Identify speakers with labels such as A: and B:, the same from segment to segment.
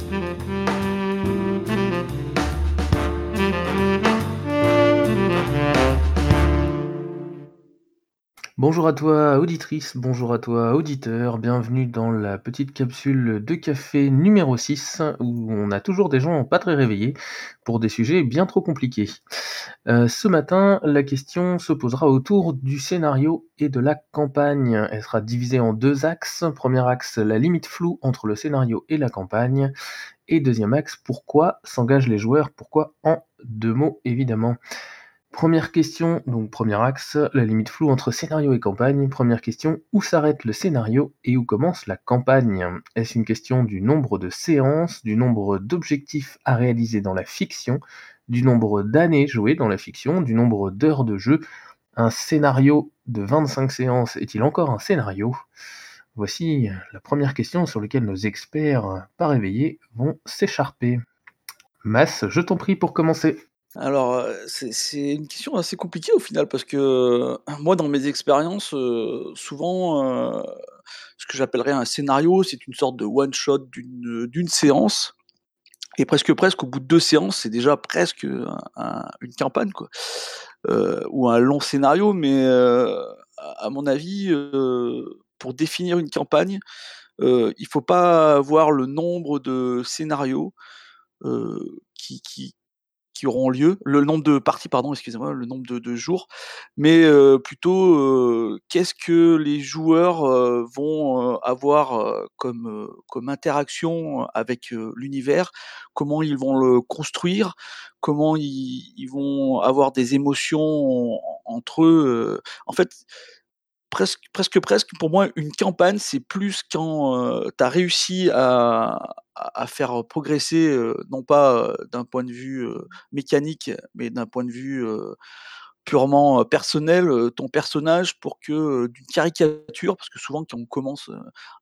A: Mm-hmm. Bonjour à toi auditrice, bonjour à toi auditeur, bienvenue dans la petite capsule de café numéro 6 où on a toujours des gens pas très réveillés pour des sujets bien trop compliqués. Euh, ce matin, la question se posera autour du scénario et de la campagne. Elle sera divisée en deux axes. Premier axe, la limite floue entre le scénario et la campagne. Et deuxième axe, pourquoi s'engagent les joueurs? Pourquoi en deux mots évidemment? Première question, donc premier axe, la limite floue entre scénario et campagne. Première question, où s'arrête le scénario et où commence la campagne? Est-ce une question du nombre de séances, du nombre d'objectifs à réaliser dans la fiction, du nombre d'années jouées dans la fiction, du nombre d'heures de jeu? Un scénario de 25 séances est-il encore un scénario? Voici la première question sur laquelle nos experts pas réveillés vont s'écharper. Mass, je t'en prie pour commencer.
B: Alors, c'est une question assez compliquée au final parce que, moi dans mes expériences, souvent, ce que j'appellerais un scénario, c'est une sorte de one shot d'une, séance. Et presque, presque au bout de deux séances, c'est déjà presque, une campagne quoi, ou un long scénario mais, à mon avis, pour définir une campagne, il il faut pas voir le nombre de scénarios, qui auront lieu, le nombre de parties, pardon, excusez-moi, le nombre de, jours, mais plutôt qu'est-ce que les joueurs vont avoir comme, comme interaction avec l'univers, comment ils vont le construire, comment ils, vont avoir des émotions entre eux. En fait, presque, presque, presque, pour moi, une campagne, c'est plus quand tu as réussi à, à, faire progresser, non pas d'un point de vue mécanique, mais d'un point de vue purement personnel, ton personnage pour que d'une caricature, parce que souvent quand on commence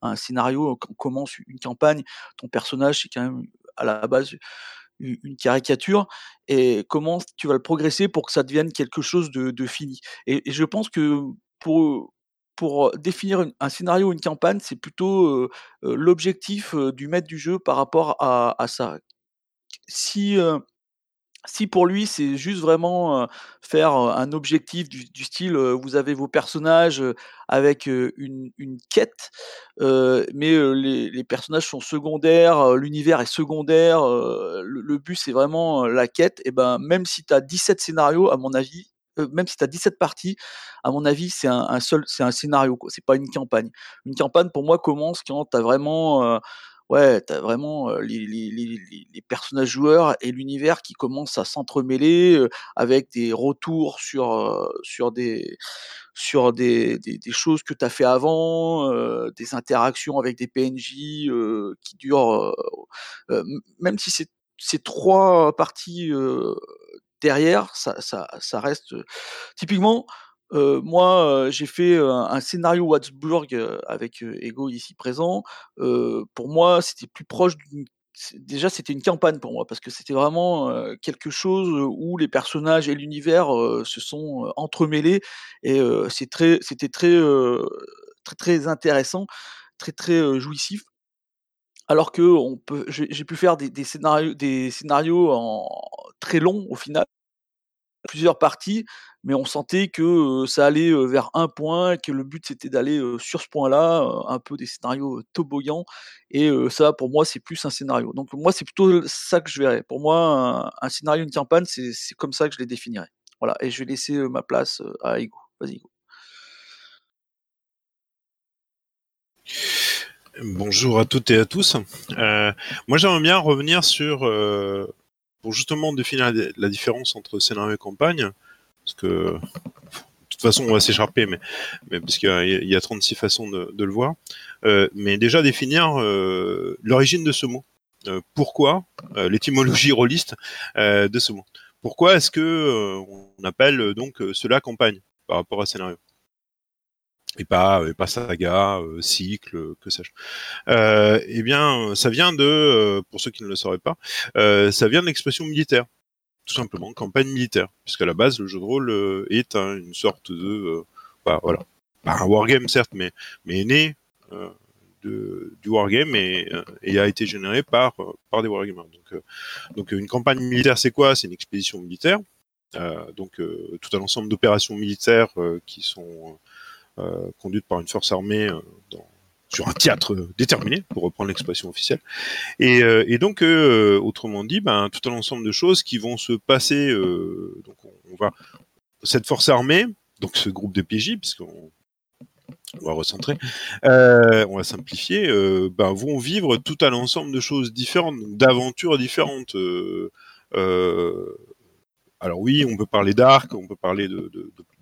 B: un scénario, quand on commence une campagne, ton personnage c'est quand même à la base une caricature et comment tu vas le progresser pour que ça devienne quelque chose de, fini? et, je pense que pour pour définir un scénario ou une campagne, c'est plutôt, l'objectif, du maître du jeu par rapport à ça. Si, si pour lui, c'est juste vraiment, faire, un objectif du style, vous avez vos personnages, avec, une quête, mais, les personnages sont secondaires, l'univers est secondaire, le but c'est vraiment, la quête et ben, même si tu as 17 scénarios, à mon avis, même si tu as 17 parties, à mon avis, c'est un, seul, c'est un scénario, quoi. C'est pas une campagne. Une campagne, pour moi, commence quand tu as vraiment, tu vraiment les, personnages joueurs et l'univers qui commencent à s'entremêler avec des retours sur, sur, des, sur des, choses que tu as fait avant, des interactions avec des PNJ qui durent, même si c'est ces trois parties derrière, ça, reste. typiquement, moi, j'ai fait un scénario Wattsburg avec Ego ici présent. pour moi, c'était plus proche d'une. Déjà, c'était une campagne pour moi parce que c'était vraiment quelque chose où les personnages et l'univers se sont entremêlés et c'était très, très, très intéressant, très, très jouissif. Alors que j'ai pu faire des, scénarios, des scénarios en très longs au final, plusieurs parties, mais on sentait que ça allait vers un point, que le but c'était d'aller sur ce point-là, un peu des scénarios toboggan, et ça pour moi c'est plus un scénario. Donc moi c'est plutôt ça que je verrais. Pour moi un, scénario, une campagne, c'est comme ça que je les définirais. Voilà, et je vais laisser ma place à Ego. Vas-y Ego.
C: Bonjour à toutes et à tous. Euh, moi, j'aimerais bien revenir sur, euh, pour justement définir la, différence entre scénario et campagne, parce que de toute façon, on va s'écharper, mais, mais parce qu'il y, a 36 façons de, le voir. Euh, mais déjà définir l'origine de ce mot. pourquoi l'étymologie rôliste de ce mot. Pourquoi est-ce que on appelle donc cela campagne par rapport à scénario? Et pas pas saga, euh, cycle, que sais-je. Euh, eh bien, ça vient de, euh, pour ceux qui ne le sauraient pas, ça vient de l'expression militaire, tout simplement, campagne militaire, puisqu'à la base, le jeu de rôle est une sorte de, bah, voilà, pas un wargame certes, mais mais est né du wargame et, et, a été généré par, par des wargamers. Donc, donc une campagne militaire, c'est quoi? C'est une expédition militaire. donc tout un ensemble d'opérations militaires qui sont conduites par une force armée dans, sur un théâtre déterminé, pour reprendre l'expression officielle. Et, et donc, autrement dit, ben, tout un ensemble de choses qui vont se passer. donc, on, va cette force armée, donc ce groupe de PJ, puisqu'on on va recentrer, euh, on va simplifier, euh, ben, vont vivre tout un ensemble de choses différentes, d'aventures différentes. Euh, alors oui, on peut parler d'arc, on peut parler de,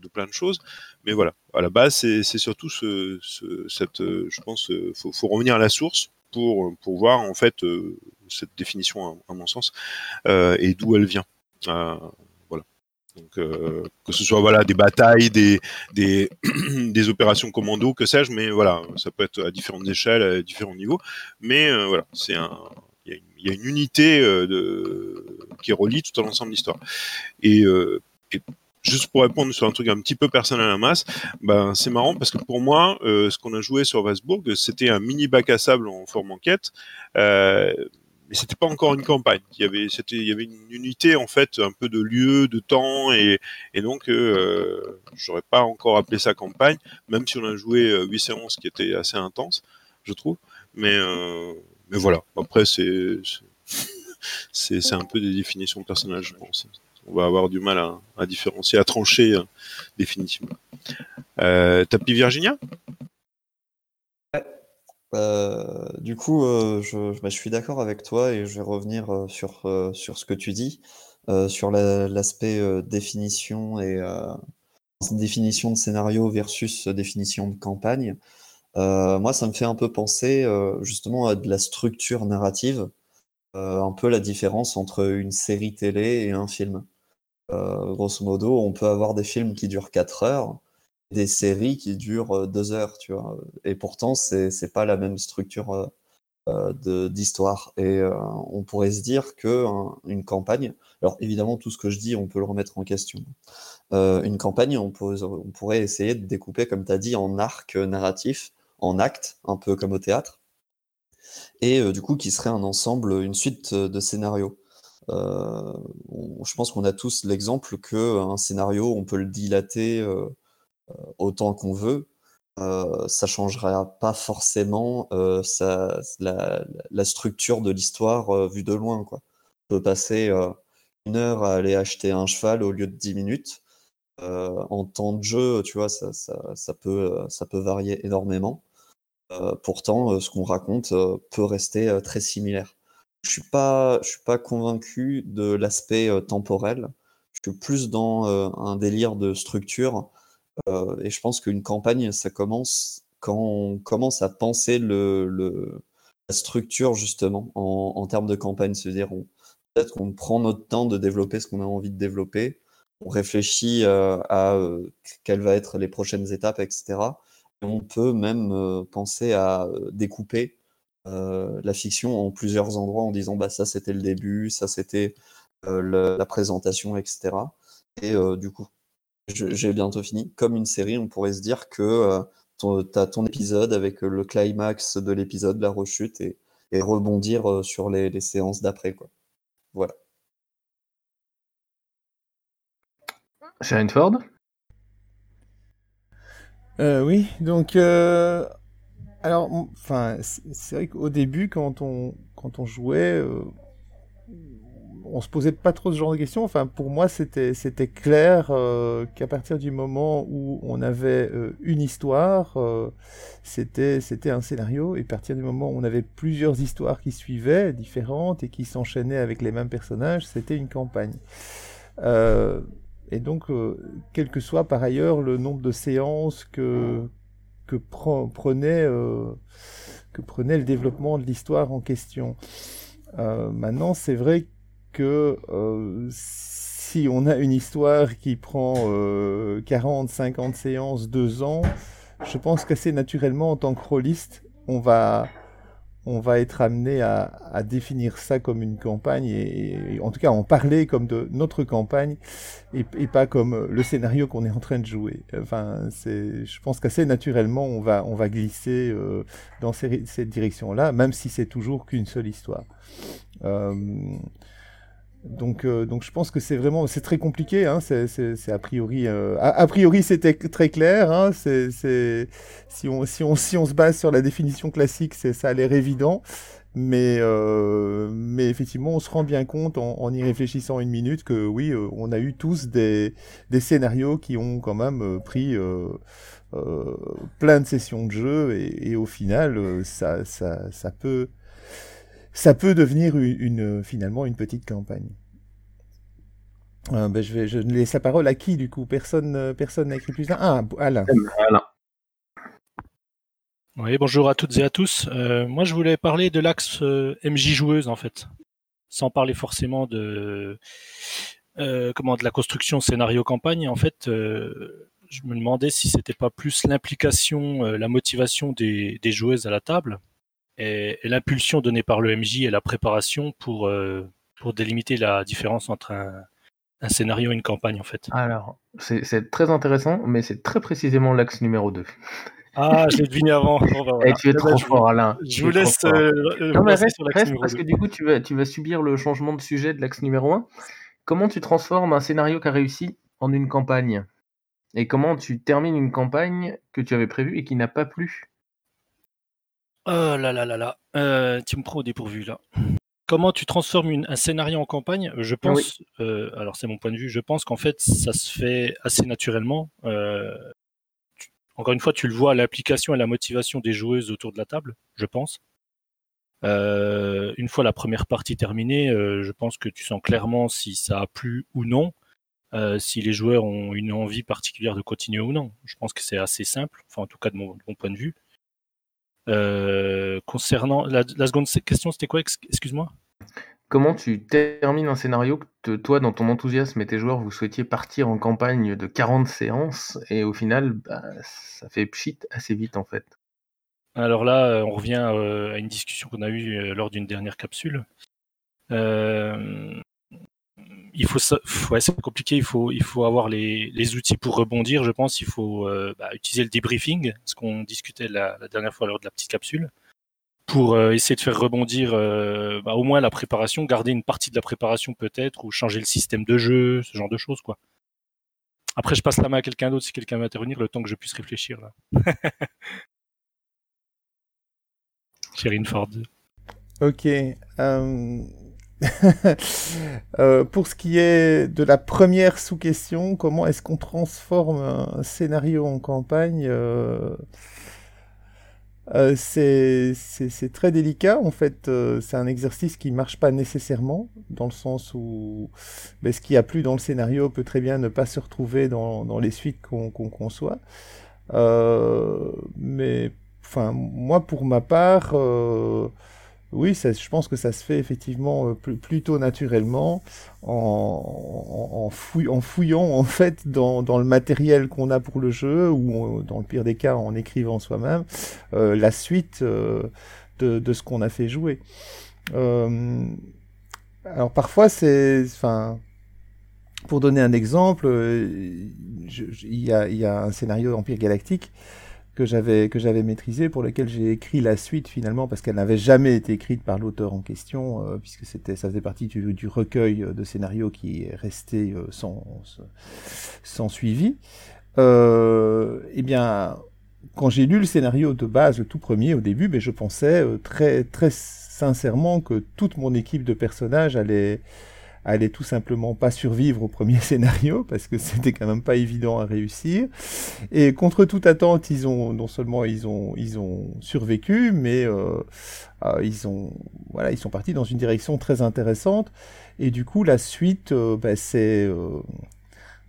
C: plein de choses, mais voilà, à la base, c'est surtout ce, cette, je pense, faut, faut revenir à la source pour, pour voir en fait cette définition, à, mon sens, et d'où elle vient. Donc, euh, que ce soit voilà des batailles, des des, opérations commando, que sais-je, mais voilà, ça peut être à différentes échelles, à différents niveaux. Mais euh, voilà, c'est un il y, a une unité euh, de, qui relie tout l'ensemble d'histoire. Et, euh, et, juste pour répondre sur un truc un petit peu personnel à la masse, ben c'est marrant parce que pour moi, euh, ce qu'on a joué sur Vasbourg, c'était un mini bac à sable en forme enquête. Euh, mais c'était pas encore une campagne. Il y avait, c'était, il y avait une unité en fait, un peu de lieu, de temps, et, et donc euh, j'aurais pas encore appelé ça campagne, même si on a joué 8 euh, séances qui étaient assez intenses, je trouve. Mais euh, mais voilà. Après c'est c'est c'est un peu des définitions de personnages, je pense. On va avoir du mal à, différencier, à trancher euh, définitivement. Euh, Tapis Virginia?
D: Euh, du coup, euh, je, bah, je suis d'accord avec toi et je vais revenir euh, sur ce que tu dis, sur l'aspect définition et définition de scénario versus définition de campagne. moi, ça me fait un peu penser justement à de la structure narrative, un peu la différence entre une série télé et un film. Grosso modo, on peut avoir des films qui durent 4 heures, des séries qui durent deux heures, tu vois. Et pourtant, c'est c'est pas la même structure euh, d'histoire. Et on pourrait se dire que une campagne, alors évidemment, tout ce que je dis, on peut le remettre en question. une campagne, on, on pourrait essayer de découper, comme tu as dit, en arc narratif, en acte, un peu comme au théâtre, et du coup, qui serait un ensemble, une suite de scénarios. Je pense qu'on a tous l'exemple que un scénario, on peut le dilater euh, autant qu'on veut, euh, ça changera pas forcément euh, la, structure de l'histoire vue de loin. On peut passer une heure à aller acheter un cheval au lieu de 10 minutes. en temps de jeu, tu vois, ça peut varier énormément. pourtant, ce qu'on raconte peut rester très similaire. Je suis pas, je suis pas convaincu de l'aspect temporel. Je suis plus dans un délire de structure euh, et je pense qu'une campagne, ça commence quand on commence à penser la structure justement en, en, termes de campagne. C'est-à-dire, peut-être qu'on prend notre temps de développer ce qu'on a envie de développer, on réfléchit euh, à euh, quelles vont être les prochaines étapes, etc. Et on peut même euh, penser à découper la fiction en plusieurs endroits en disant bah ça c'était le début, ça c'était la présentation, etc. Et du coup, j'ai bientôt fini. Comme une série, on pourrait se dire que euh, tu as ton épisode avec euh, le climax de l'épisode, la rechute, et, et rebondir euh, sur les, les séances d'après. quoi. Voilà.
A: Sharon Ford?
E: Euh, Oui, donc. Euh, alors, enfin, c'est vrai qu'au début, quand on, quand on jouait, euh, on se posait pas trop ce genre de questions. Enfin, pour moi, c'était clair euh, qu'à partir du moment où on avait euh, une histoire, c'était c'était un scénario. Et à partir du moment où on avait plusieurs histoires qui suivaient, différentes et qui s'enchaînaient avec les mêmes personnages, c'était une campagne. et donc, quel que soit par ailleurs le nombre de séances que que prenait que prenait le développement de l'histoire en question. maintenant, c'est vrai que euh, si on a une histoire qui prend euh, 40, 50 séances, 2 ans, je pense qu'assez naturellement, en tant que rôliste, on va, on va être amené à, définir ça comme une campagne et, en tout cas en parler comme de notre campagne et, pas comme le scénario qu'on est en train de jouer. Enfin, je pense qu'assez naturellement on va on va glisser euh, dans cette direction-là, même si c'est toujours qu'une seule histoire. Euh, donc, euh, donc je pense que c'est vraiment c'est très compliqué. Hein, c'est a priori euh, a, priori c'était très clair. Hein, c'est si on si on si on se base sur la définition classique, c'est ça a l'air évident. Mais euh, mais effectivement, on se rend bien compte en, en, y réfléchissant une minute que oui, euh, on a eu tous des des scénarios qui ont quand même euh, pris plein de sessions de jeu et, et au final, ça ça ça peut ça peut devenir une, finalement une petite campagne. Euh, ben je, vais, je laisse la parole à qui du coup? Personne euh, personne n'a écrit plus d'un. Ah, Alain.
F: Oui, bonjour à toutes et à tous. Euh, moi, je voulais parler de l'axe MJ joueuse en fait, sans parler forcément de comment de la construction scénario campagne. En fait, je me demandais si c'était pas plus l'implication, la motivation des, des, joueuses à la table et, l'impulsion donnée par le MJ et la préparation pour, euh, pour délimiter la différence entre un, un, scénario et une campagne en fait.
A: Alors, c'est très intéressant, mais c'est très précisément l'axe numéro 2.
F: Ah, j'ai deviné avant.
A: Bon, bah, Et tu es trop fort, Alain.
F: Je vous laisse. Euh,
A: non, mais reste, reste parce que du coup, tu vas, tu vas subir le changement de sujet de l'axe numéro 1. Comment tu transformes un scénario qui a réussi en une campagne? Et comment tu termines une campagne que tu avais prévue et qui n'a pas plu?
F: Oh là là là là, euh, tu me prends au dépourvu là. Comment tu transformes un scénario en campagne? Je pense, euh, alors c'est mon point de vue, je pense qu'en fait ça se fait assez naturellement. Euh, encore une fois, tu le vois à l'application et la motivation des joueuses autour de la table, je pense. une fois la première partie terminée, je pense que tu sens clairement si ça a plu ou non, si les joueurs ont une envie particulière de continuer ou non. Je pense que c'est assez simple, enfin en tout cas de mon point de vue. Euh, concernant la, seconde question, c'était quoi Excuse-moi?
A: Comment tu termines un scénario que toi, dans ton enthousiasme et tes joueurs, vous souhaitiez partir en campagne de 40 séances et au final, bah, ça fait pchit assez vite en fait?
F: Alors là, euh, on revient euh, à une discussion qu'on a eue lors d'une dernière capsule. Euh, il faut c'est compliqué. Il faut, avoir les, outils pour rebondir. Je pense il faut euh, bah, utiliser le debriefing, ce qu'on discutait la, dernière fois lors de la petite capsule, pour euh, essayer de faire rebondir euh, bah, au moins la préparation, garder une partie de la préparation peut-être, ou changer le système de jeu, ce genre de choses. Après, je passe la main à quelqu'un d'autre si quelqu'un veut intervenir, le temps que je puisse réfléchir là. Sherine Ford.
E: Ok. Euh, pour ce qui est de la première sous-question, comment est-ce qu'on transforme un scénario en campagne euh, euh, c'est très délicat. En fait, c'est un exercice qui marche pas nécessairement, dans le sens où ben, ce qui a plu dans le scénario peut très bien ne pas se retrouver dans, dans les suites qu'on conçoit. mais, enfin, moi, pour ma part, oui, je pense que ça se fait effectivement euh, plutôt naturellement en, fouillant en fait dans, le matériel qu'on a pour le jeu ou dans le pire des cas en écrivant soi-même euh, la suite euh, de, ce qu'on a fait jouer. alors parfois c'est, enfin, pour donner un exemple, il y a, un scénario Empire Galactique que j'avais que j'avais maîtrisé, pour lequel j'ai écrit la suite finalement parce qu'elle n'avait jamais été écrite par l'auteur en question, euh, puisque c'était ça faisait partie du, recueil de scénarios qui est resté euh, sans, sans suivi. Euh, eh bien, quand j'ai lu le scénario de base, le tout premier au début, mais ben, je pensais euh, très très sincèrement que toute mon équipe de personnages allait allait tout simplement pas survivre au premier scénario parce que c'était quand même pas évident à réussir. Et contre toute attente, ils ont non seulement ils ont ils ont survécu, mais euh, euh, ils ont voilà ils sont partis dans une direction très intéressante. Et du coup, la suite, euh, bah, c'est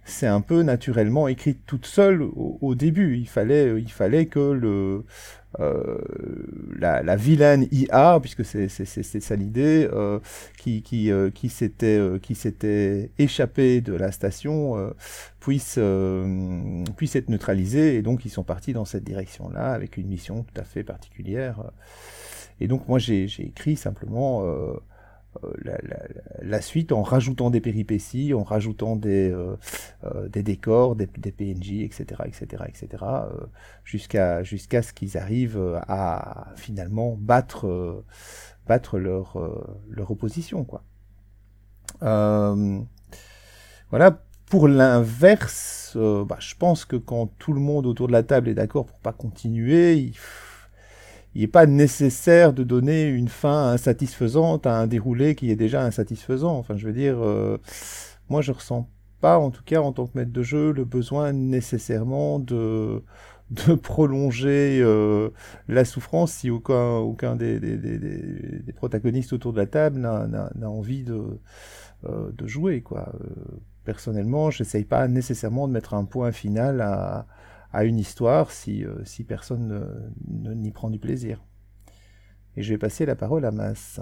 E: c'est un peu naturellement écrite toute seule au, début. Il fallait, il fallait que le, euh, la, la, vilaine IA, puisque c'est ça l'idée, euh, qui, qui, euh, qui s'était euh, qui s'était échappé de la station euh, puisse puisse être neutralisée et donc ils sont partis dans cette direction-là avec une mission tout à fait particulière. Et donc moi j'ai écrit simplement la, la, suite en rajoutant des péripéties, en rajoutant des, des décors, des, des, PNJ, etc., etc., etc., jusqu'à jusqu'à ce qu'ils arrivent à finalement battre battre leur leur opposition, quoi. voilà, pour l'inverse, euh, bah, je pense que quand tout le monde autour de la table est d'accord pour pas continuer, n'est pas nécessaire de donner une fin insatisfaisante à un déroulé qui est déjà insatisfaisant. Enfin, je veux dire, euh, moi, je ressens pas, en tout cas en tant que maître de jeu, le besoin nécessairement de de prolonger euh, la souffrance si aucun, aucun des, des, protagonistes autour de la table n'a envie de, de jouer. Quoi personnellement, j'essaye pas nécessairement de mettre un point final à, une histoire si, euh, si personne ne n'y prend du plaisir. Et je vais passer la parole à Mas.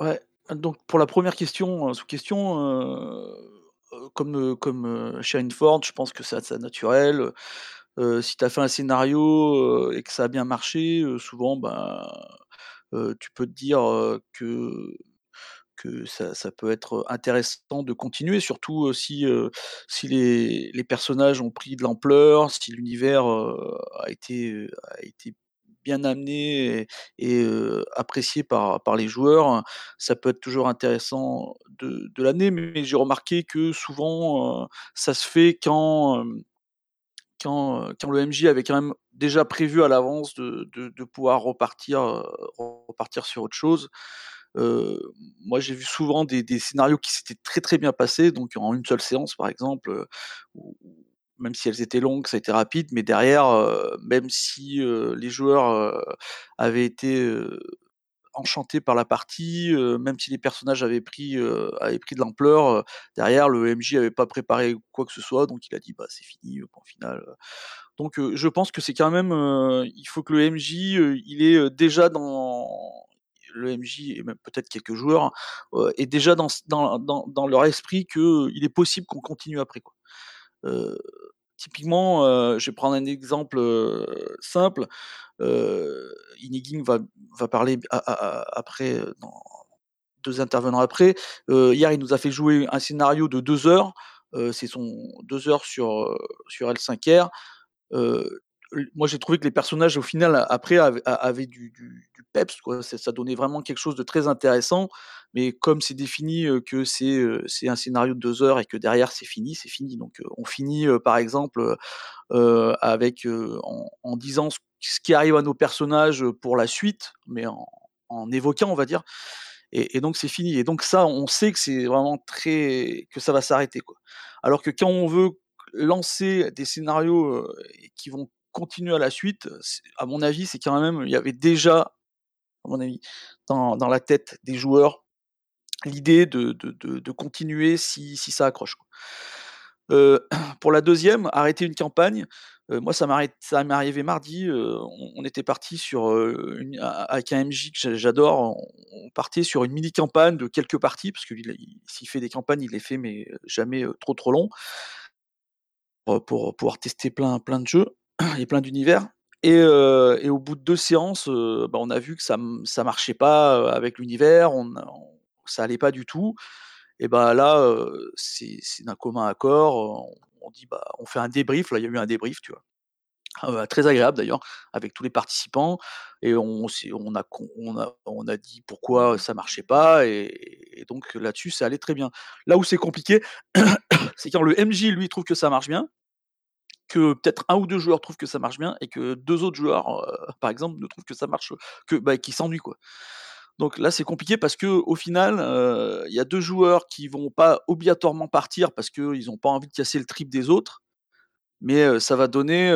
B: Ouais, donc pour la première question, euh, sous-question, euh, comme, comme Sharon Ford, je pense que c'est naturel. si tu as fait un scénario et que ça a bien marché, souvent, ben tu peux te dire que que ça, peut être intéressant de continuer, surtout si, si les, personnages ont pris de l'ampleur, si l'univers a, été, a été bien amené et, apprécié par, par les joueurs, ça peut être toujours intéressant de, de l'année, mais j'ai remarqué que souvent ça se fait quand quand, quand le MJ avait quand même déjà prévu à l'avance de, de, de, pouvoir repartir, repartir sur autre chose. Moi, j'ai vu souvent des, scénarios qui s'étaient très très bien passés, donc en une seule séance par exemple, même si elles étaient longues, ça a été rapide, mais derrière, même si les joueurs avaient été enchanté par la partie, même si les personnages avaient pris, avaient pris de l'ampleur, derrière le MJ avait pas préparé quoi que ce soit, donc il a dit: «Bah, c'est fini, point final», donc je pense que c'est quand même, il faut que le MJ, il est, déjà dans le MJ et même peut-être quelques joueurs, heu, est déjà dans leur esprit qu'il est possible qu'on continue après, typiquement, je vais prendre un exemple, simple, euh, Iniging va, parler après, deux intervenants après. Euh, hier, il nous a fait jouer un scénario de deux heures. Euh, c'est son deux heures sur, sur L5R. Moi, j'ai trouvé que les personnages, au final, après, avaient, du, du, peps. Quoi. Ça donnait vraiment quelque chose de très intéressant. Mais comme c'est défini que c'est, c'est un scénario de deux heures et que derrière, c'est fini, c'est fini. Donc, on finit, par exemple, avec en, disant ce qui arrive à nos personnages pour la suite, mais en, en évoquant, on va dire. Et, et donc c'est fini. Et donc ça, on sait que c'est vraiment très que ça va s'arrêter, quoi. Alors que quand on veut lancer des scénarios qui vont continuer à la suite, à mon avis, c'est quand même il y avait déjà, à mon avis, dans, la tête des joueurs l'idée de, de, continuer si, si ça accroche. Euh, pour la deuxième, arrêter une campagne. Euh, moi, ça m'est arrivé mardi. Euh, on, était parti sur une, avec un MJ que j'adore. On, partait sur une mini campagne de quelques parties parce que s'il fait des campagnes, il les fait mais jamais trop trop long pour pouvoir tester plein plein de jeux et plein d'univers. Et, au bout de deux séances, bah, on a vu que ça ça marchait pas avec l'univers. Ça allait pas du tout. Et bah là, c'est d'un commun accord. On, dit bah on fait un débrief. Là, il y a eu un débrief, tu vois. Euh, très agréable d'ailleurs, avec tous les participants, et on a dit pourquoi ça marchait pas, et, et donc là-dessus, ça allait très bien. Là où c'est compliqué, c'est quand le MJ, lui, trouve que ça marche bien, que peut-être un ou deux joueurs trouvent que ça marche bien, et que deux autres joueurs, euh, par exemple, ne trouvent que ça marche, que bah, s'ennuient, quoi. Donc là, c'est compliqué parce que au final, il y a deux joueurs qui vont pas obligatoirement partir parce qu'ils n'ont pas envie de casser le trip des autres, mais ça va donner,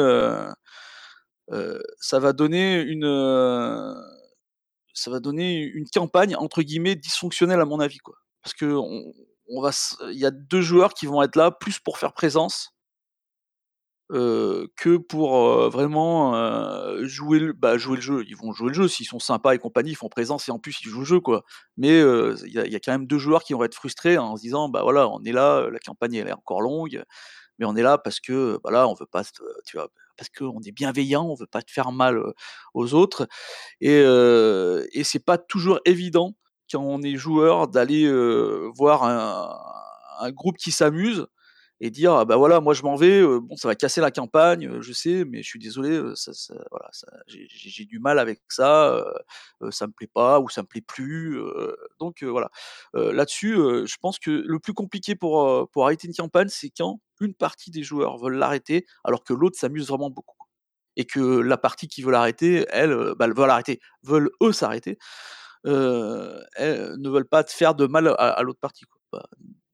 B: ça va donner une, ça va donner une campagne entre guillemets dysfonctionnelle à mon avis quoi. Parce que on va, il y a deux joueurs qui vont être là plus pour faire présence que pour vraiment jouer, le, bah, jouer le jeu. Ils vont jouer le jeu s'ils sont sympas et compagnie, ils font présence et en plus ils jouent le jeu quoi. Mais il y, a quand même deux joueurs qui vont être frustrés en se disant bah voilà on est là, la campagne elle est encore longue, mais on est là parce que voilà on veut pas tu vois parce qu'on est bienveillant, on veut pas te faire mal aux autres, et, euh, et c'est pas toujours évident quand on est joueur d'aller voir un, groupe qui s'amuse et dire ah bah voilà moi je m'en vais bon ça va casser la campagne je sais mais je suis désolé ça voilà j'ai du mal avec ça ça me plaît pas ou ça me plaît plus donc voilà là-dessus je pense que le plus compliqué pour pour arrêter une campagne c'est quand une partie des joueurs veulent l'arrêter alors que l'autre s'amuse vraiment beaucoup et que la partie qui veut l'arrêter elle bah, veut l'arrêter veulent eux s'arrêter elles ne veulent pas faire de mal à, l'autre partie bah,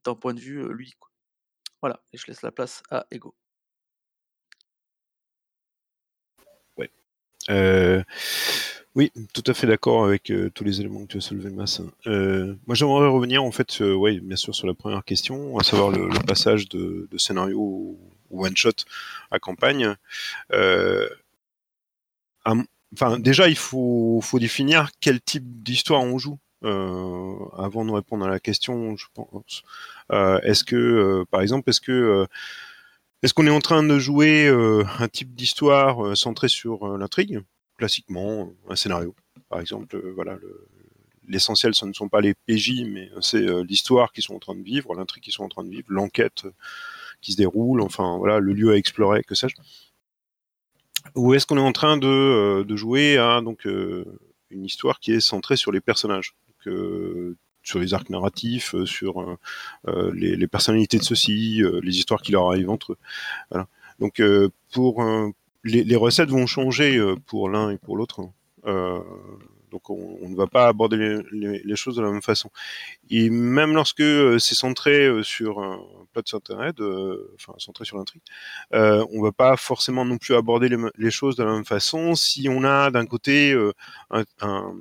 B: d'un point de vue lui. Voilà, et je laisse la place à Ego.
C: Euh, oui, tout à fait d'accord avec euh, tous les éléments que tu as soulevés, Mass. Euh, moi, j'aimerais revenir, en fait, bien sûr, sur la première question, à savoir le, passage de, scénario ou one-shot à campagne. enfin, déjà, il faut définir quel type d'histoire on joue. Euh, avant de répondre à la question, je pense. Euh, est-ce que, euh, par exemple, est-ce que est-ce qu'on est en train de jouer un type d'histoire centré sur l'intrigue, classiquement un scénario, par exemple, voilà, l'essentiel, ce ne sont pas les PJ, mais c'est l'histoire qu'ils sont en train de vivre, l'intrigue qu'ils sont en train de vivre, l'enquête qui se déroule, enfin voilà, le lieu à explorer, que sais-je. Ou est-ce qu'on est en train de, de jouer à donc une histoire qui est centrée sur les personnages? Sur les arcs narratifs, euh, sur euh, euh, les, personnalités de ceux-ci, les histoires qui leur arrivent entre eux. Donc pour les, recettes vont changer pour l'un et pour l'autre. donc on, ne va pas aborder les, choses de la même façon. Et même lorsque c'est centré sur un plot d'intérêt, enfin centré sur l'intrigue, on ne va pas forcément non plus aborder les, choses de la même façon si on a d'un côté un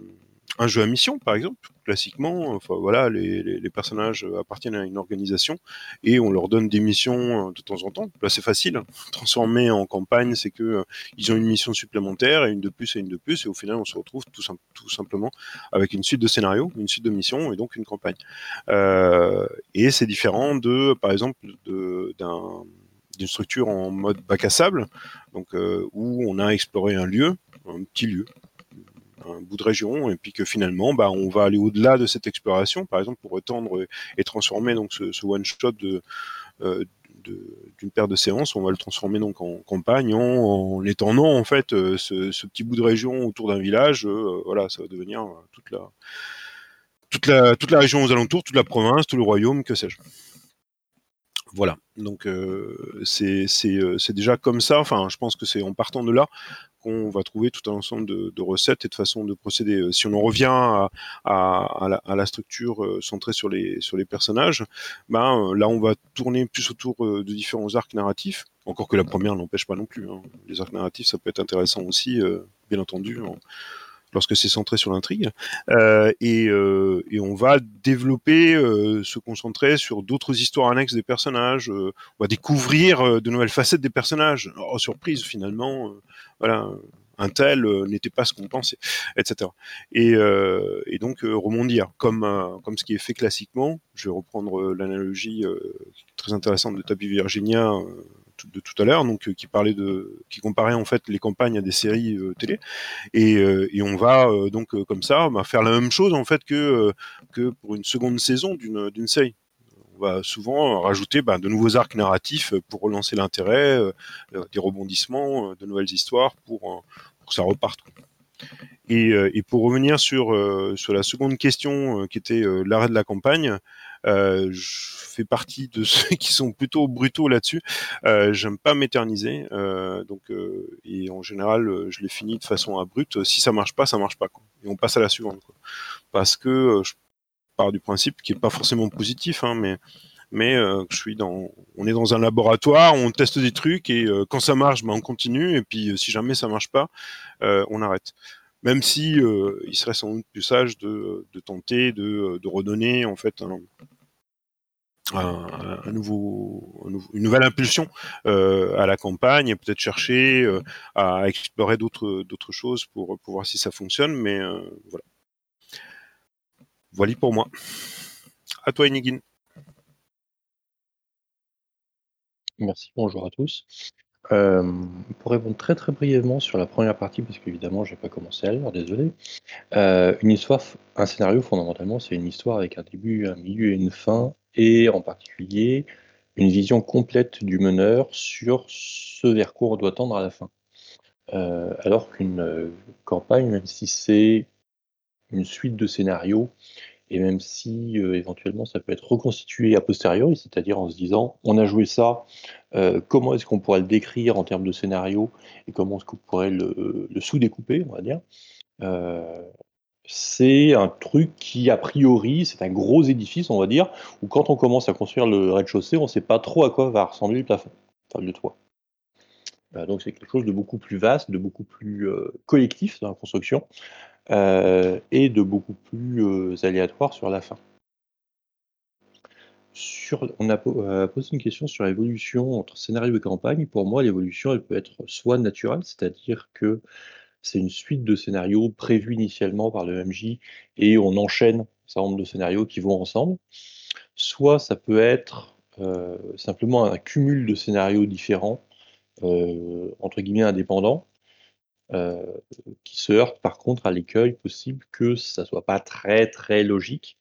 C: jeu à mission, par exemple, classiquement, enfin voilà, les, personnages appartiennent à une organisation et on leur donne des missions euh, de temps en temps. Là, c'est facile. Transformer en campagne, c'est que euh, ils ont une mission supplémentaire et une de plus et une de plus, et au final, on se retrouve tout, simplement avec une suite de scénarios, une suite de missions et donc une campagne. Euh, et c'est différent de, par exemple, d'un d'une structure en mode bac à sable, donc où on a exploré un lieu, un petit lieu, un bout de région, et puis que finalement, bah, on va aller au-delà de cette exploration, par exemple pour étendre et transformer donc ce, one shot euh, de, d'une paire de séances, on va le transformer donc en campagne en, étendant en fait euh, ce, petit bout de région autour d'un village. Euh, voilà, ça va devenir toute la toute la toute la région aux alentours, toute la province, tout le royaume, que sais-je. Voilà, donc c'est déjà comme ça. Enfin, je pense que c'est en partant de là on va trouver tout un ensemble de, recettes et de façons de procéder. Euh, si on en revient à, la, structure euh, centrée sur les, personnages, ben, euh, là on va tourner plus autour de différents arcs narratifs. Encore que la première n'empêche pas non plus. Hein. Les arcs narratifs, ça peut être intéressant aussi, bien entendu, lorsque c'est centré sur l'intrigue. et, on va développer, se concentrer sur d'autres histoires annexes des personnages. on va découvrir de nouvelles facettes des personnages. Oh, surprise, finalement, voilà, un tel euh, n'était pas ce qu'on pensait, etc. Et, euh, donc euh, rebondir, comme comme ce qui est fait classiquement. Je vais reprendre l'analogie très intéressante de Tapi Virginia de tout à l'heure, donc qui parlait de, qui comparait en fait les campagnes à des séries télé, et, et, on va donc comme ça faire la même chose en fait que que pour une seconde saison d'une série on va souvent rajouter bah, de nouveaux arcs narratifs pour relancer l'intérêt, euh, des rebondissements, euh, de nouvelles histoires pour, euh, que ça reparte. Et, pour revenir sur, sur la seconde question qui était l'arrêt de la campagne, je fais partie de ceux qui sont plutôt brutaux là-dessus. J'aime pas m'éterniser, donc et en général je les finis de façon abrupte. Si ça marche pas, ça marche pas. Et on passe à la suivante. Parce que je part du principe qui est pas forcément positif, hein, mais mais euh, je suis dans, on est dans un laboratoire, on teste des trucs et euh, quand ça marche, ben, on continue et puis euh, si jamais ça marche pas, on arrête. Même si il serait sans doute plus sage de, tenter de, redonner en fait un, nouveau, une nouvelle impulsion à la campagne peut-être chercher à explorer d'autres choses pour, voir si ça fonctionne, mais voilà. Voilà pour moi. À toi, Inigin.
G: Merci, bonjour à tous. Euh, pour répondre très très brièvement sur la première partie, parce qu'évidemment j'ai pas commencé à l'heure, désolé. Euh, une histoire, un scénario fondamentalement, c'est une histoire avec un début, un milieu et une fin, et en particulier une vision complète du meneur sur ce vers quoi on doit tendre à la fin. Euh, alors qu'une campagne, même si c'est une suite de scénarios, et même si euh, éventuellement ça peut être reconstitué a posteriori, c'est-à-dire en se disant on a joué ça, euh, comment est-ce qu'on pourrait le décrire en termes de scénario et comment est-ce qu'on pourrait le, sous-découper, on va dire. Euh, c'est un truc qui, a priori, c'est un gros édifice, on va dire, où quand on commence à construire le rez-de-chaussée, on ne sait pas trop à quoi va ressembler le plafond, enfin le toit. donc c'est quelque chose de beaucoup plus vaste, de beaucoup plus collectif dans la construction, et de beaucoup plus euh, aléatoire sur la fin. On a euh, posé une question sur l'évolution entre scénario et campagne. Pour moi, l'évolution, elle peut être soit naturelle, c'est-à-dire que c'est une suite de scénarios prévus initialement par le MJ et on enchaîne un certain nombre de scénarios qui vont ensemble. Soit ça peut être simplement un cumul de scénarios différents, entre guillemets indépendants, euh, qui se heurte par contre à l'écueil possible que ça soit pas très très logique.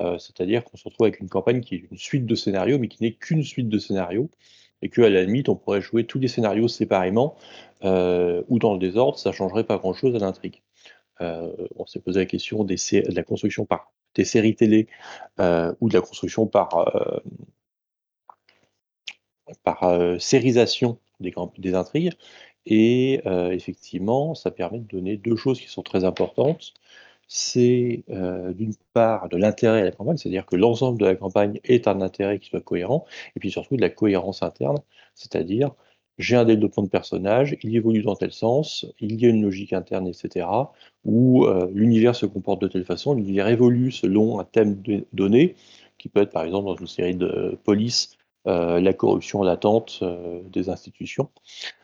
G: Euh, c'est-à-dire qu'on se retrouve avec une campagne qui est une suite de scénarios, mais qui n'est qu'une suite de scénarios, et qu'à la limite, on pourrait jouer tous les scénarios séparément, euh, ou dans le désordre, ça changerait pas grand-chose à l'intrigue. on s'est posé la question de la construction par des séries télé, ou de la construction par, par sérisation des, des intrigues. Et euh, effectivement, ça permet de donner deux choses qui sont très importantes. C'est euh, d'une part de l'intérêt à la campagne, c'est-à-dire que l'ensemble de la campagne est un intérêt qui soit cohérent, et puis surtout de la cohérence interne, c'est-à-dire j'ai un développement de personnage, il évolue dans tel sens, il y a une logique interne, etc., où euh, l'univers se comporte de telle façon, l'univers évolue selon un thème donné, qui peut être par exemple dans une série de police, la corruption latente des institutions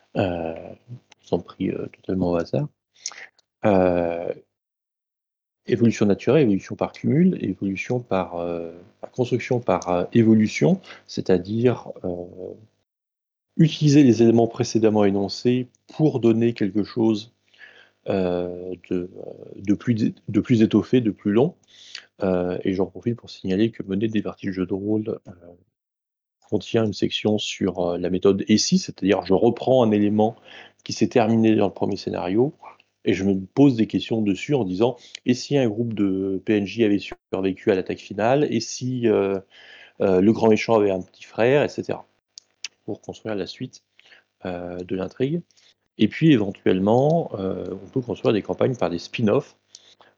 G: euh, sont pris euh, totalement au hasard. Euh, évolution naturelle, évolution par cumul, évolution par, construction par évolution, c'est-à-dire utiliser les éléments précédemment énoncés pour donner quelque chose de, plus, étoffé, de plus long. et j'en profite pour signaler que mener des parties de jeu de rôle contient une section sur euh, la méthode et si, c'est-à-dire je reprends un élément qui s'est terminé dans le premier scénario et je me pose des questions dessus en disant et si un groupe de PNJ avait survécu à l'attaque finale? Et si euh, euh, le grand méchant avait un petit frère, etc. pour construire la suite de l'intrigue. Et puis éventuellement, on peut construire des campagnes par des spin-offs.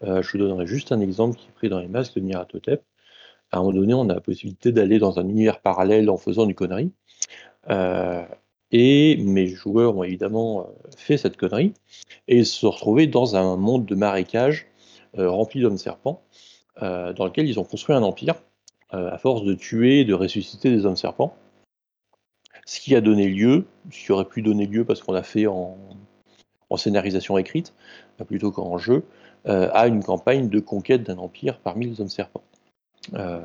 G: je vous donnerai juste un exemple qui est pris dans les masques de Niratotep à un moment donné, on a la possibilité d'aller dans un univers parallèle en faisant du connerie. Euh, et mes joueurs ont évidemment euh, fait cette connerie et se retrouvaient dans un monde de marécages euh, rempli d'hommes serpents, dans lequel ils ont construit un empire à force de tuer et de ressusciter des hommes serpents. Ce qui a donné lieu, ce qui aurait pu donner lieu parce qu'on l'a fait en, en, scénarisation écrite, plutôt qu'en jeu, à une campagne de conquête d'un empire parmi les hommes serpents. Euh,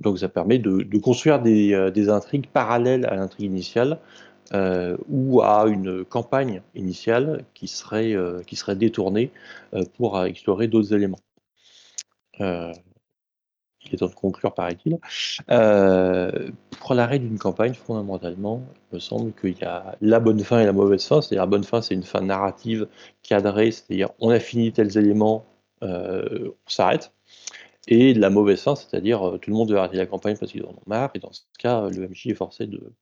G: donc ça permet de, construire euh, des, intrigues parallèles à l'intrigue initiale euh, ou à une campagne initiale qui serait, qui serait détournée pour explorer d'autres éléments. il est temps de conclure, paraît-il. pour l'arrêt d'une campagne, fondamentalement, il me semble qu'il y a la bonne fin et la mauvaise fin. C'est-à-dire la bonne fin, c'est une fin narrative cadrée, c'est-à-dire on a fini tels éléments, on s'arrête et de la mauvaise fin, c'est-à-dire euh, tout le monde veut arrêter la campagne parce qu'ils en ont marre, et dans ce cas, le MJ est forcé de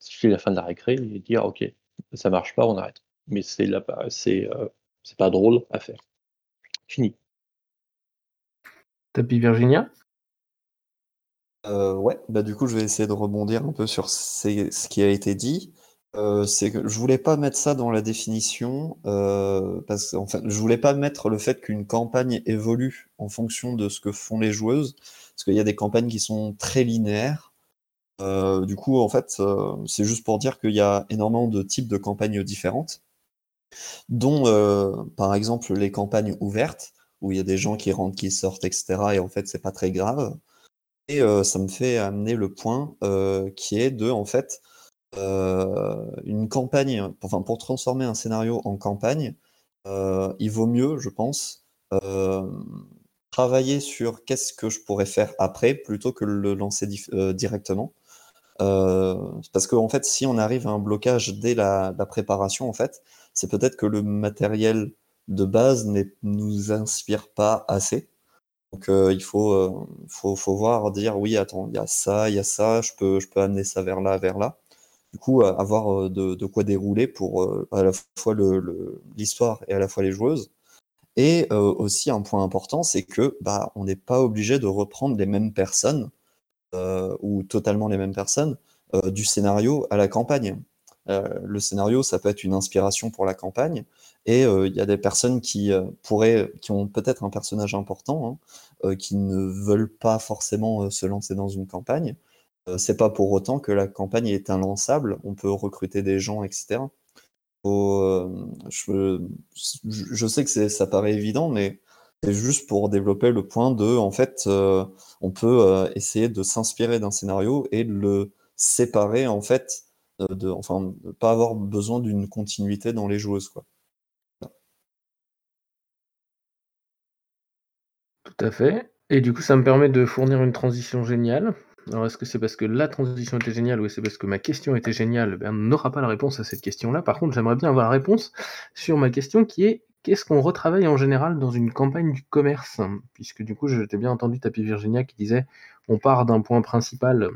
G: siffler la fin de la récré et dire ok, ça marche pas, on arrête. Mais c'est euh, pas drôle à faire. Fini.
A: Tapis Virginia?
D: Euh, Ouais, bah du coup je vais essayer de rebondir un peu sur ce qui a été dit. Euh, c'est que je voulais pas mettre ça dans la définition, euh, parce qu'en fait, je voulais pas mettre le fait qu'une campagne évolue en fonction de ce que font les joueuses, parce qu'il y a des campagnes qui sont très linéaires. Euh, du coup, en fait, c'est juste pour dire qu'il y a énormément de types de campagnes différentes, dont, par exemple, les campagnes ouvertes, où il y a des gens qui rentrent, qui sortent, etc., et en fait, c'est pas très grave. Et ça me fait amener le point qui est de, en fait, une campagne, enfin pour transformer un scénario en campagne, il vaut mieux, je pense, travailler sur qu'est-ce que je pourrais faire après plutôt que le lancer directement. parce qu'en en fait, si on arrive à un blocage dès la, préparation, en fait, c'est peut-être que le matériel de base ne nous inspire pas assez. Donc euh, il faut, euh, faut, faut, voir, dire oui, attends, il y a ça, il y a ça, je peux, je peux amener ça vers là, vers là. Du coup, euh, avoir de, de, quoi dérouler pour à la fois l'histoire et à la fois les joueuses. Et aussi un point important, c'est que bah, on n'est pas obligé de reprendre les mêmes personnes ou totalement les mêmes personnes du scénario à la campagne. le scénario, ça peut être une inspiration pour la campagne, et il y a des personnes qui pourraient, qui ont peut-être un personnage important, hein, qui ne veulent pas forcément se lancer dans une campagne. C'est pas pour autant que la campagne est inlançable. On peut recruter des gens, etc. je, je, sais que ça paraît évident, mais c'est juste pour développer le point de, en fait, on peut essayer de s'inspirer d'un scénario et de le séparer, en fait, de, enfin, pas avoir besoin d'une continuité dans les joueuses, quoi.
A: Tout à fait. Et du coup, ça me permet de fournir une transition géniale. Alors, est-ce que c'est parce que la transition était géniale ou c'est parce que ma question était géniale? Ben, On n'aura pas la réponse à cette question-là. Par contre, j'aimerais bien avoir la réponse sur ma question qui est qu'est-ce qu'on retravaille en général dans une campagne du commerce? Puisque du coup, j'ai bien entendu Tapi Virginia qui disait on part d'un point principal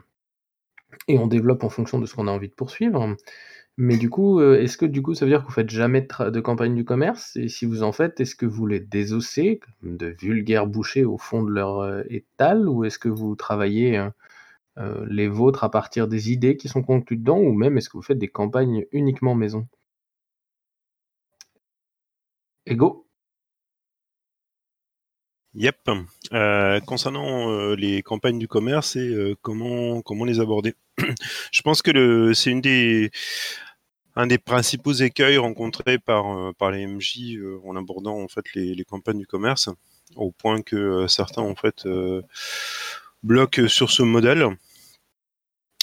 A: et on développe en fonction de ce qu'on a envie de poursuivre. Mais du coup, euh, est-ce que du coup, ça veut dire que vous faites jamais de campagne du commerce? Et si vous en faites, est-ce que vous les désossez, de vulgaires bouchers au fond de leur, euh, étal? Ou est-ce que vous travaillez, euh, les vôtres à partir des idées qui sont conclues dedans? Ou même est-ce que vous faites des campagnes uniquement maison? Ego?
C: Yep. concernant, les campagnes du commerce et comment comment les aborder? Je pense que c'est une des un des principaux écueils rencontrés par, euh, par les MJ euh, en abordant en fait les, campagnes du commerce, au point que euh, certains en fait bloquent sur ce modèle,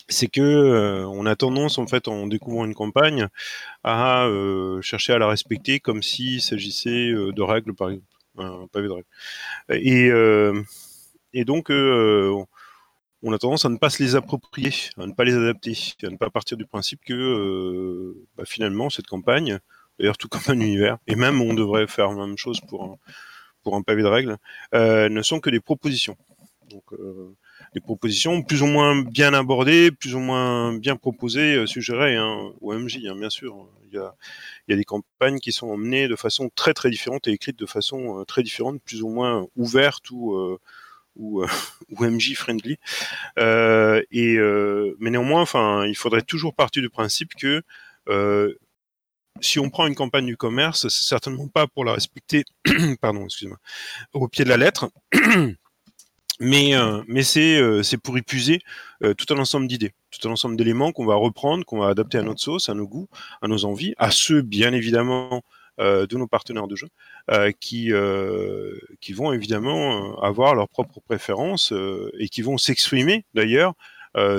C: c'est que on a tendance en fait en découvrant une campagne à chercher à la respecter comme s'il s'agissait de règles par exemple, un pavé de règles. Et, et donc on a tendance à ne pas se les approprier, à ne pas les adapter, à ne pas partir du principe que euh, bah, finalement cette campagne, d'ailleurs tout comme un univers, et même on devrait faire la même chose pour un, pour un pavé de règles, euh, ne sont que des propositions. Donc euh, des propositions plus ou moins bien abordées, plus ou moins bien proposées, suggérées hein, MJ, hein, bien sûr. Il y, a, il y a des campagnes qui sont emmenées de façon très très différente et écrites de façon très différente, plus ou moins ouverte ou ou, euh, ou MJ friendly. Euh, et euh, mais néanmoins, enfin, il faudrait toujours partir du principe que si on prend une campagne du commerce, c'est certainement pas pour la respecter, pardon, excusez-moi, au pied de la lettre, mais mais c'est c'est pour épuiser tout un ensemble d'idées, tout un ensemble d'éléments qu'on va reprendre, qu'on va adapter à notre sauce, à nos goûts, à nos envies, à ceux bien évidemment euh, de nos partenaires de jeu, euh, qui, euh, qui vont évidemment avoir leurs propres préférences et qui vont s'exprimer d'ailleurs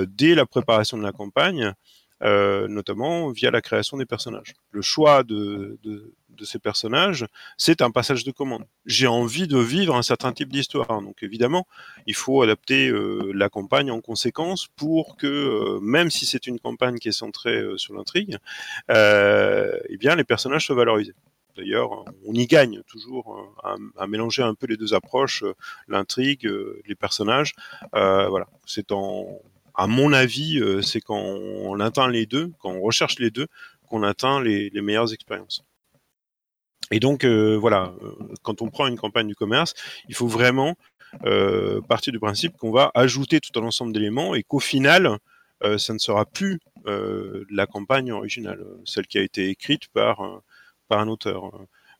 C: dès la préparation de la campagne, notamment via la création des personnages. Le choix de, de, de ces personnages, c'est un passage de commande. J'ai envie de vivre un certain type d'histoire, donc évidemment, il faut adapter la campagne en conséquence pour que, même si c'est une campagne qui est centrée sur l'intrigue, eh bien les personnages soient valorisés. D'ailleurs, on y gagne toujours euh, à, mélanger un peu les deux approches, euh, l'intrigue, euh, les personnages. voilà, c'est en, à mon avis, c'est quand on atteint les deux, quand on recherche les deux, qu'on atteint les, meilleures expériences. Et donc, voilà, quand on prend une campagne du commerce, il faut vraiment partir du principe qu'on va ajouter tout un ensemble d'éléments et qu'au final, ça ne sera plus la campagne originale, celle qui a été écrite par par un auteur.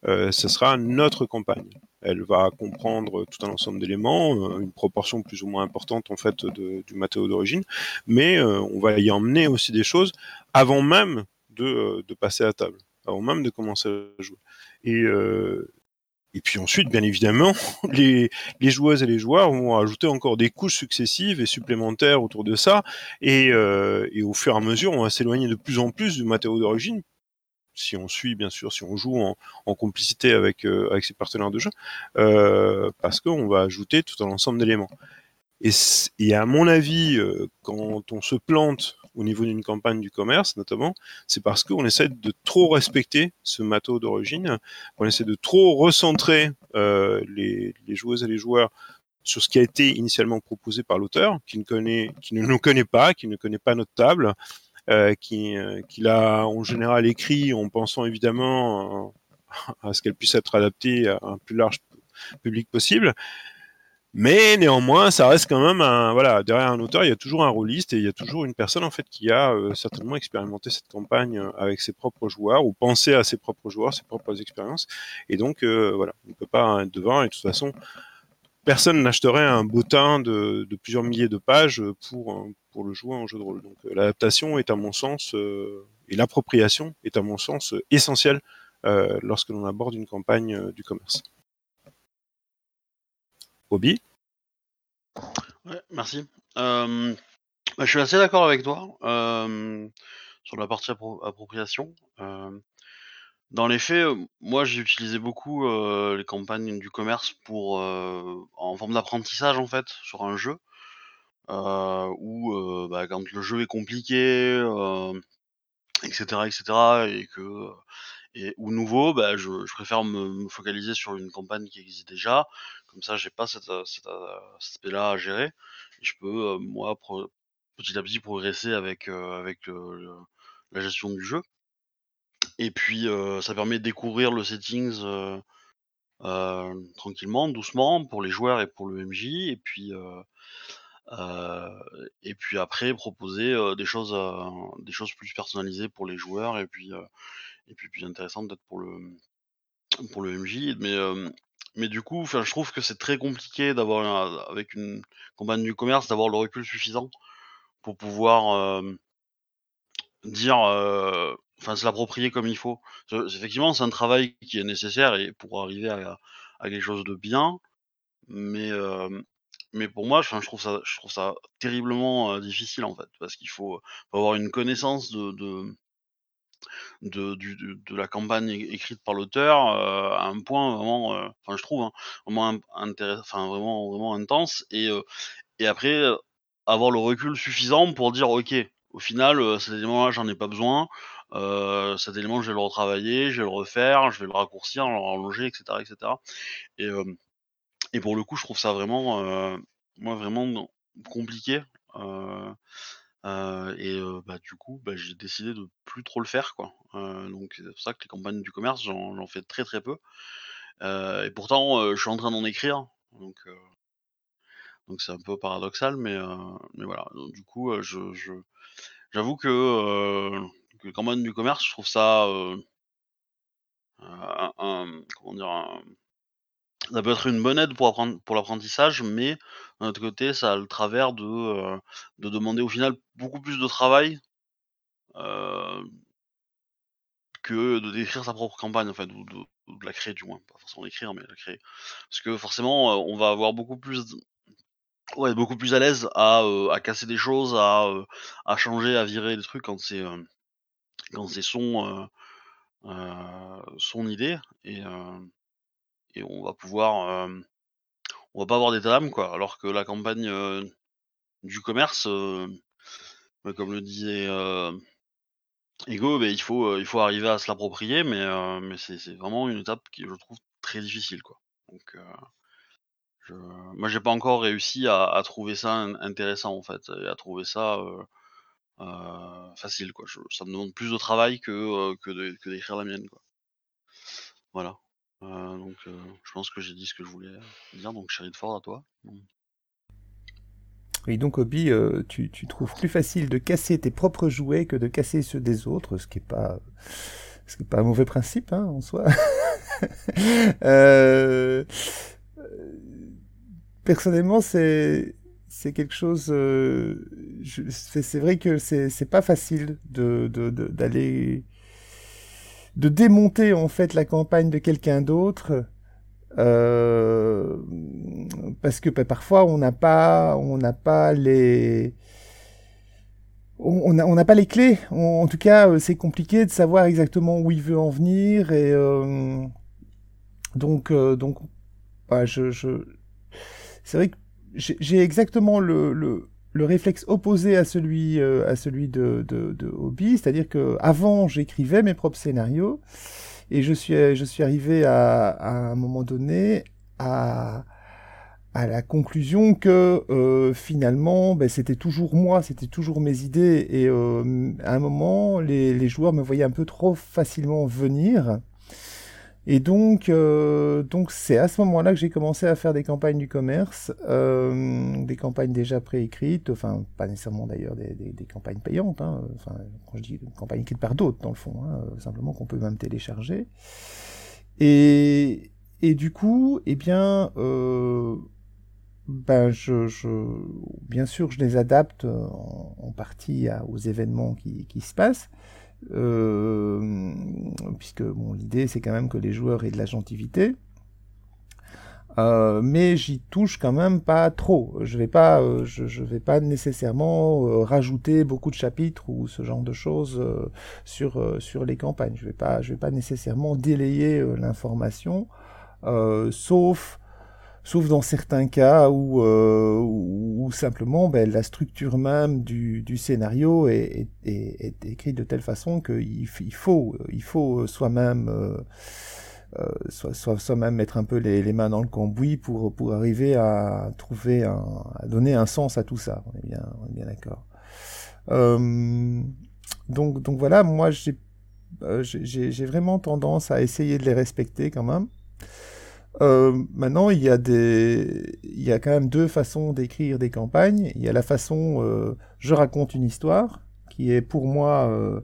C: Euh, ce sera notre campagne. Elle va comprendre tout un ensemble d'éléments, euh, une proportion plus ou moins importante en fait du matériau d'origine, mais euh, on va y emmener aussi des choses avant même de, passer à table, avant même de commencer à jouer. Et Et puis ensuite, bien évidemment, les, les joueuses et les joueurs vont ajouter encore des couches successives et supplémentaires autour de ça. Et, euh, et au fur et à mesure, on va s'éloigner de plus en plus du matériau d'origine. Si on suit, bien sûr, si on joue en, en complicité avec, euh, avec ses partenaires de jeu, euh, parce qu'on va ajouter tout un ensemble d'éléments. Et, et, à mon avis, euh, quand on se plante au niveau d'une campagne du commerce, notamment, c'est parce qu'on essaie de trop respecter ce matos d'origine, qu'on essaie de trop recentrer euh, les, joueuses et les joueurs sur ce qui a été initialement proposé par l'auteur, qui ne nous connaît pas, qui ne connaît pas notre table, euh, euh, qui l'a en général écrit en pensant évidemment à ce qu'elle puisse être adaptée à un plus large public possible. Mais néanmoins, ça reste quand même un voilà derrière un auteur, il y a toujours un rôliste et il y a toujours une personne en fait qui a euh, certainement expérimenté cette campagne euh, avec ses propres joueurs ou pensé à ses propres joueurs, ses propres expériences. Et donc euh, voilà, on ne peut pas être devant et de toute façon, personne n'achèterait un bottin de, plusieurs milliers de pages pour pour le jouer en jeu de rôle. Donc l'adaptation est à mon sens et l'appropriation est à mon sens essentielle lorsque l'on aborde une campagne du commerce.
H: Ouais, Merci. Euh, bah, je suis assez d'accord avec toi euh, sur la partie appro appropriation. Euh, dans les faits, moi j'ai utilisé beaucoup les campagnes du commerce pour en forme d'apprentissage en fait sur un jeu où bah, quand le jeu est compliqué, etc., etc., et que ou nouveau, bah, je, préfère me, focaliser sur une campagne qui existe déjà. Comme ça, j'ai pas cette, cet aspect-là à gérer. Je peux, moi, petit à petit progresser avec, avec la gestion du jeu. Et puis, ça permet de découvrir le settings euh, tranquillement, doucement, pour les joueurs et pour le MJ. Et puis, et puis après, proposer des choses, des choses plus personnalisées pour les joueurs. Et puis, et puis plus intéressant peut-être pour le pour le MJ. Mais mais du coup, enfin, je trouve que c'est très compliqué d'avoir avec une campagne du commerce d'avoir le recul suffisant pour pouvoir dire, enfin, se l'approprier comme il faut. Effectivement, c'est un travail qui est nécessaire et pour arriver à, à quelque chose de bien, mais mais pour moi, je trouve ça, je trouve ça terriblement difficile en fait, parce qu'il faut, faut, avoir une connaissance de, de de, la campagne écrite par l'auteur euh, à un point vraiment, euh, je trouve, hein, vraiment enfin vraiment vraiment intense et euh, et après avoir le recul suffisant pour dire ok, au final cet élément-là j'en ai pas besoin, cet élément je vais le retravailler, je vais le refaire, je vais le raccourcir, le rallonger, etc., etc. Et et pour le coup je trouve ça vraiment moi vraiment compliqué. Et bah, du coup, bah, j'ai décidé de plus trop le faire, quoi. Donc c'est pour ça que les campagnes du commerce, j'en fais très très peu. et pourtant, je suis en train d'en écrire, donc donc c'est un peu paradoxal, mais mais voilà. Donc, du coup, je j'avoue que, les campagnes du commerce, je trouve ça un, comment dire un, ça peut être une bonne aide pour l'apprentissage, mais d'un autre côté, ça a le travers de, euh, de demander au final beaucoup plus de travail euh, que de décrire sa propre campagne, en fait, ou de, de la créer du moins, pas forcément d'écrire, mais la créer. Parce que forcément, euh, on va avoir beaucoup plus ouais, beaucoup plus à l'aise à, casser des choses, à, à changer, à virer des trucs quand c'est quand c'est son son idée et et on va pouvoir, on va pas avoir d'état d'âme quoi. Alors que la campagne du commerce, bah, comme le disait Ego, bah, il faut, il faut arriver à se l'approprier, mais, mais c'est, vraiment une étape qui je trouve très difficile quoi. Donc je... moi j'ai pas encore réussi à, trouver ça intéressant en fait, et à trouver ça facile quoi. Ça me demande plus de travail que, que d'écrire la mienne quoi. Voilà. Euh, donc, euh, je pense que j'ai dit ce que je voulais dire. Donc, de Ford, à toi.
E: Oui, donc Obi, euh, tu, tu, trouves plus facile de casser tes propres jouets que de casser ceux des autres, ce qui n'est pas, ce qui est pas un mauvais principe hein, en soi. euh, personnellement, c'est c'est quelque chose. Euh, c'est vrai que c'est pas facile de d'aller de démonter en fait la campagne de quelqu'un d'autre Euh, parce que bah, parfois on n'a pas, on n'a pas les, on n'a on pas les clés. En tout cas, euh, c'est compliqué de savoir exactement où il veut en venir et euh, donc, euh, donc, bah, je, je, c'est vrai que j'ai exactement le, le, le réflexe opposé à celui, euh, à celui de, de, de Hobby, c'est-à-dire que avant j'écrivais mes propres scénarios et je suis, je suis arrivé à, un moment donné à, à la conclusion que euh, finalement ben, c'était toujours moi, c'était toujours mes idées et euh, à un moment les, les joueurs me voyaient un peu trop facilement venir. Et donc, euh, donc c'est à ce moment-là que j'ai commencé à faire des campagnes du commerce, euh, des campagnes déjà préécrites, enfin pas nécessairement d'ailleurs des, campagnes payantes, hein, enfin quand je dis campagnes écrites par d'autres dans le fond, hein, euh, simplement qu'on peut même télécharger. Et, et du coup, eh bien, euh, ben je, je, bien sûr, je les adapte euh, en, partie aux événements qui, qui se passent. Euh, puisque bon, l'idée c'est quand même que les joueurs aient de la gentilité. Euh, mais j'y touche quand même pas trop. Je vais pas, euh, je, vais pas nécessairement rajouter beaucoup de chapitres ou ce genre de choses sur sur les campagnes. Je vais pas, je vais pas nécessairement délayer l'information, sauf sauf dans certains cas où, euh, où, où simplement ben, la structure même du, du scénario est, est, est, écrite de telle façon qu'il il faut, il faut soi-même euh, euh, soi-même mettre un peu les, les mains dans le cambouis pour, pour arriver à trouver un, à donner un sens à tout ça. On est bien, bien d'accord. Euh, donc, donc voilà, moi euh, j'ai vraiment tendance à essayer de les respecter quand même. Euh, maintenant, il y a des, il y a quand même deux façons d'écrire des campagnes. Il y a la façon, euh, je raconte une histoire, qui est pour moi euh,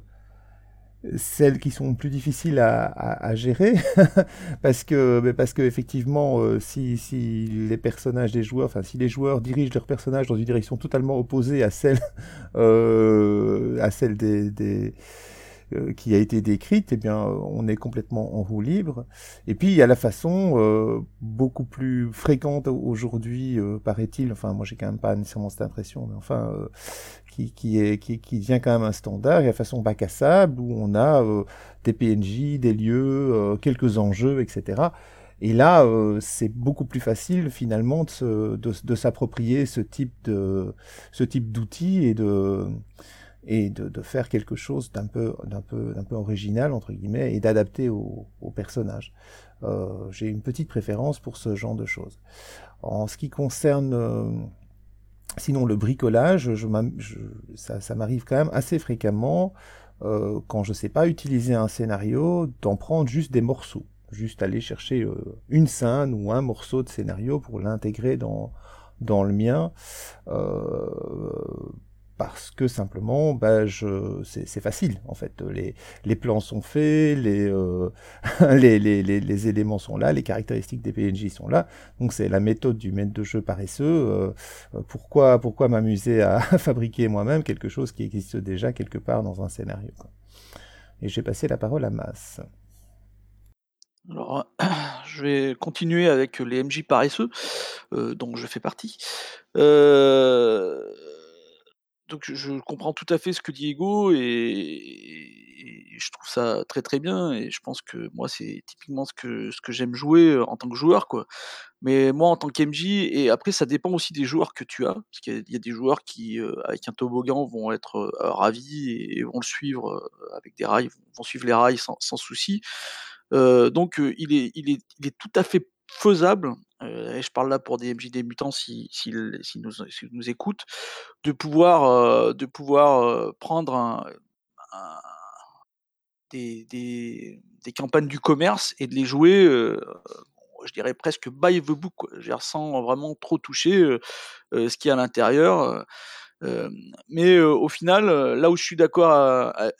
E: celles qui sont plus difficiles à, à, à gérer, parce que, parce que effectivement, euh, si, si les personnages des joueurs, enfin si les joueurs dirigent leurs personnages dans une direction totalement opposée à celle, euh, à celle des, des qui a été décrite, eh bien, on est complètement en roue libre. Et puis, il y a la façon euh, beaucoup plus fréquente aujourd'hui, euh, paraît-il, enfin, moi, j'ai quand même pas nécessairement cette impression, mais enfin, euh, qui, qui, est, qui, qui devient quand même un standard, il y a la façon bac à sable, où on a euh, des PNJ, des lieux, euh, quelques enjeux, etc. Et là, euh, c'est beaucoup plus facile finalement de s'approprier ce type de ce type d'outils et de et de, de faire quelque chose d'un peu d'un peu d'un peu original entre guillemets et d'adapter au, au personnage. Euh, j'ai une petite préférence pour ce genre de choses. En ce qui concerne euh, sinon le bricolage, je, je, ça, ça m'arrive quand même assez fréquemment euh, quand je sais pas utiliser un scénario d'en prendre juste des morceaux juste aller chercher euh, une scène ou un morceau de scénario pour l'intégrer dans, dans le mien. Euh, parce que simplement, bah, je, c'est, facile en fait. Les, les plans sont faits, les, euh, les, les, les, éléments sont là, les caractéristiques des PNJ sont là. Donc c'est la méthode du maître de jeu paresseux. Euh, pourquoi, pourquoi m'amuser à fabriquer moi-même quelque chose qui existe déjà quelque part dans un scénario. Et j'ai passé la parole à Masse.
B: Alors, je vais continuer avec les MJ paresseux, euh, dont je fais partie. Euh, donc, je comprends tout à fait ce que dit Ego et, je trouve ça très très bien. Et je pense que moi, c'est typiquement ce que, ce que j'aime jouer en tant que joueur, quoi. Mais moi, en tant qu'MJ, et après, ça dépend aussi des joueurs que tu as, parce qu'il y, a des joueurs qui, avec un toboggan, vont être ravis et, vont le suivre avec des rails, vont suivre les rails sans, sans souci. Donc il, est, il, est, il est tout à fait faisable, et je parle là pour des MJ débutants s'ils si, nous, écoutent, de pouvoir, euh, de pouvoir prendre un, un, des, campagnes du commerce et de les jouer, je dirais presque by the book, quoi, sans vraiment trop toucher ce qu'il y a à l'intérieur. Euh, mais euh, au final, euh, là où je suis d'accord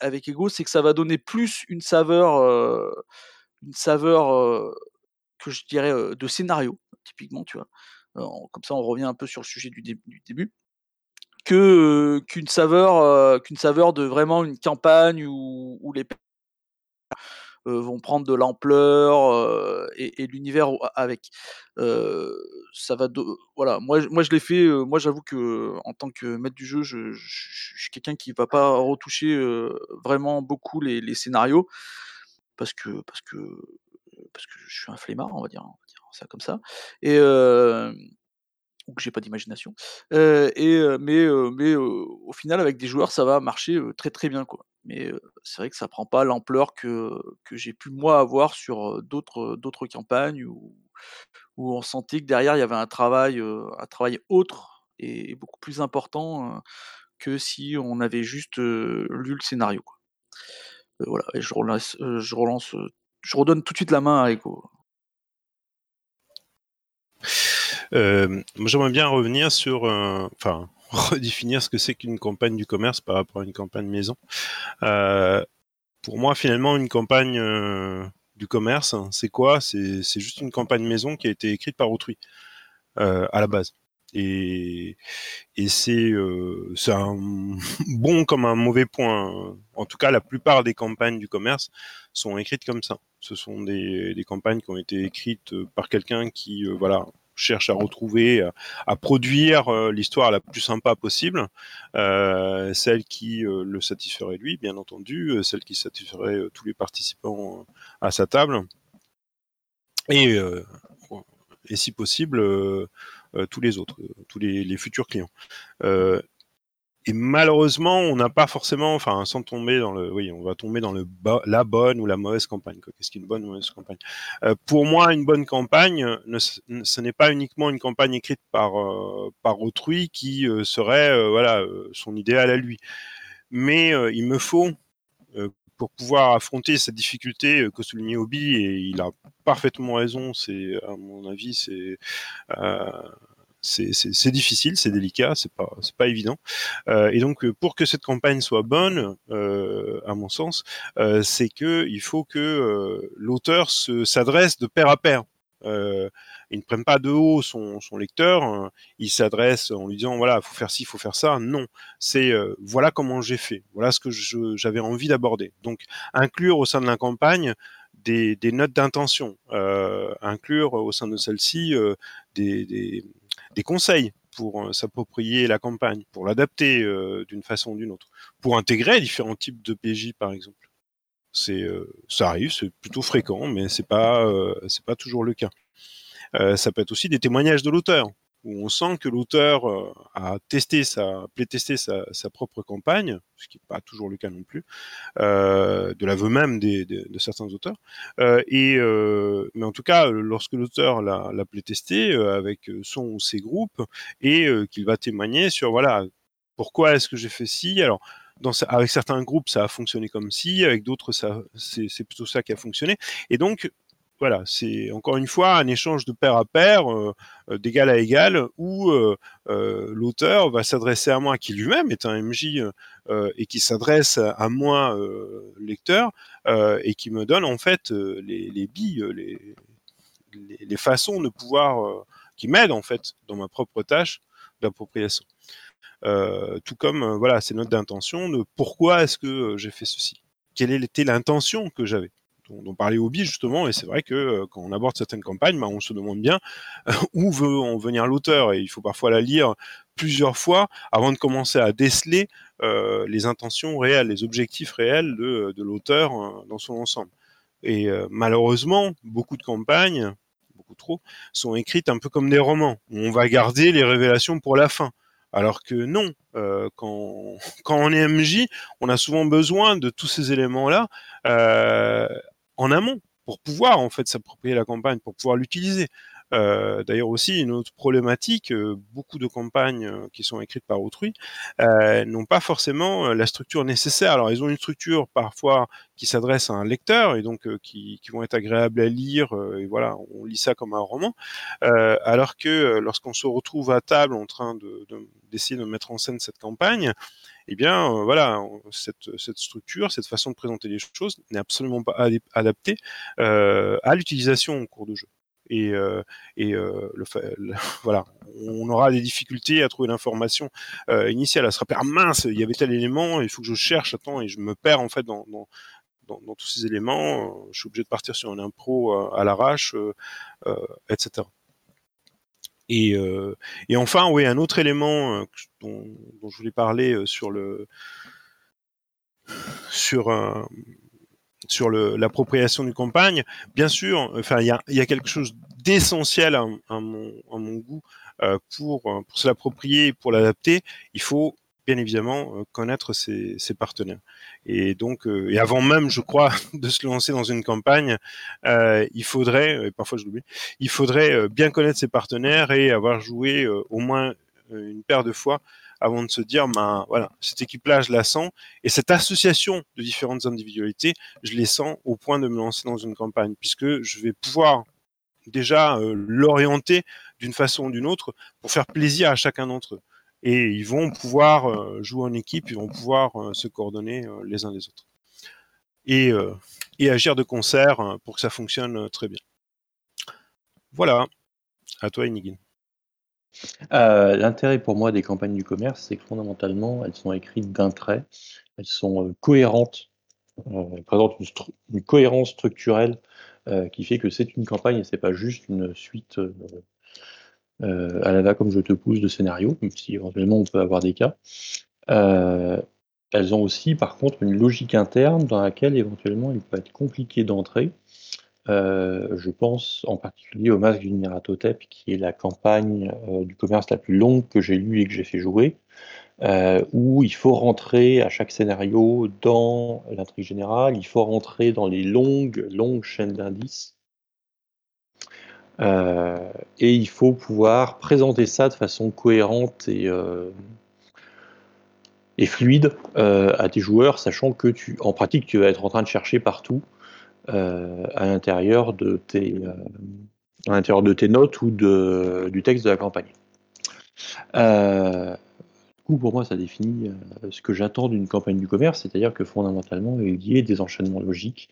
B: avec Ego, c'est que ça va donner plus une saveur, euh, une saveur que je dirais de scénario, typiquement, tu vois? comme ça, on revient un peu sur le sujet du, dé du début, que qu'une saveur, qu'une saveur de vraiment une campagne où, les vont prendre de l'ampleur et, l'univers avec. ça voilà, moi, moi je l'ai fait. moi, j'avoue que en tant que maître du jeu, je, suis quelqu'un qui va pas retoucher vraiment beaucoup les, scénarios parce que parce que je suis un flemmard, on va dire, on va dire ça comme ça. Et ou que j'ai pas d'imagination. et mais mais au final, avec des joueurs, ça va marcher très très bien, quoi. Mais c'est vrai que ça prend pas l'ampleur que, que j'ai pu moi avoir sur d'autres d'autres campagnes où, où on sentait que derrière il y avait un travail, un travail autre et beaucoup plus important que si on avait juste lu le scénario. Quoi. voilà, et je relance, je relance, je redonne tout de suite la main à Echo.
C: Euh, J'aimerais bien revenir sur, enfin, redéfinir ce que c'est qu'une campagne du commerce par rapport à une campagne maison. Euh, pour moi, finalement, une campagne euh, du commerce, c'est quoi? C'est juste une campagne maison qui a été écrite par autrui euh, à la base. Et, c'est euh, un bon comme un mauvais point. En tout cas, la plupart des campagnes du commerce sont écrites comme ça. Ce sont des, campagnes qui ont été écrites par quelqu'un qui, euh, voilà, cherche à retrouver, euh, à produire euh, l'histoire la plus sympa possible, euh, celle qui le satisferait lui, bien entendu, celle qui satisferait tous les participants à sa table, et, si possible tous les autres, tous les futurs clients. Et malheureusement, on n'a pas forcément, enfin, sans tomber dans le, oui, on va tomber dans le la bonne ou la mauvaise campagne. Qu'est-ce qu'une bonne ou mauvaise campagne? Euh, Pour moi, une bonne campagne, ne, ce n'est pas uniquement une campagne écrite par euh, par autrui qui euh, serait, voilà, son idéal à lui. Mais il me faut pour pouvoir affronter cette difficulté que soulignait Obi, et il a parfaitement raison, c'est à mon avis, c'est c'est difficile, c'est délicat, c'est pas c'est pas évident. Euh, et donc pour que cette campagne soit bonne, euh, à mon sens, euh, c'est que il faut que euh, l'auteur s'adresse de pair à pair. Euh, il ne prenne pas de haut son, son lecteur, hein. il s'adresse en lui disant voilà, faut faire ci, faut faire ça. Non, c'est euh, voilà comment j'ai fait, voilà ce que j'avais envie d'aborder. Donc inclure au sein de la campagne des, des notes d'intention, euh, inclure au sein de celle-ci des, des conseils pour euh, s'approprier la campagne, pour l'adapter euh, d'une façon ou d'une autre, pour intégrer différents types de PJ par exemple. C'est, euh, ça arrive, c'est plutôt fréquent, mais c'est pas, c'est pas toujours le cas. ça peut être aussi des témoignages de l'auteur où on sent que l'auteur euh, a testé sa, playtesté sa, sa propre campagne, ce qui n'est pas toujours le cas non plus, euh, de l'aveu même des, de certains auteurs. Euh, et mais en tout cas, lorsque l'auteur l'a, l'a playtesté avec son ou ses groupes et qu'il va témoigner sur voilà pourquoi est-ce que j'ai fait ci? Alors avec certains groupes, ça a fonctionné comme ci, avec d'autres, ça, c'est, c'est plutôt ça qui a fonctionné. Et donc, voilà, c'est encore une fois un échange de pair à pair, euh, euh, d'égal à égal, où euh, l'auteur va s'adresser à moi, qui lui-même est un MJ et qui s'adresse à moi, lecteur, et qui me donne en fait les, les billes, les, les, façons de pouvoir, qui m'aident en fait dans ma propre tâche d'appropriation. tout comme voilà ces notes d'intention de pourquoi est-ce que j'ai fait ceci, quelle était l'intention que j'avais? Dont, parlait Obi justement, et c'est vrai que euh, quand on aborde certaines campagnes, bah, on se demande bien euh, où veut en venir l'auteur, et il faut parfois la lire plusieurs fois avant de commencer à déceler euh, les intentions réelles, les objectifs réels de, l'auteur dans son ensemble. Et malheureusement, beaucoup de campagnes, beaucoup trop, sont écrites un peu comme des romans, où on va garder les révélations pour la fin. Alors que non, quand, on est MJ, on a souvent besoin de tous ces éléments-là en amont pour pouvoir en fait s'approprier la campagne, pour pouvoir l'utiliser. Euh, D'ailleurs aussi une autre problématique, euh, beaucoup de campagnes euh, qui sont écrites par autrui euh, n'ont pas forcément la structure nécessaire. Alors ils ont une structure parfois qui s'adresse à un lecteur et donc qui, qui, vont être agréables à lire et voilà on lit ça comme un roman. alors que lorsqu'on se retrouve à table en train d'essayer de, de mettre en scène cette campagne, eh bien, euh, voilà, cette, cette, structure, cette façon de présenter les choses n'est absolument pas adaptée euh, à l'utilisation au cours de jeu. Et, euh, et voilà, on aura des difficultés à trouver l'information initiale, à se rappeler ah, mince, il y avait tel élément, il faut que je cherche, attends, et je me perds en fait dans dans, dans, tous ces éléments. je suis obligé de partir sur un impro à l'arrache, etc. Et, et, enfin, oui, un autre élément dont, dont, je voulais parler sur le sur sur l'appropriation du campagne. Bien sûr, enfin, il y a, quelque chose d'essentiel à, mon, goût euh, pour, pour se l'approprier, pour l'adapter. Il faut bien évidemment euh, connaître ses, partenaires. Et donc, euh, et avant même, je crois, de se lancer dans une campagne, euh, il faudrait, et parfois je l'oublie, il faudrait bien connaître ses partenaires et avoir joué au moins une paire de fois avant de se dire, ben voilà, cette équipe-là, je la sens, et cette association de différentes individualités, je les sens au point de me lancer dans une campagne, puisque je vais pouvoir déjà l'orienter d'une façon ou d'une autre pour faire plaisir à chacun d'entre eux. Et ils vont pouvoir euh, jouer en équipe, ils vont pouvoir euh, se coordonner les uns les autres. Et, agir de concert pour que ça fonctionne très bien. Voilà. À toi, Inigin.
G: Euh, l'intérêt pour moi des campagnes du commerce, c'est que fondamentalement, elles sont écrites d'un trait, elles sont euh, cohérentes, euh, elles présentent une, cohérence structurelle qui fait que c'est une campagne et c'est pas juste une suite à la va comme je te pousse de scénario, même si éventuellement on peut avoir des cas. elles ont aussi par contre une logique interne dans laquelle éventuellement il peut être compliqué d'entrer euh, je pense en particulier au Masque du Niratotep, qui est la campagne euh, du commerce la plus longue que j'ai lue et que j'ai fait jouer, euh, où il faut rentrer à chaque scénario dans l'intrigue générale, il faut rentrer dans les longues, longues chaînes d'indices, et il faut pouvoir présenter ça de façon cohérente et, et fluide à tes joueurs, sachant que tu, en pratique, tu vas être en train de chercher partout euh, à l'intérieur de tes euh, à l'intérieur de tes notes ou de, du texte de la campagne. Euh, pour moi, ça définit ce que j'attends d'une campagne du commerce, c'est-à-dire que fondamentalement, il y ait des enchaînements logiques,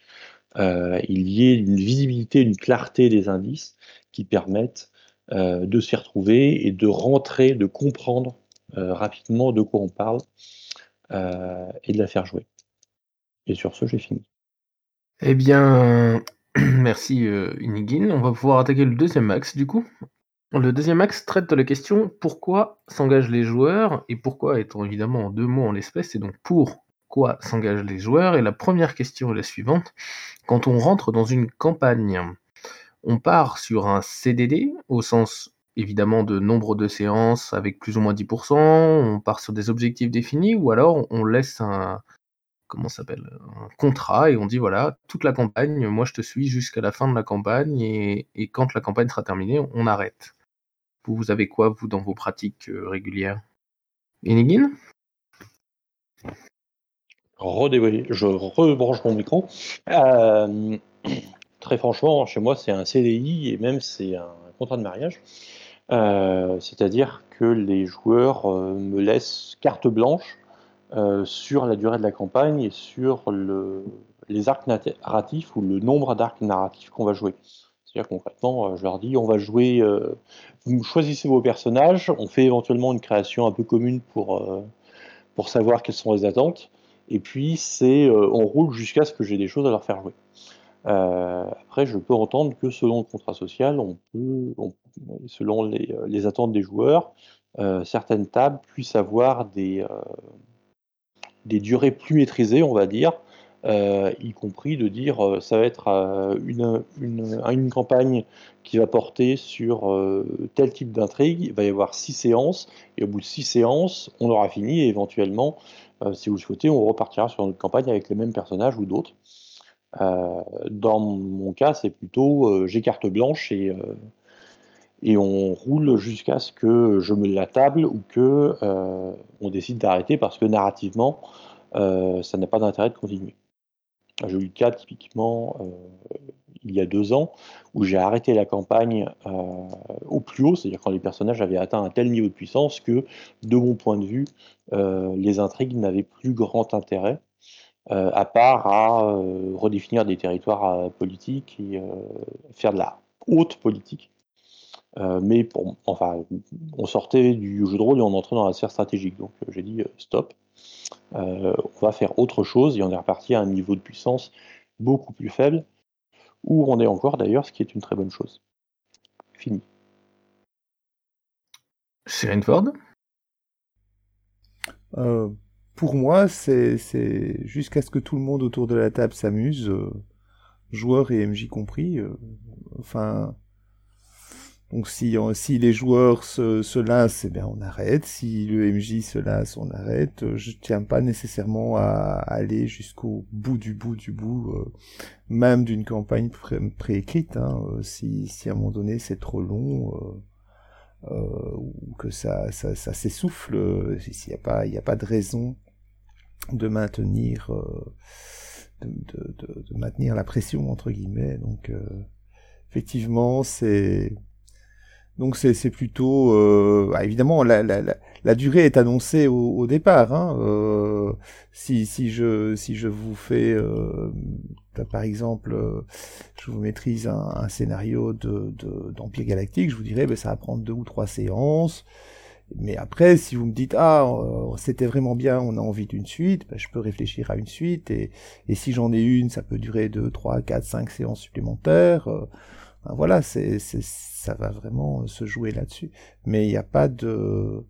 G: il y ait une visibilité, une clarté des indices qui permettent de s'y retrouver et de rentrer, de comprendre rapidement de quoi on parle et de la faire jouer. Et sur ce, j'ai fini.
A: Eh bien, merci euh, Inigin. On va pouvoir attaquer le deuxième axe du coup. Le deuxième axe traite de la question pourquoi s'engagent les joueurs? Et pourquoi étant évidemment en deux mots en l'espèce, c'est donc pourquoi s'engagent les joueurs? Et la première question est la suivante. Quand on rentre dans une campagne, on part sur un CDD au sens évidemment de nombre de séances avec plus ou moins 10%, on part sur des objectifs définis ou alors on laisse un, comment s'appelle un contrat et on dit voilà toute la campagne moi je te suis jusqu'à la fin de la campagne et, quand la campagne sera terminée on arrête. Vous, vous avez quoi vous dans vos pratiques euh, régulières? Enigin?
G: Je rebranche mon micro. Euh, très franchement chez moi c'est un CDI et même c'est un contrat de mariage. Euh, c'est-à-dire que les joueurs me laissent carte blanche euh, sur la durée de la campagne et sur le, les arcs narratifs ou le nombre d'arcs narratifs qu'on va jouer. C'est-à-dire concrètement, euh, je leur dis, on va jouer, euh, vous choisissez vos personnages, on fait éventuellement une création un peu commune pour, pour savoir quelles sont les attentes, et puis c'est, on roule jusqu'à ce que j'ai des choses à leur faire jouer. après, je peux entendre que selon le contrat social, on peut, selon les, attentes des joueurs, certaines tables puissent avoir des, des durées plus maîtrisées, on va dire, euh, y compris de dire euh, ça va être euh, une, une, campagne qui va porter sur tel type d'intrigue, il va y avoir six séances, et au bout de six séances, on aura fini, et éventuellement, si vous le souhaitez, on repartira sur une campagne avec les mêmes personnages ou d'autres. dans mon cas, c'est plutôt j'ai carte blanche et, et on roule jusqu'à ce que je me la table ou que euh, on décide d'arrêter parce que narrativement, euh, ça n'a pas d'intérêt de continuer. J'ai eu le cas typiquement euh, il y a deux ans où j'ai arrêté la campagne au plus haut, c'est-à-dire quand les personnages avaient atteint un tel niveau de puissance que, de mon point de vue, les intrigues n'avaient plus grand intérêt. à part à redéfinir des territoires politiques et faire de la haute politique, euh, mais enfin, on sortait du jeu de rôle et on entrait dans la sphère stratégique. Donc euh, j'ai dit euh, stop. on va faire autre chose et on est reparti à un niveau de puissance beaucoup plus faible, où on est encore d'ailleurs, ce qui est une très bonne chose. Fini.
A: Cyril Ford
E: euh, Pour moi, c'est jusqu'à ce que tout le monde autour de la table s'amuse, euh, joueurs et MJ compris. Euh, enfin, donc si, si les joueurs se, se lassent, eh on arrête. Si le MJ se lasse, on arrête. Je tiens pas nécessairement à, aller jusqu'au bout du bout du bout, euh, même d'une campagne préécrite. Hein. Euh, si, si à un moment donné c'est trop long euh, euh, ou que ça, ça, ça s'essouffle, s'il n'y a pas, il n'y a pas de raison de maintenir, de, de, de, maintenir la pression entre guillemets. Donc effectivement, c'est donc c'est plutôt euh, bah, évidemment la, la, la, durée est annoncée au, au départ. Hein, euh, si, si je si je vous fais euh, par exemple euh, je vous maîtrise un, un scénario de d'Empire Galactique, je vous dirais ben, ça va prendre deux ou trois séances. Mais après, si vous me dites ah euh, c'était vraiment bien, on a envie d'une suite, ben, je peux réfléchir à une suite et, et si j'en ai une, ça peut durer deux, trois, quatre, cinq séances supplémentaires. Euh, voilà, c'est, ça va vraiment se jouer là-dessus. Mais il n'y a pas de...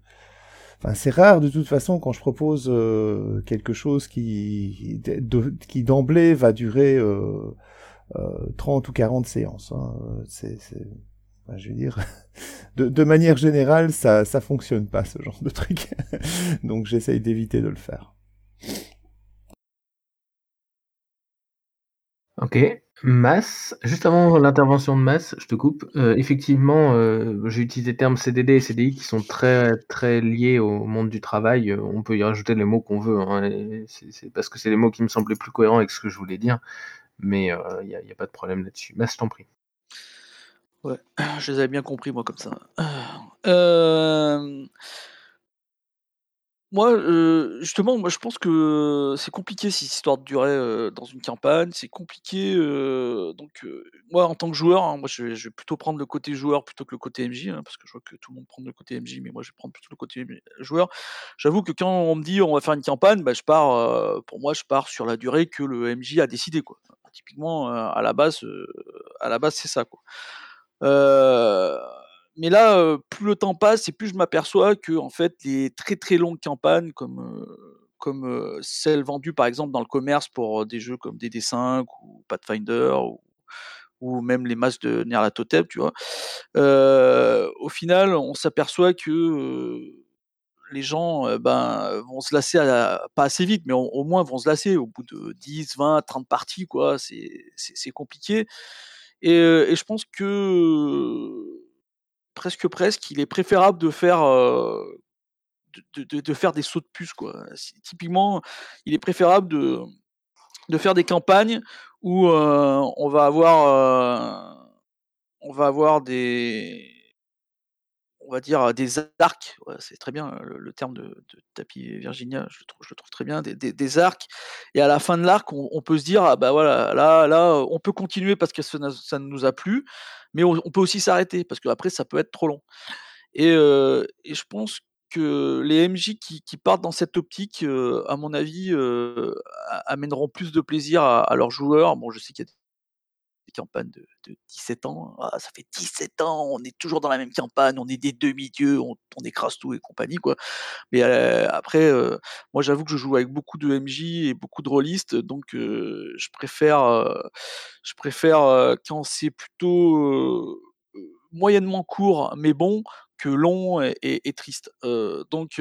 E: Enfin, c'est rare de toute façon quand je propose euh, quelque chose qui, qui d'emblée va durer euh, 30 euh, ou 40 séances. Hein. C'est, je veux dire, de, de, manière générale, ça, ça fonctionne pas ce genre de truc. Donc j'essaye d'éviter de le faire.
A: Ok. Masse, juste avant l'intervention de Masse, je te coupe. Euh, effectivement, euh, j'ai utilisé les termes CDD et CDI qui sont très, très liés au monde du travail. Euh, on peut y rajouter les mots qu'on veut, hein, c'est parce que c'est les mots qui me semblaient plus cohérents avec ce que je voulais dire, mais il n'y a, pas de problème là-dessus. Masse, je t'en prie.
B: Ouais, je les avais bien compris moi comme ça. Euh moi, justement, moi je pense que c'est compliqué cette histoire de durée, dans une campagne. C'est compliqué, donc moi en tant que joueur, hein, moi je vais plutôt prendre le côté joueur plutôt que le côté MJ, hein, parce que je vois que tout le monde prend le côté MJ, mais moi je vais prendre plutôt le côté joueur. J'avoue que quand on me dit: «On va faire une campagne», bah, je pars, pour moi je pars sur la durée que le MJ a décidé, quoi. Typiquement, à la base, à la base c'est ça, quoi. Mais là, plus le temps passe et plus je m'aperçois que en fait, les très très longues campagnes comme, comme celles vendues par exemple dans le commerce pour des jeux comme DD5 ou Pathfinder ou, même les masses de Nyarlathotep, tu vois. au final, on s'aperçoit que les gens ben, vont se lasser à, pas assez vite, mais au, moins vont se lasser au bout de 10, 20, 30 parties, quoi. C'est compliqué. Et, et, je pense que presque presque, il est préférable de faire de, de, faire des sauts de puce quoi. Typiquement, il est préférable de de faire des campagnes où on va avoir on va avoir des on va dire des arcs, c'est très bien le, terme de, de, tapis Virginia, je le trouve, très bien, des, arcs. Et à la fin de l'arc, on, peut se dire, ah bah voilà, là, là, on peut continuer parce que ça, ça nous a plu, mais on, peut aussi s'arrêter parce qu'après ça peut être trop long. Et, je pense que les MJ qui, partent dans cette optique, à mon avis, amèneront plus de plaisir à, à, leurs joueurs. Bon, je sais qu'il y a campagne de, de 17 ans. Ah, ça fait 17 ans, on est toujours dans la même campagne, on est des demi-dieux, on, on, écrase tout et compagnie, quoi. Mais après, moi, j'avoue que je joue avec beaucoup de MJ et beaucoup de rôlistes, donc je préfère, je préfère quand c'est plutôt moyennement court, mais bon, que long et triste. donc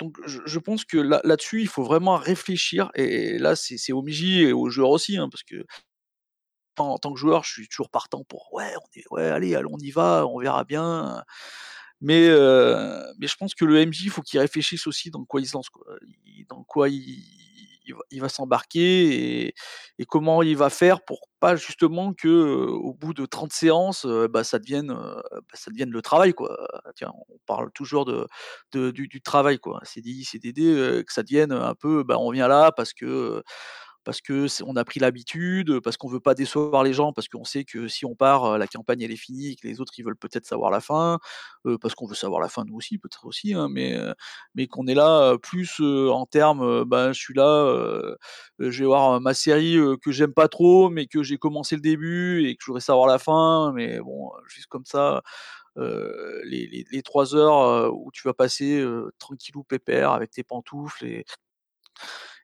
B: donc je, pense que là, là-dessus, il faut vraiment réfléchir. Et, là, c'est au MJ et aux joueurs aussi, hein, parce que en, tant que joueur, je suis toujours partant pour ouais, on est, ouais, allez, allez, on y va, on verra bien. Mais, euh, mais je pense que le MJ, il faut qu'il réfléchisse aussi dans quoi il se lance, quoi. dans quoi il, il va, s'embarquer et, comment il va faire pour pas justement que au bout de 30 séances, bah, ça devienne, bah, ça devienne le travail, quoi. Tiens, on parle toujours de, du, travail, quoi. CDI, CDD, que ça devienne un peu, bah, on vient là parce que parce que on a pris l'habitude, parce qu'on veut pas décevoir les gens, parce qu'on sait que si on part, la campagne elle est finie et que les autres ils veulent peut-être savoir la fin, parce qu'on veut savoir la fin nous aussi, peut-être aussi, hein, mais mais qu'on est là, plus, en termes, ben, je suis là, je vais voir ma série, que j'aime pas trop, mais que j'ai commencé le début et que je voudrais savoir la fin, mais bon, juste comme ça, les les les 3 heures, où tu vas passer, tranquillou pépère avec tes pantoufles et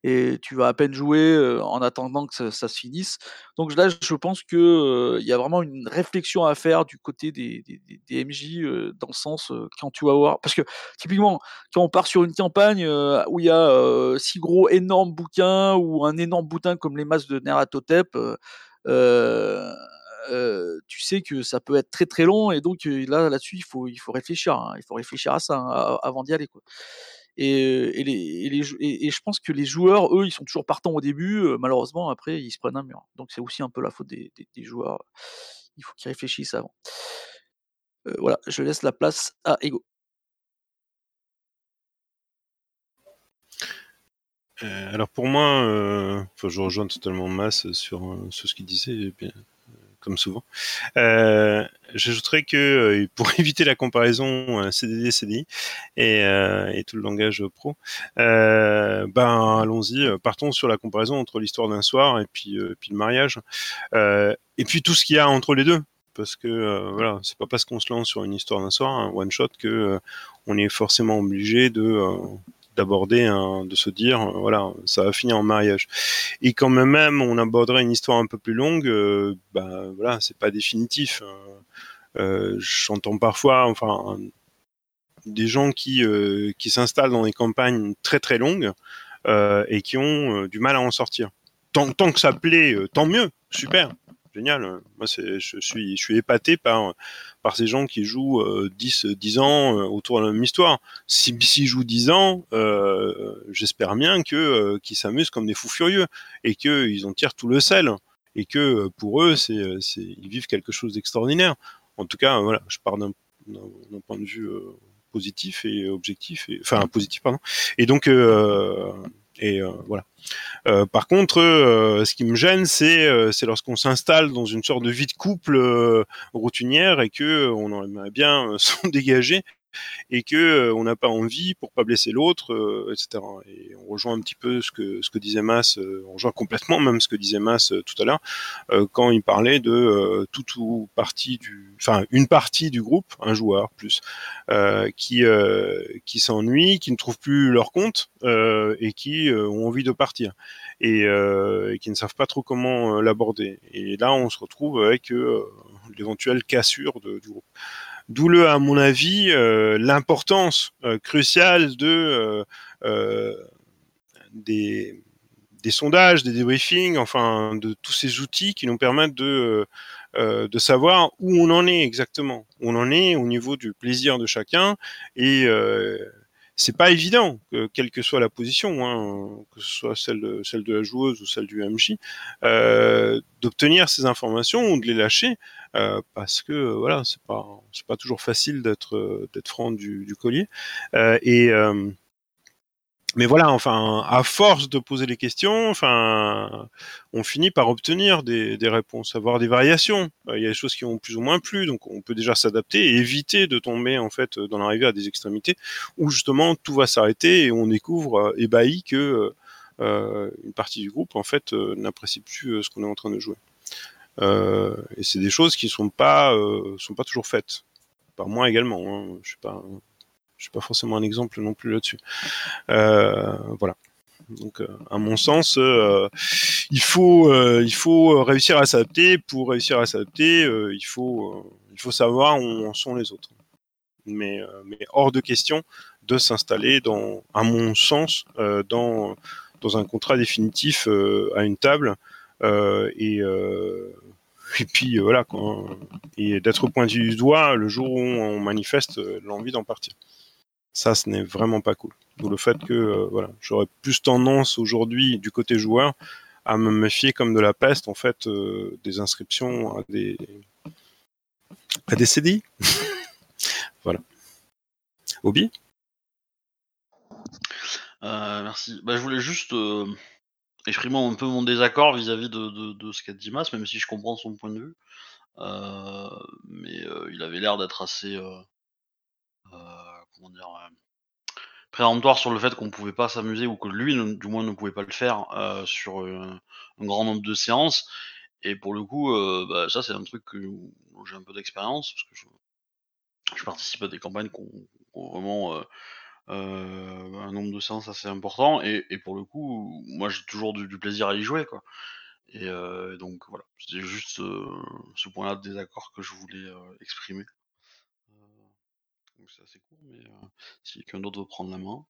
B: et tu vas à peine jouer, en attendant que ça se finisse. Donc là, je pense que, heu, il y a vraiment une réflexion à faire du côté des MJ, dans le sens, heu, quand tu vas voir parce que typiquement, quand on part sur une campagne, où il y a, 6 gros énormes bouquins ou un énorme bouquin comme les masses de heu, tu sais que ça peut être très, très long et donc là là-dessus, il faut il faut réfléchir, hein, il faut réfléchir à ça, hein, avant d'y aller. Et les et les et je pense que les joueurs, eux, ils sont toujours partants au début, heu, malheureusement après ils se prennent un mur. Donc c'est aussi un peu la faute des joueurs. Il faut qu'ils réfléchissent avant. Voilà, je laisse la place à Ego.
C: Heu, alors pour moi, je rejoins totalement Mas sur, ce qu'il disait bien, comme souvent. Heu, j'ajouterais que, heu, pour éviter la comparaison, heu, CDD-CDI et heu, et tout le langage pro, ben allons-y, partons sur la comparaison entre l'histoire d'un soir et puis, le mariage. Et puis tout ce qu'il y a entre les 2 parce que, voilà, c'est pas parce qu'on se lance sur une histoire d'un soir, un one shot que, on est forcément obligé de, d'aborder un de se dire, heu, voilà, ça va finir en mariage. Et quand même on aborderait une histoire un peu plus longue, heu, bah, voilà, c'est pas définitif, heu heu, j'entends parfois, enfin, des gens qui, heu, qui s'installent dans des campagnes très, très longues, et qui ont, du mal à en sortir. Tant tant que ça plaît, tant mieux, super, génial, moi c'est je suis je suis épaté par, par ces gens qui jouent, heu, 10, 10 ans, heu, autour de la même histoire. Si s'ils jouent 10 ans, heu, j'espère bien que, heu, qu'ils s'amusent comme des fous furieux et qu'ils en tirent tout le sel et que, pour eux, c'est, c'est ils vivent quelque chose d'extraordinaire. En tout cas, voilà, je pars d'un d'un d'un point de vue, positif et objectif et enfin positif pardon. Et donc et heu, voilà. Heu, par contre, heu, ce qui me gêne, c'est, lorsqu'on s'installe dans une sorte de vie de couple, routinière et que on aimerait bien s'en dégager et que, heu, on n'a pas envie pour pas blesser l'autre, heu, et cetera. Et on rejoint un petit peu ce que ce que disait Mas, heu, on rejoint complètement même ce que disait Mas, tout à l'heure, heu, quand il parlait de, heu, toute ou partie du enfin une partie du groupe, un joueur plus, qui, qui s'ennuient, qui ne trouvent plus leur compte, et qui, ont envie de partir et et qui ne savent pas trop comment, l'aborder. Et là, on se retrouve avec, heu, l'éventuelle cassure du groupe. D'où le à mon avis, heu, l'importance, heu, cruciale de, heu, des sondages, des débriefings, enfin de tous ces outils qui nous permettent de, de savoir où on en est exactement. On en est au niveau du plaisir de chacun et c'est pas évident, que quelle que soit la position, hein, que ce soit celle de celle de la joueuse ou celle du MJ, heu, d'obtenir ces informations ou de les lâcher, heu, parce que, voilà, c'est pas c'est pas toujours facile d'être, d'être franc du du collier. Heu, et hem mais voilà, enfin, à force de poser les questions, enfin, on finit par obtenir des réponses, avoir des variations. Il y a des choses qui ont plus ou moins plu, donc on peut déjà s'adapter et éviter de tomber, en fait, dans l'arrivée à des extrémités où justement tout va s'arrêter et on découvre, ébahi que, heu, une partie du groupe, en fait, n'apprécie plus, ce qu'on est en train de jouer. Et c'est des choses qui sont pas, sont pas toujours faites. Par moi également, hein, je suis pas je suis pas forcément un exemple non plus là-dessus. Heu, voilà. Donc, heu, à mon sens, heu, il faut, il faut réussir à s'adapter. Pour réussir à s'adapter, il faut, il faut savoir où en sont les autres. Mais, mais hors de question de s'installer dans à mon sens, dans dans un contrat définitif, à une table, et et puis voilà quoi, hein, et d'être pointé du doigt le jour où on manifeste l'envie d'en partir. Ça, ce n'est vraiment pas cool. D'où le fait que, heu, voilà, j'aurais plus tendance aujourd'hui, du côté joueur, à me méfier comme de la peste, en fait, heu, des inscriptions à des à des CDI. Voilà. Obi?
H: Heu, merci. Bah, je voulais juste, heu, exprimant un peu mon désaccord vis-à-vis de, de, de ce qu'a dit Mas, même si je comprends son point de vue. Euh, mais euh, il avait l'air d'être assez, euh, euh, comment euh, péremptoire sur le fait qu'on pouvait pas s'amuser ou que lui, ne- du moins, ne pouvait pas le faire euh, sur euh, un grand nombre de séances. Et pour le coup, bah, ça c'est un truc que, j'ai un peu d'expérience parce que je, participe à des campagnes qui ont, vraiment un nombre de séances assez important et, pour le coup, moi j'ai toujours du, plaisir à y jouer quoi. Et donc voilà, c'était juste ce point-là de désaccord que je voulais exprimer. Donc c'est assez court, mais euh, si quelqu'un d'autre veut prendre la main.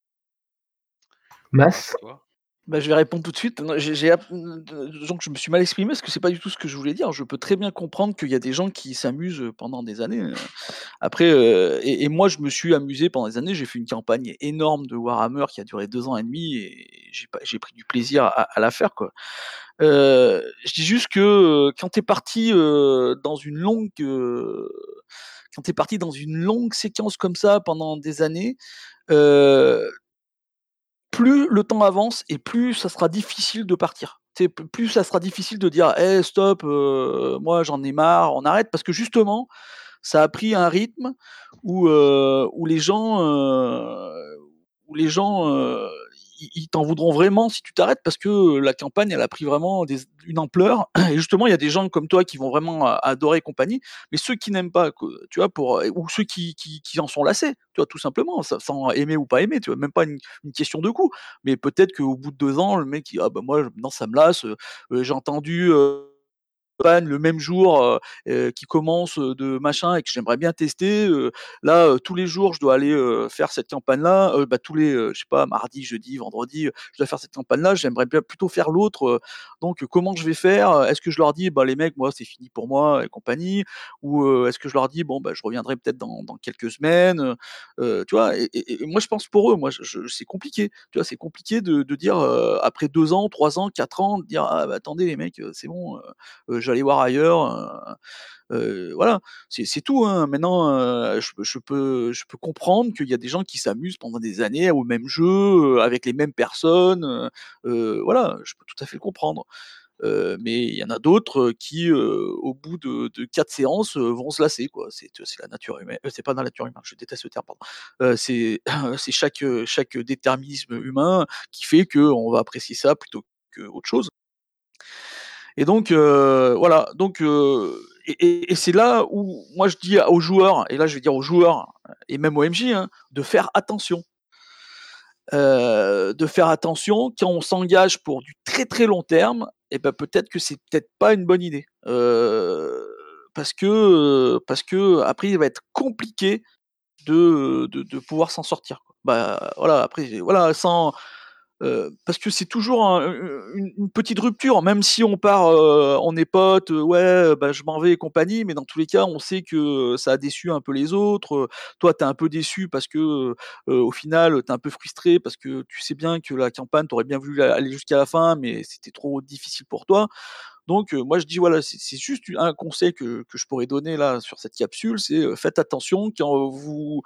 A: Mas
H: c'est toi.
B: Bah, je vais répondre tout de suite. App euh, donc je me suis mal exprimé parce que c'est pas du tout ce que je voulais dire. Je peux très bien comprendre qu'il y a des gens qui s'amusent, pendant des années, heu. Après, et et moi je me suis amusé pendant des années. J'ai fait une campagne énorme de Warhammer qui a duré 2 ans et demi et j'ai pris du plaisir à à la faire, quoi. Je dis juste que, quand tu es parti, dans une longue, quand tu es parti dans une longue séquence comme ça pendant des années, plus le temps avance et plus ça sera difficile de partir. Plus ça sera difficile de dire: «Eh stop, moi j'en ai marre, on arrête». Parce que justement, ça a pris un rythme où, où les gens, où les gens, heu, ils t'en voudront vraiment si tu t'arrêtes parce que, la campagne, elle a pris vraiment une ampleur et justement, il y a des gens comme toi qui vont vraiment a adorer compagnie, mais ceux qui n'aiment pas, tu vois, pour, ou ceux qui qui qui en sont lassés, tu vois, tout simplement, sans aimer ou pas aimer, tu vois? Même pas une question de goût, mais peut-être qu'au bout de 2 ans, le mec il: «Ah bah moi maintenant ça me lasse, heu, j'ai entendu, campagne le même jour, heu heu, qui commence, de machin et que j'aimerais bien tester, là, tous les jours je dois aller, faire cette campagne-là, bah, tous les, je sais pas mardi, jeudi, vendredi, je dois faire cette campagne-là, j'aimerais bien plutôt faire l'autre, donc comment je vais faire? Est-ce que je leur dis: «Bah les mecs, moi c'est fini pour moi et compagnie» ou est-ce que je leur dis: «Bon bah je reviendrai peut-être dans dans quelques semaines», heu, tu vois? Et moi je pense pour eux, moi c'est compliqué, tu vois? C'est compliqué de de dire, après 2 ans, 3 ans, 4 ans, de dire: «Ah bah attendez les mecs, c'est bon, aller voir ailleurs», voilà, c'est tout, hein. Maintenant, je peux comprendre qu'il y a des gens qui s'amusent pendant des années au même jeu, avec les mêmes personnes, voilà, je peux tout à fait le comprendre. Mais il y en a d'autres, qui, au bout de 4 séances, vont se lasser. C'est la nature humaine, c'est pas dans la nature humaine, je déteste ce terme, c'est chaque, déterminisme humain qui fait qu'on va apprécier ça plutôt qu'autre chose. Et donc heu, voilà, donc heu et c'est là où moi je dis aux joueurs et là je vais dire aux joueurs et même aux MJ, hein, de faire attention. Heu, de faire attention quand on s'engage pour du très, très long terme et bah, peut-être que c'est peut-être pas une bonne idée. Parce que, parce qu'après il va être compliqué de, de de pouvoir s'en sortir. Bah, voilà, après voilà, sans Parce que c'est toujours une petite rupture, même si on part, heu, on est potes, ouais, bah, je m'en vais et compagnie, mais dans tous les cas, on sait que, ça a déçu un peu les autres. Toi, tu es un peu déçu parce que, au final, tu es un peu frustré parce que tu sais bien que la campagne, tu aurais bien voulu aller jusqu'à la fin, mais c'était trop difficile pour toi. Donc heu, moi je dis voilà, c'est juste un conseil que que je pourrais donner là sur cette capsule, c'est, heu, faites attention quand vous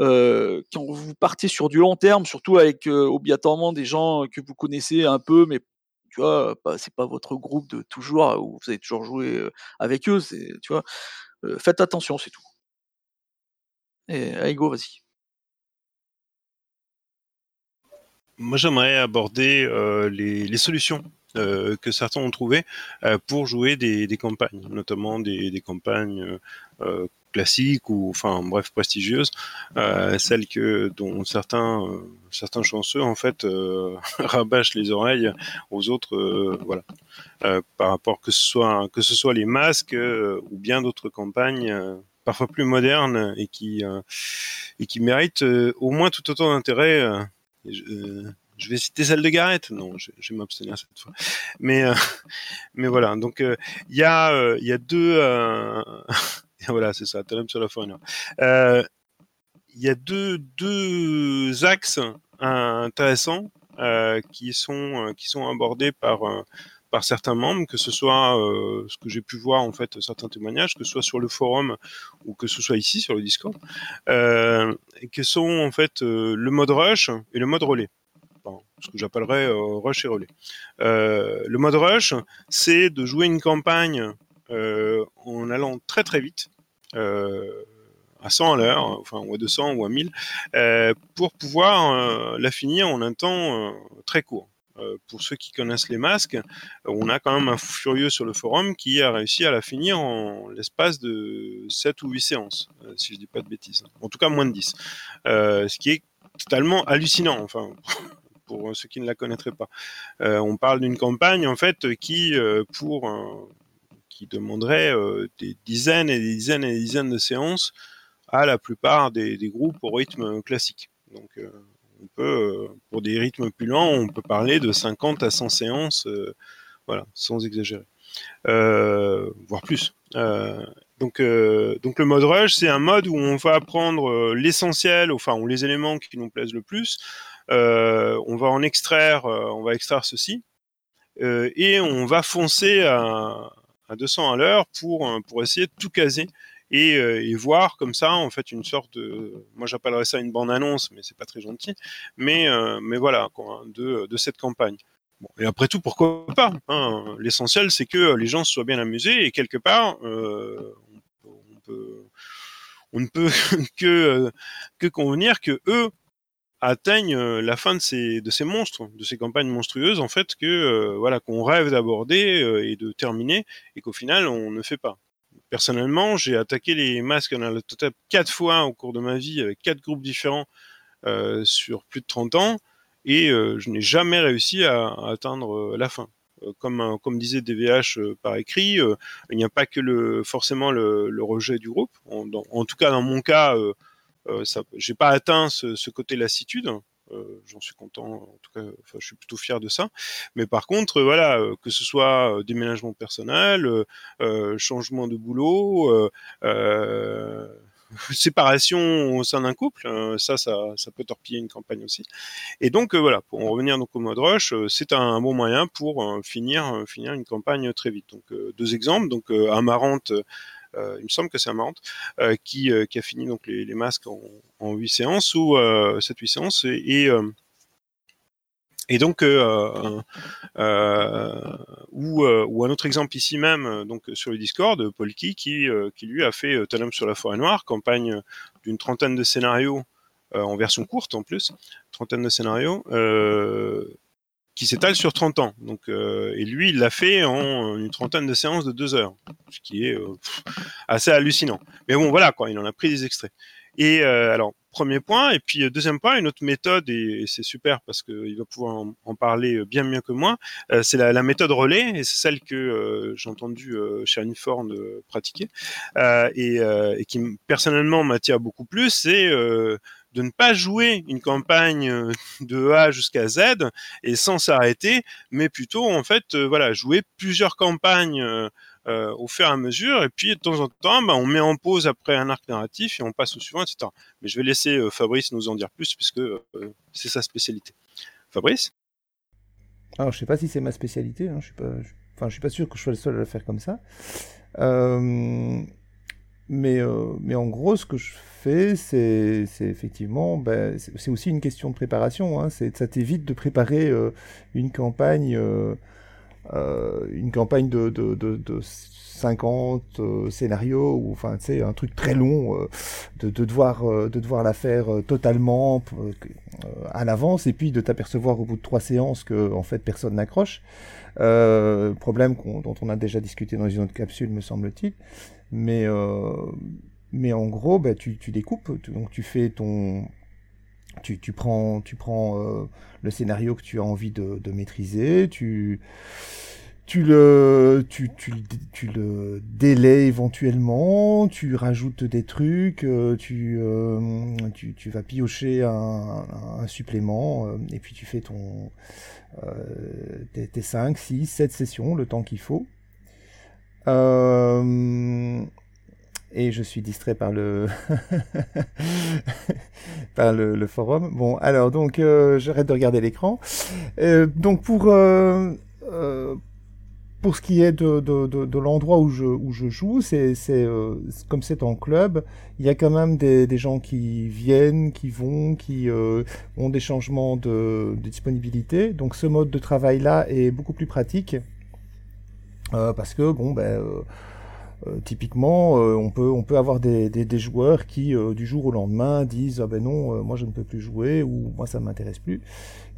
B: Heu, quand vous partez sur du long terme, surtout avec, heu, obligatoirement des gens que vous connaissez un peu, mais tu vois, c'est pas votre groupe de toujours, où vous avez toujours joué, heu, avec eux, tu vois? Faites attention, c'est tout. Et allez go, vas-y.
C: Moi, j'aimerais aborder euh, les, solutions euh, que certains ont trouvées euh, pour jouer des, campagnes, notamment des, campagnes euh, euh, classiques ou, enfin, bref, prestigieuses, euh, celles que dont certains euh, certains chanceux en fait euh, rabâchent les oreilles aux autres, euh, voilà, Euh, par rapport que ce soit que ce soit les masques euh, ou bien d'autres campagnes. parfois plus modernes et qui et qui méritent au moins tout autant d'intérêt je, vais citer celle de Garrett. Non, je, je vais m'abstenir cette fois. Mais, euh, mais voilà. Donc, il y a, il y a deux. voilà, c'est ça. Talem sur la Foreigner. Euh, Il y a deux, deux axes euh, intéressants euh, qui sont euh, qui sont abordés par euh, par certains membres, que ce soit euh, ce que j'ai pu voir en fait certains témoignages, que ce soit sur le forum ou que ce soit ici sur le Discord, euh, que sont en fait le mode rush et le mode relais. Ce que j'appellerais rush et relais. Le mode rush, c'est de jouer une campagne en allant très très vite, à 100 à l'heure, enfin ou à 200 ou à 1000, pour pouvoir la finir en un temps très court. pour ceux qui connaissent les masques, on a quand même un fou furieux sur le forum qui a réussi à la finir en l'espace de 7 ou 8 séances, si je dis pas de bêtises. En tout cas, moins de 10. ce qui est totalement hallucinant. Enfin, pour ceux qui ne la connaîtraient pas. Euh, on parle d'une campagne en fait qui, euh, pour qui demanderait euh, des dizaines et des dizaines et des dizaines de séances à la plupart des, groupes au rythme classique. Donc on peut, pour des rythmes plus lents, on peut parler de 50 à 100 séances, voilà, sans exagérer, voire plus. Donc, donc le mode rush, c'est un mode où on va apprendre l'essentiel, enfin, ou les éléments qui nous plaisent le plus, euh, on va en extraire, euh, on va extraire ceci, euh, et on va foncer à, 200 à l'heure pour, pour essayer de tout caser et, voir comme ça en fait une sorte de moi j'appellerais ça une bande annonce mais c'est pas très gentil mais mais voilà quoi, de, de cette campagne et après tout pourquoi pas hein. l'essentiel c'est que les gens soient bien amusés et quelque part on, peut on ne peut que que convenir que eux atteignent euh, la fin de ces, de ces monstres, de ces campagnes monstrueuses, en fait, que euh, voilà, qu'on rêve d'aborder euh, et de terminer, et qu'au final, on ne fait pas. Personnellement, j'ai attaqué les masques en a total quatre fois au cours de ma vie avec quatre groupes différents sur plus de 30 ans, et je n'ai jamais réussi à, atteindre la fin. Comme, comme disait DVH par écrit, il n'y a pas que le, forcément le, le rejet du groupe. En, tout cas, dans mon cas, euh, j'ai pas atteint ce, côté lassitude. Euh, j'en suis content, en tout cas, je suis plutôt fier de ça. Mais par contre, voilà, euh, que ce soit déménagement personnel, changement de boulot, séparation au sein d'un couple, ça, ça, ça, peut torpiller une campagne aussi. Et donc voilà, pour en revenir donc au mode rush, c'est un bon moyen pour finir, finir une campagne très vite. Donc deux exemples, donc Amarante euh, il me semble que c'est Amarante, euh, qui, euh, qui a fini donc les, masques en, en 8 séances ou 7-8 séances et, et donc, euh, euh, ou, ou, un autre exemple ici même, donc sur le Discord, Polki, qui, qui lui a fait Talum sur la forêt noire, campagne d'une trentaine de scénarios en version courte en plus, trentaine de scénarios, qui s'étale sur 30 ans. Donc, euh, et lui, il l'a fait en une trentaine de séances de deux heures, ce qui est euh, assez hallucinant. Mais bon, voilà, quoi, il en a pris des extraits. Et euh, alors, premier point, et puis deuxième point, une autre méthode, et, c'est super parce qu'il va pouvoir en, parler bien mieux que moi, c'est la, méthode relais, et c'est celle que j'ai entendu chez Uniform pratiquer, et, et, qui personnellement m'attire beaucoup plus, c'est de ne pas jouer une campagne euh, de A jusqu'à Z et sans s'arrêter, mais plutôt en fait euh, voilà jouer plusieurs campagnes euh, au fur et à mesure et puis de temps en temps bah, on met en pause après un arc narratif et on passe au suivant etc. Mais je vais laisser Fabrice nous en dire plus puisque c'est sa spécialité. Fabrice?
E: Alors je sais pas si c'est ma spécialité, hein. je suis pas, enfin je suis pas sûr que je sois le seul à le faire comme ça. Euh... Mais, euh, mais en gros, ce que je fais, c'est effectivement, ben, c'est aussi une question de préparation. Hein. Ça t'évite de préparer euh, une campagne, euh, une campagne de, de, de, de 50 scénarios, ou enfin, tu sais, un truc très long, de, de, devoir, de devoir la faire totalement à l'avance, et puis de t'apercevoir au bout de trois séances que, en fait, personne n'accroche. problème dont on a déjà discuté dans une autre capsule, me semble-t-il. Mais, euh, mais en gros, bah, tu, tu, découpes, donc tu fais ton... Tu, tu prends, tu prends euh, le scénario que tu as envie de, de maîtriser, tu, tu le, tu, tu, tu, le délais éventuellement, tu rajoutes des trucs, euh, tu, euh, tu, tu, vas piocher un, un supplément, euh, et puis tu fais ton, tes, tes 5, 6, 7 sessions, le temps qu'il faut. Euh, et je suis distrait par le par le, forum. Bon, alors donc euh, j'arrête de regarder l'écran. Euh, donc pour pour ce qui est de, de, l'endroit où je, où je joue, c'est, comme c'est en club, il y a quand même des, des gens qui viennent, qui vont, qui ont des changements de, de, disponibilité. Donc ce mode de travail-là est beaucoup plus pratique parce que, bon, ben, euh, euh, typiquement, euh, on, peut, on peut avoir des, des, des joueurs qui, euh, du jour au lendemain, disent ah ben non, moi je ne peux plus jouer ou moi ça ne m'intéresse plus.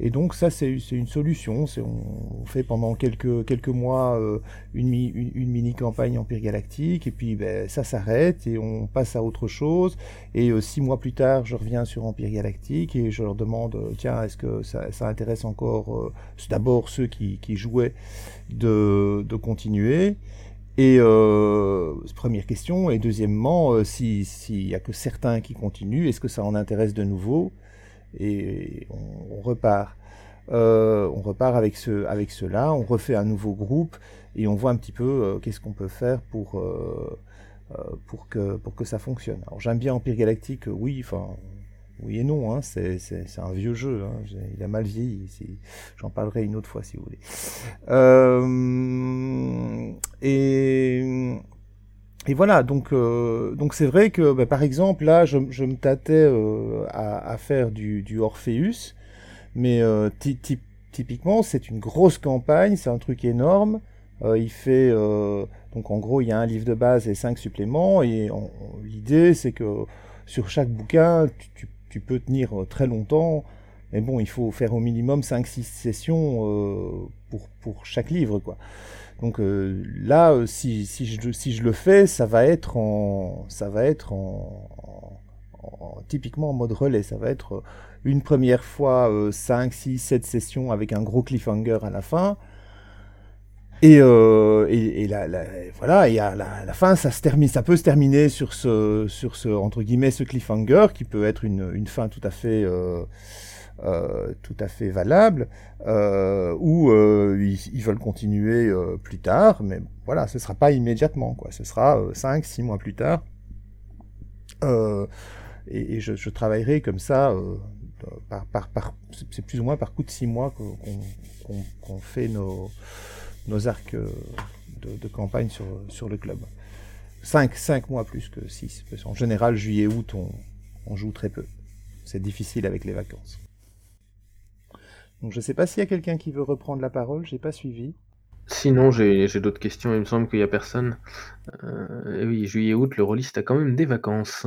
E: Et donc ça, c'est une solution. On, on fait pendant quelques, quelques mois une, une, une, mini campagne Empire Galactique et puis ben, ça s'arrête et on passe à autre chose. Et six mois plus tard, je reviens sur Empire Galactique et je leur demande tiens, est-ce que ça, ça, intéresse encore d'abord ceux qui, qui jouaient de, de continuer? Et euh, première question. Et deuxièmement, euh, s'il si y a que certains qui continuent, est-ce que ça en intéresse de nouveau? Et on, repart. Euh, on repart avec, ce, avec cela, on refait un nouveau groupe et on voit un petit peu qu'est-ce qu'on peut faire pour, pour, que, pour que ça fonctionne. Alors j'aime bien Empire Galactique, oui, enfin oui et non, hein, c'est un vieux jeu, hein, il a mal vieilli, j'en parlerai une autre fois si vous voulez. Euh, et, voilà, donc euh, donc c'est vrai que bah, par exemple là, je, me tâtais euh, à, faire du, Orpheus, mais typiquement c'est une grosse campagne, c'est un truc énorme. Il fait donc en gros il y a un livre de base et cinq suppléments et l'idée c'est que sur chaque bouquin tu, tu tu peux tenir euh, très longtemps, mais bon, il faut faire au minimum 5-6 sessions euh, pour, pour chaque livre, quoi. Donc euh, là, si, si, je, si je le fais, ça va être en, ça va être en, en, en typiquement en mode relais. Ça va être une première fois euh, 5, 6, 7 sessions avec un gros cliffhanger à la fin. Et, euh, et, et la, la, voilà, et à la, la, fin, ça se termine, ça peut se terminer sur ce, sur ce entre guillemets, ce cliffhanger qui peut être une, une fin tout à fait, euh, euh, tout à fait valable, euh, ou euh, ils, ils, veulent continuer euh, plus tard, mais voilà, ce sera pas immédiatement, quoi. Ce sera 5, 6 mois plus tard. et, et je, je, travaillerai comme ça. par, par, par c'est plus ou moins par coup de six mois qu'on qu qu fait nos, nos arcs euh, de, campagne sur, le club. 5, 5 mois plus que 6. En général, juillet-août, on, on joue très peu. C'est difficile avec les vacances. Donc je ne sais pas s'il y a quelqu'un qui veut reprendre la parole, j'ai pas suivi.
A: Sinon, j'ai d'autres questions, il me semble qu'il n'y a personne. Euh, oui, juillet-août, le rôliste a quand même des vacances.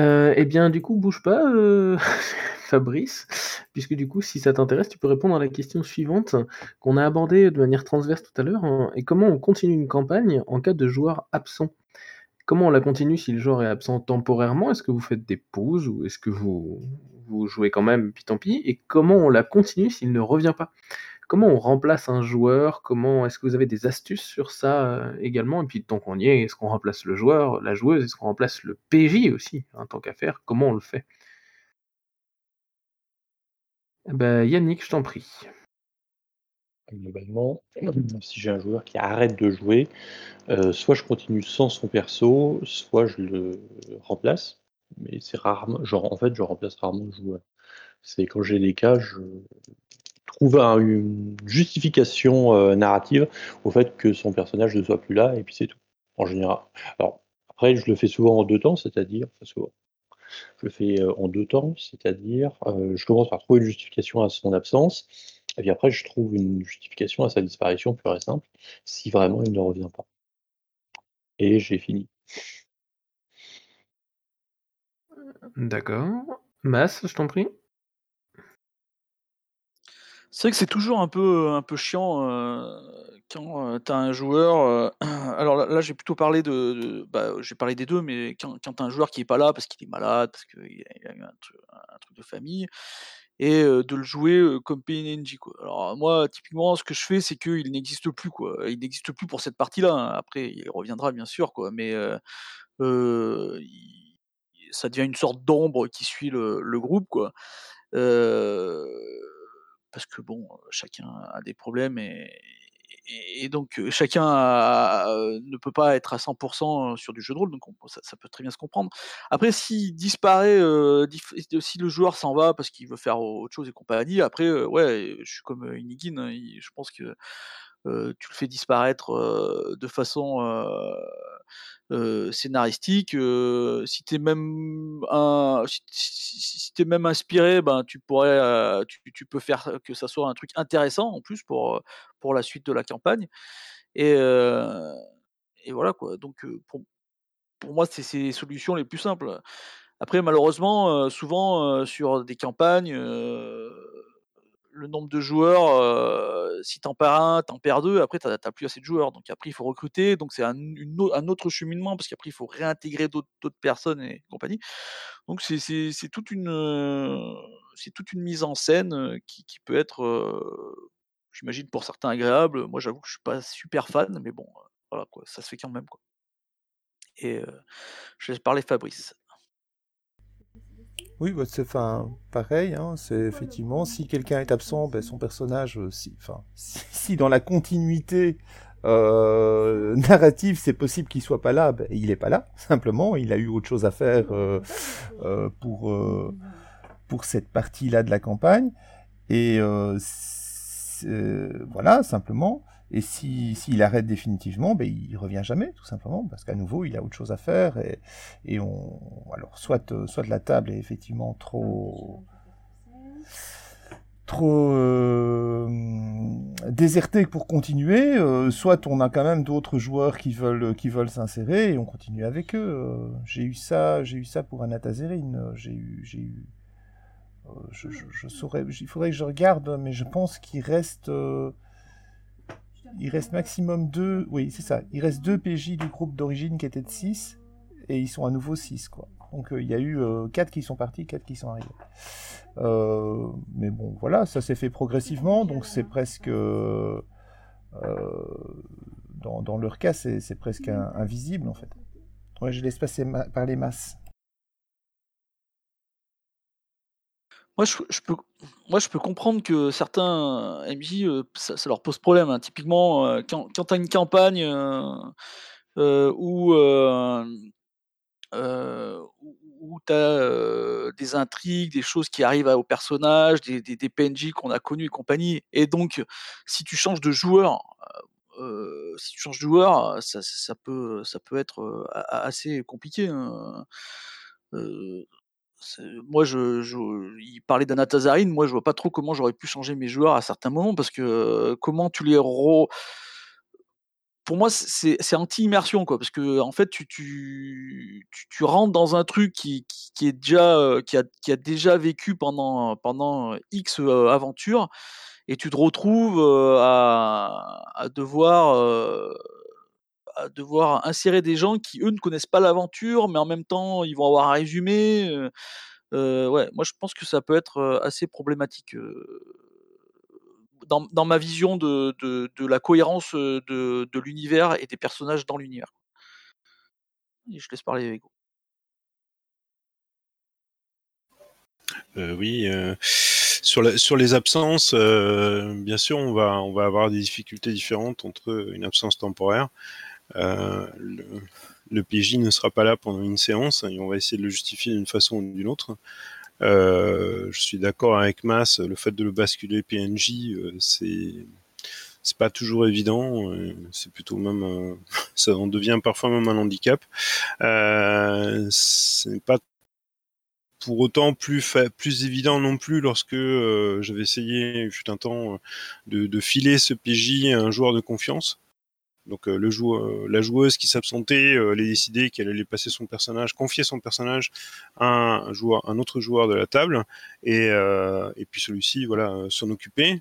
A: Euh, eh bien, du coup, bouge pas, Fabrice, puisque du coup, si ça t'intéresse, tu peux répondre à la question suivante qu'on a abordée de manière transverse tout à l'heure. Hein, et comment on continue une campagne en cas de joueur absent? Comment on la continue si le joueur est absent temporairement? Est-ce que vous faites des pauses ou est-ce que vous, vous jouez quand même, puis tant pis? Et comment on la continue s'il ne revient pas? Comment on remplace un joueur? Comment est-ce que vous avez des astuces sur ça euh, également? Et puis tant qu'on y est, est-ce qu'on remplace le joueur, la joueuse? Est-ce qu'on remplace le PJ aussi, hein, tant qu'à faire? Comment on le fait? Bah, Yannick, je t'en prie.
G: Globalement, si j'ai un joueur qui arrête de jouer, euh, soit je continue sans son perso, soit je le remplace. Mais c'est rarement, genre en fait, je remplace rarement le joueur. C'est quand j'ai des cas, je trouve un, une justification euh, narrative au fait que son personnage ne soit plus là, et puis c'est tout, en général. Alors, après, je le fais souvent en deux temps, c'est-à-dire, enfin, souvent, je le fais euh, en deux temps, c'est-à-dire, euh, je commence par trouver une justification à son absence, et puis après, je trouve une justification à sa disparition pure et simple, si vraiment il ne revient pas. Et j'ai fini.
A: D'accord. Mass, je t'en prie.
B: C'est vrai que c'est toujours un peu, un peu chiant euh, quand euh, tu as un joueur. Euh, alors là, j'ai plutôt parlé de. bah, j'ai parlé des deux, mais quand, quand tu as un joueur qui est pas là parce qu'il est malade, parce qu'il a, a eu un, truc de famille, et euh, de le jouer comme PNNJ. Quoi. Alors moi, typiquement, ce que je fais, c'est qu'il n'existe plus. Quoi. Il n'existe plus pour cette partie-là. Après, il reviendra bien sûr, quoi, mais ça devient une sorte d'ombre qui suit le, le groupe. Quoi. Euh, parce que bon, chacun a des problèmes et, donc chacun ne peut pas être à 100% sur du jeu de rôle, donc on, ça, peut très bien se comprendre. Après, s'il disparaît, si le joueur s'en va parce qu'il veut faire autre chose et compagnie, après, ouais, je suis comme Inigine, hein, je pense que tu le fais disparaître de façon scénaristique. si tu es même si, es même inspiré, ben tu pourrais, tu, peux faire que ça soit un truc intéressant en plus pour pour la suite de la campagne. Et, et voilà quoi. Donc pour, pour moi, c'est ces solutions les plus simples. Après, malheureusement, souvent sur des campagnes, le nombre de joueurs, si t'en perds un, t'en perds deux, après tu n'as plus assez de joueurs. Donc après, il faut recruter, donc c'est un, autre cheminement, parce qu'après, il faut réintégrer d'autres personnes et compagnie. Donc c'est toute, une, mise en scène qui, qui peut être, j'imagine, pour certains agréable. Moi, j'avoue que je suis pas super fan, mais bon, voilà, quoi, ça se fait quand même. Quoi. Et je laisse parler Fabrice.
E: Oui, bah, c'est enfin, pareil, hein, c'est effectivement, si quelqu'un est absent, ben, son personnage, euh, si, enfin, si, dans la continuité euh, narrative, c'est possible qu'il soit pas là, ben, il est pas là, simplement, il a eu autre chose à faire euh, pour, pour cette partie-là de la campagne, et voilà, simplement. Et s'il si, arrête définitivement, ben, il revient jamais, tout simplement, parce qu'à nouveau, il a autre chose à faire. Et, et on, alors, soit, euh, soit la table est effectivement trop, trop euh, désertée pour continuer, euh, soit on a quand même d'autres joueurs qui veulent, qui veulent s'insérer et on continue avec eux. j'ai eu ça, j'ai eu ça pour Anatazerine. J'ai eu, j'ai eu, je, je, saurais, il faudrait que je regarde, mais je pense qu'il reste il reste maximum deux. Oui, c'est ça. Il reste deux PJ du groupe d'origine qui étaient de 6 et ils sont à nouveau 6 quoi. Donc euh, il y a eu 4 euh, qui sont partis, 4 qui sont arrivés. Euh, mais bon, voilà, ça s'est fait progressivement, donc c'est presque dans, leur cas, c'est presque invisible en fait. Je laisse passer par les masses.
B: Moi je, peux, moi, je peux comprendre que certains MJ, ça, leur pose problème. Hein. Typiquement, quand, quand tu as une campagne où, où tu as des intrigues, des choses qui arrivent aux personnages, des, des, PNJ qu'on a connus et compagnie, et donc si tu changes de joueur, si tu changes de joueur, ça, ça, peut, ça peut être assez compliqué. Hein moi, je, il parlait d'Anatazarine, moi je vois pas trop comment j'aurais pu changer mes joueurs à certains moments parce que comment tu les re... Pour moi, c'est anti-immersion, quoi, parce que en fait, tu, tu, tu, rentres dans un truc qui, est déjà, qui, a, qui a déjà vécu pendant, pendant X aventures, et tu te retrouves à devoir devoir insérer des gens qui, eux, ne connaissent pas l'aventure, mais en même temps, ils vont avoir un résumé. ouais, moi, je pense que ça peut être assez problématique. Dans, ma vision de, la cohérence de, l'univers et des personnages dans l'univers. Je laisse parler Ego.
C: Euh, oui, euh, sur, les absences, euh, bien sûr, on va avoir des difficultés différentes entre une absence temporaire euh, le, PJ ne sera pas là pendant une séance et on va essayer de le justifier d'une façon ou d'une autre. Euh, je suis d'accord avec Mas, le fait de le basculer PNJ, euh, c'est pas toujours évident, c'est plutôt même, ça en devient parfois même un handicap. Euh, c'est pas pour autant plus plus évident non plus lorsque j'avais essayé, fut un temps, de, de, filer ce PJ à un joueur de confiance. Donc euh, le joueur, la joueuse qui s'absentait, euh, elle a décidé qu'elle allait passer son personnage, confier son personnage à un joueur, un autre joueur de la table, et, euh, et puis celui-ci, voilà, s'en occuper.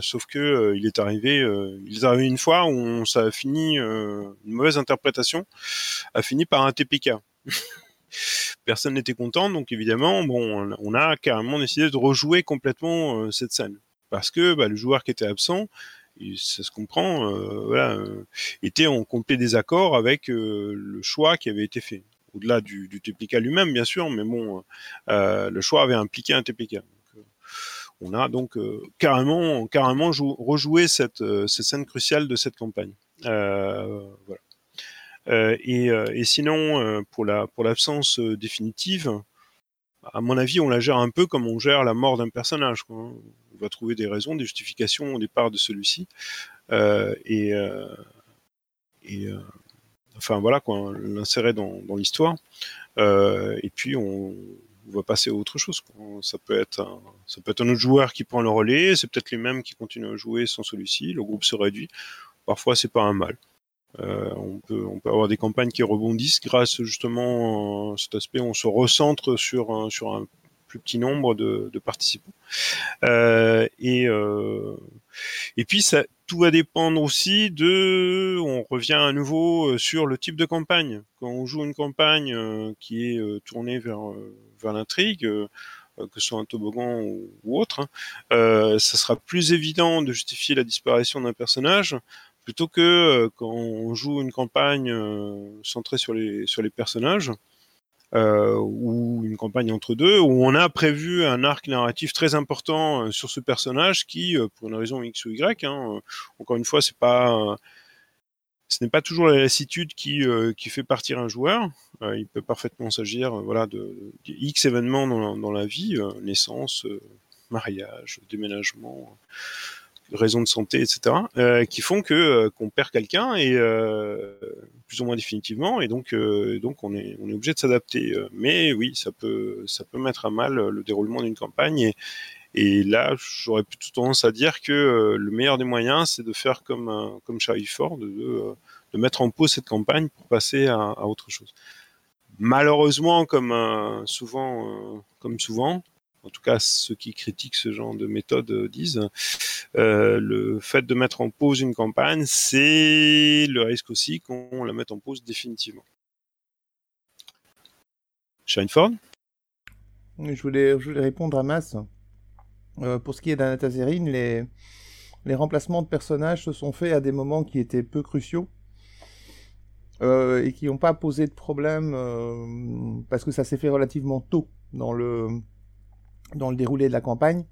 C: sauf que il est arrivé, il est arrivé une fois où ça a fini, une mauvaise interprétation, a fini par un TPK. Personne n'était content, donc évidemment, bon, on a carrément décidé de rejouer complètement cette scène parce que bah, le joueur qui était absent, ça se comprend, euh, voilà, euh, était en complet désaccord avec euh, le choix qui avait été fait. Au-delà du, du, TPK lui-même, bien sûr, mais bon, le choix avait impliqué un TPK. on a donc carrément, carrément rejoué cette, cette, scène cruciale de cette campagne. voilà. Et, et, sinon, pour la pour l'absence définitive, à mon avis, on la gère un peu comme on gère la mort d'un personnage. Quoi. Va trouver des raisons, des justifications au départ de celui-ci. et, et enfin voilà quoi, l'insérer dans, l'histoire. et puis on, va passer à autre chose. Ça peut être un, ça peut être un autre joueur qui prend le relais, c'est peut-être les mêmes qui continuent à jouer sans celui-ci. Le groupe se réduit. Parfois, c'est pas un mal. Euh, on, peut, on peut avoir des campagnes qui rebondissent grâce justement à cet aspect. On se recentre sur un, sur un petit nombre de, participants. Euh, et, euh, et puis ça, tout va dépendre aussi de, on revient à nouveau euh, sur le type de campagne. Quand on joue une campagne qui est tournée vers, vers l'intrigue, que ce soit un toboggan ou, autre, hein, ça sera plus évident de justifier la disparition d'un personnage plutôt que quand on joue une campagne centrée sur les, sur les personnages euh, ou une campagne entre deux, où on a prévu un arc narratif très important euh, sur ce personnage qui, euh, pour une raison X ou Y, hein, encore une fois, c'est pas ce n'est pas toujours la lassitude qui, qui fait partir un joueur. il peut parfaitement s'agir voilà, de, X événements dans, la vie, naissance, mariage, déménagement, raisons de santé, etc., euh, qui font que euh, qu'on perd quelqu'un et euh, plus ou moins définitivement, et donc donc on est on est obligé de s'adapter. Mais oui, ça peut ça peut mettre à mal le déroulement d'une campagne et là, j'aurais plutôt tendance à dire que le meilleur des moyens, c'est de faire comme comme Charlie Ford, de, de, mettre en pause cette campagne pour passer à, à autre chose. Malheureusement, comme souvent, comme souvent, en tout cas ceux qui critiquent ce genre de méthode euh, disent, euh, le fait de mettre en pause une campagne, c'est le risque aussi qu'on la mette en pause définitivement. Shineford
E: je voulais, je voulais répondre à Mas. Euh, pour ce qui est d'Anatazerine, les, les remplacements de personnages se sont faits à des moments qui étaient peu cruciaux. et qui n'ont pas posé de problème parce que ça s'est fait relativement tôt dans le, dans le déroulé de la campagne,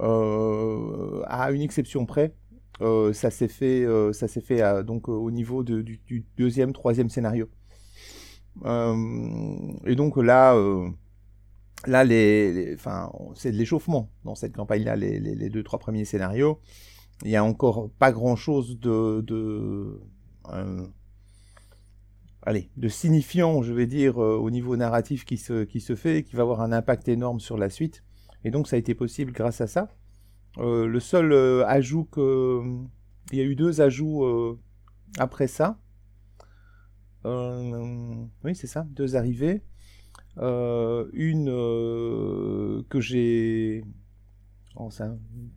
E: euh, à une exception près. Euh, ça s'est fait, euh, ça s'est fait donc au niveau du, deuxième, troisième scénario. et donc là, là, les, enfin, c'est de l'échauffement dans cette campagne-là, les, deux, trois premiers scénarios. Il y a encore pas grand-chose de allez, de signifiant, je vais dire, euh, au niveau narratif qui se, fait, qui va avoir un impact énorme sur la suite. Et donc ça a été possible grâce à ça. Euh, le seul euh, ajout que... Il y a eu deux ajouts après ça. oui, c'est ça, deux arrivées. une que j'ai... Oh,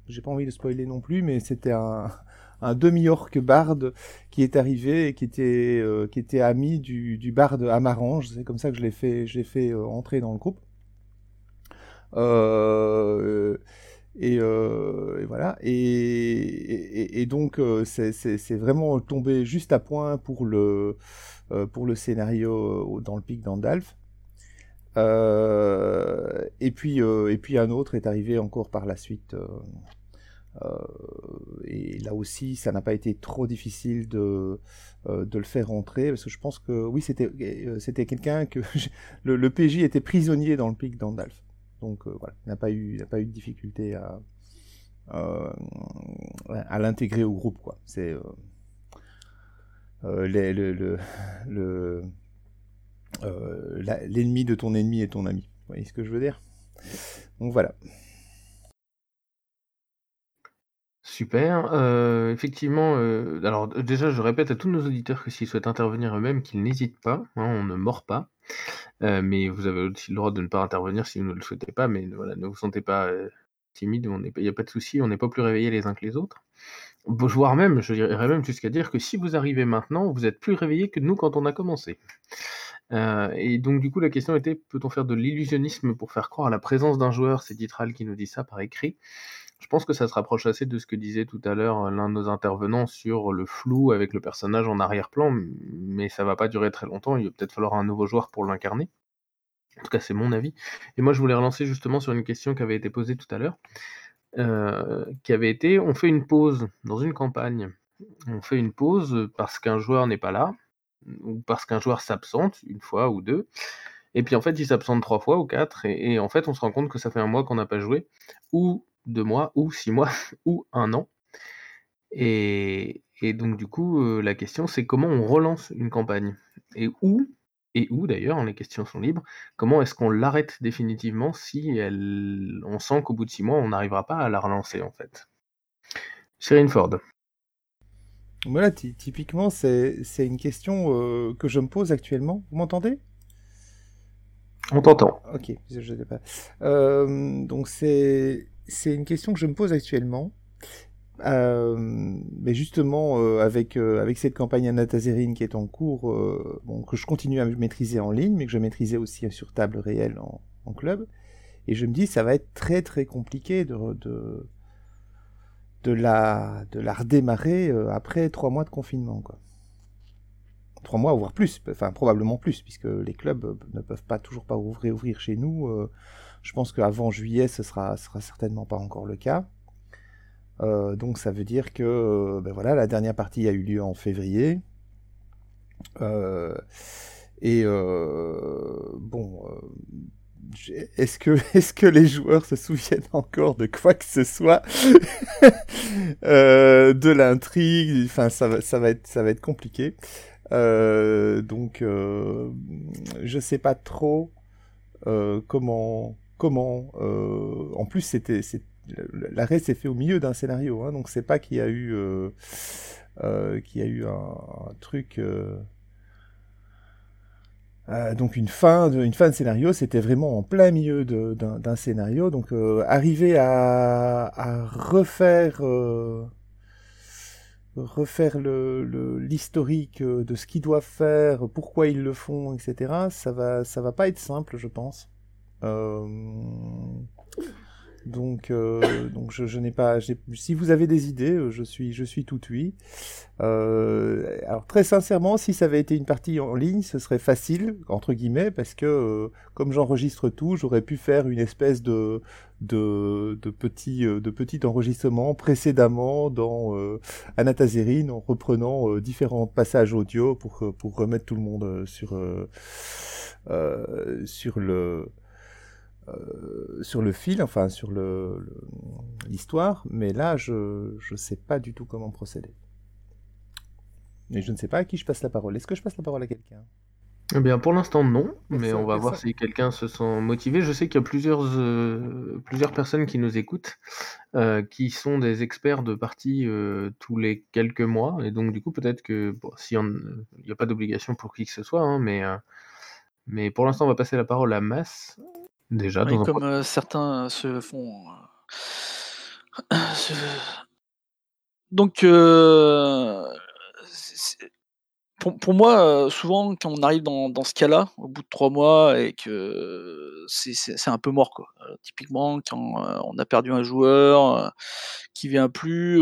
E: j'ai pas envie de spoiler non plus, mais c'était un, un demi-orc barde qui est arrivé et qui était, euh, qui était ami du, du barde Amarange. C'est comme ça que je l'ai fait, je fait euh, entrer dans le groupe. Euh, et, voilà. Et, donc, c'est vraiment tombé juste à point pour le, pour le scénario dans le pic d'Andalf. et, et puis un autre est arrivé encore par la suite. Euh, et là aussi, ça n'a pas été trop difficile de, euh, de le faire rentrer, parce que je pense que oui, c'était euh, quelqu'un que le, PJ était prisonnier dans le pic d'Andalf. Donc voilà, il n'a pas eu pas eu de difficulté à à l'intégrer au groupe quoi. C'est le l'ennemi de ton ennemi est ton ami. Vous voyez ce que je veux dire? Donc voilà.
A: Super, heu, effectivement, heu, alors déjà je répète à tous nos auditeurs que s'ils souhaitent intervenir eux-mêmes, qu'ils n'hésitent pas, hein, on ne mord pas. Heu, mais vous avez aussi le droit de ne pas intervenir si vous ne le souhaitez pas, mais voilà, ne vous sentez pas, timide, il n'y a pas de souci, on n'est pas plus réveillés les uns que les autres. voire même, je dirais même jusqu'à dire que si vous arrivez maintenant, vous êtes plus réveillés que nous quand on a commencé. Et donc du coup la question était: «Peut-on faire de l'illusionnisme pour faire croire à la présence d'un joueur?» c'est Ditral qui nous dit ça par écrit. Je pense que ça se rapproche assez de ce que disait tout à l'heure euh, l'un de nos intervenants sur le flou avec le personnage en arrière-plan, mais ça va pas durer très longtemps, il va peut-être falloir un nouveau joueur pour l'incarner. En tout cas, c'est mon avis. Et moi, je voulais relancer justement sur une question qui avait été posée tout à l'heure, euh, qui avait été, on fait une pause dans une campagne. On fait une pause parce qu'un joueur n'est pas là, ou parce qu'un joueur s'absente une fois ou deux. Et puis en fait, il s'absente trois fois ou quatre, et, et, en fait, on se rend compte que ça fait un mois qu'on n'a pas joué, ou deux mois, ou six mois, ou un an. Et et donc du coup, heu, la question c'est comment on relance une campagne? Et où et où d'ailleurs, hein, les questions sont libres, comment est-ce qu'on l'arrête définitivement si elle on sent qu'au bout de 6 mois, on n'arrivera pas à la relancer, en fait? Cyrine Ford.
E: Voilà, ty typiquement, c'est une question, heu, que je me pose actuellement. Vous m'entendez?
A: On t'entend.
E: OK, je je sais pas. Hem, donc c'est c'est une question que je me pose actuellement. Hem, mais justement, avec, heu, avec cette campagne Anatazerine qui est en cours, que je continue à maîtriser en ligne, mais que je maîtrisais aussi sur table réelle en club et je me dis: «Ça va être très, très compliqué de de la de redémarrer, après 3 mois de confinement, quoi». 3 mois, voire plus, enfin probablement plus, puisque les clubs, ne peuvent pas toujours pas ouvrir chez nous, je pense qu'avant juillet, ce sera sera certainement pas encore le cas. Heu, donc ça veut dire que, heu, bah, voilà, la dernière partie a eu lieu en février. Heu et bon, est-ce que les joueurs se souviennent encore de quoi que ce soit? De l'intrigue, enfin ça va être compliqué. Donc je sais pas trop, comment comment, heu en plus c'était l'arrêt s'est fait au milieu d'un scénario, hein, donc c'est pas qu'il y a eu, heu heu, qu'il y a eu un truc, donc une fin de fin de scénario, c'était vraiment en plein milieu d'un scénario, donc arriver à refaire, l'historique, de ce qu'ils doivent faire, pourquoi ils le font et cetera, ça va ça va pas être simple, je pense. Hem, donc heu, donc je n'ai pas si vous avez des idées, heu, je suis je suis tout ouïe. Heu, alors très sincèrement, si ça avait été une partie en ligne, ce serait «facile» entre guillemets parce que, comme j'enregistre tout, j'aurais pu faire une espèce de de petit, de petit enregistrement précédemment dans, Anatazerine en reprenant, différents passages audio pour, pour remettre tout le monde, sur, sur le, sur le fil, enfin sur le le l'histoire, mais là je je sais pas du tout comment procéder. Et je ne sais pas à qui je passe la parole. Est-ce que je passe la parole à quelqu'un?
A: Eh bien, pour l'instant non, mais on
E: Personne
A: va voir si quelqu'un se sent motivé. Je sais qu'il y a plusieurs, plusieurs personnes qui nous écoutent, heu, qui sont des experts de parties, heu, tous les quelques mois et donc du coup peut-être que bon, s'il y en il y a pas d'obligation pour qui que ce soit, hein, mais mais pour l'instant on va passer la parole à Mas, déjà
B: Oui,
A: dans un
B: comme, certains se font, se donc pour pour moi, souvent quand on arrive dans dans ce cas-là, au bout de 3 mois et que c'est un peu mort, quoi. Typiquement quand, on a perdu un joueur, qui vient plus,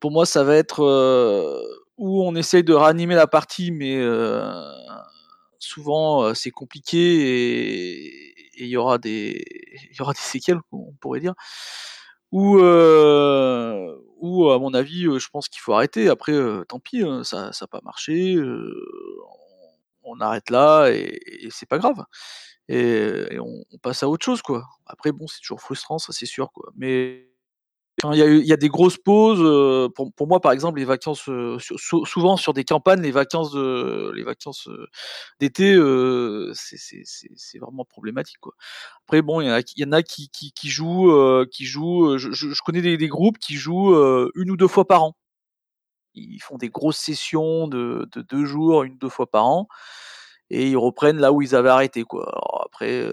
B: pour moi ça va être, ou on essaye de ranimer la partie mais souvent, c'est compliqué et il y aura des il y aura des séquelles, on pourrait dire. Ou ou à mon avis, je pense qu'il faut arrêter. Après, tant pis, hein, ça ça a pas marché, on arrête là et et c'est pas grave et on passe à autre chose, quoi. Après bon, c'est toujours frustrant, ça c'est sûr, quoi. Mais il y a eu des grosses pauses, heu, pour moi par exemple les vacances, sou souvent sur des campagnes, les vacances de les vacances, heu, d'été, c'est vraiment problématique. Après bon, il y en a qui jouent, qui jouent, je connais des groupes qui jouent, 1 ou 2 fois par an. Ils font des grosses sessions de de 2 jours, 1 ou 2 fois par an et ils reprennent là où ils avaient arrêté, quoi. Alors après,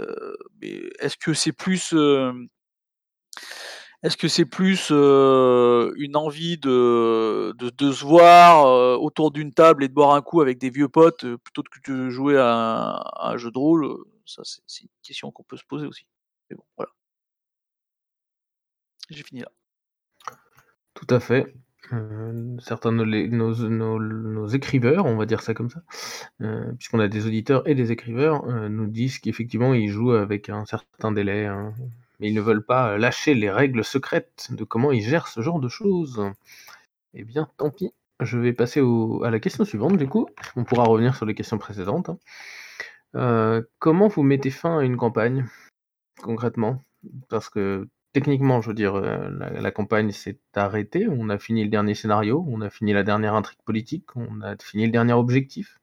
B: est-ce que c'est plus, est-ce que c'est plus, heu, une envie de se voir, heu, autour d'une table et de boire un coup avec des vieux potes, heu, plutôt que de jouer à un jeu de rôle? Ça c'est une question qu'on peut se poser aussi. Mais bon, voilà. J'ai fini là.
A: Tout à fait. Certains de nos nos écriveurs, on va dire ça comme ça, puisqu'on a des auditeurs et des écriveurs, nous disent qu'effectivement ils jouent avec un certain délai, hein, mais ils ne veulent pas lâcher les règles secrètes de comment ils gèrent ce genre de choses. Eh bien, tant pis. Je vais passer à la question suivante du coup. On pourra revenir sur les questions précédentes, hein. Heu, comment vous mettez fin à une campagne, concrètement? Parce que techniquement, je veux dire, euh, la, campagne s'est arrêtée, on a fini le dernier scénario, on a fini la dernière intrigue politique, on a fini le dernier objectif.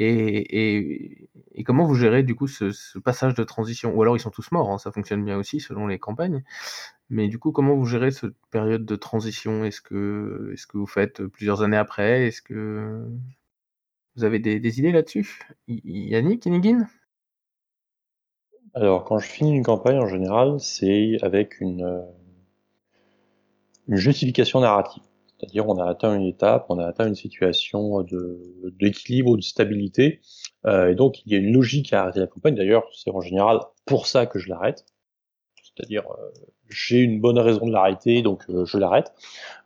A: Et, comment vous gérez du coup ce, passage de transition? Ou alors ils sont tous morts, hein, ça fonctionne bien aussi selon les campagnes. Mais du coup, comment vous gérez cette période de transition? Est-ce que, est que vous faites plusieurs années après? Est-ce que vous avez des, idées là-dessus? Yannick, Inigine
G: Alors, quand je finis une campagne, en général, c'est avec une, euh, une justification narrative. C'est-à-dire on a atteint une étape, on a atteint une situation d'équilibre ou de stabilité, euh, et donc il y a une logique à arrêter la campagne. D'ailleurs, c'est en général pour ça que je l'arrête. C'est-à-dire euh, j'ai une bonne raison de l'arrêter, donc euh, je l'arrête.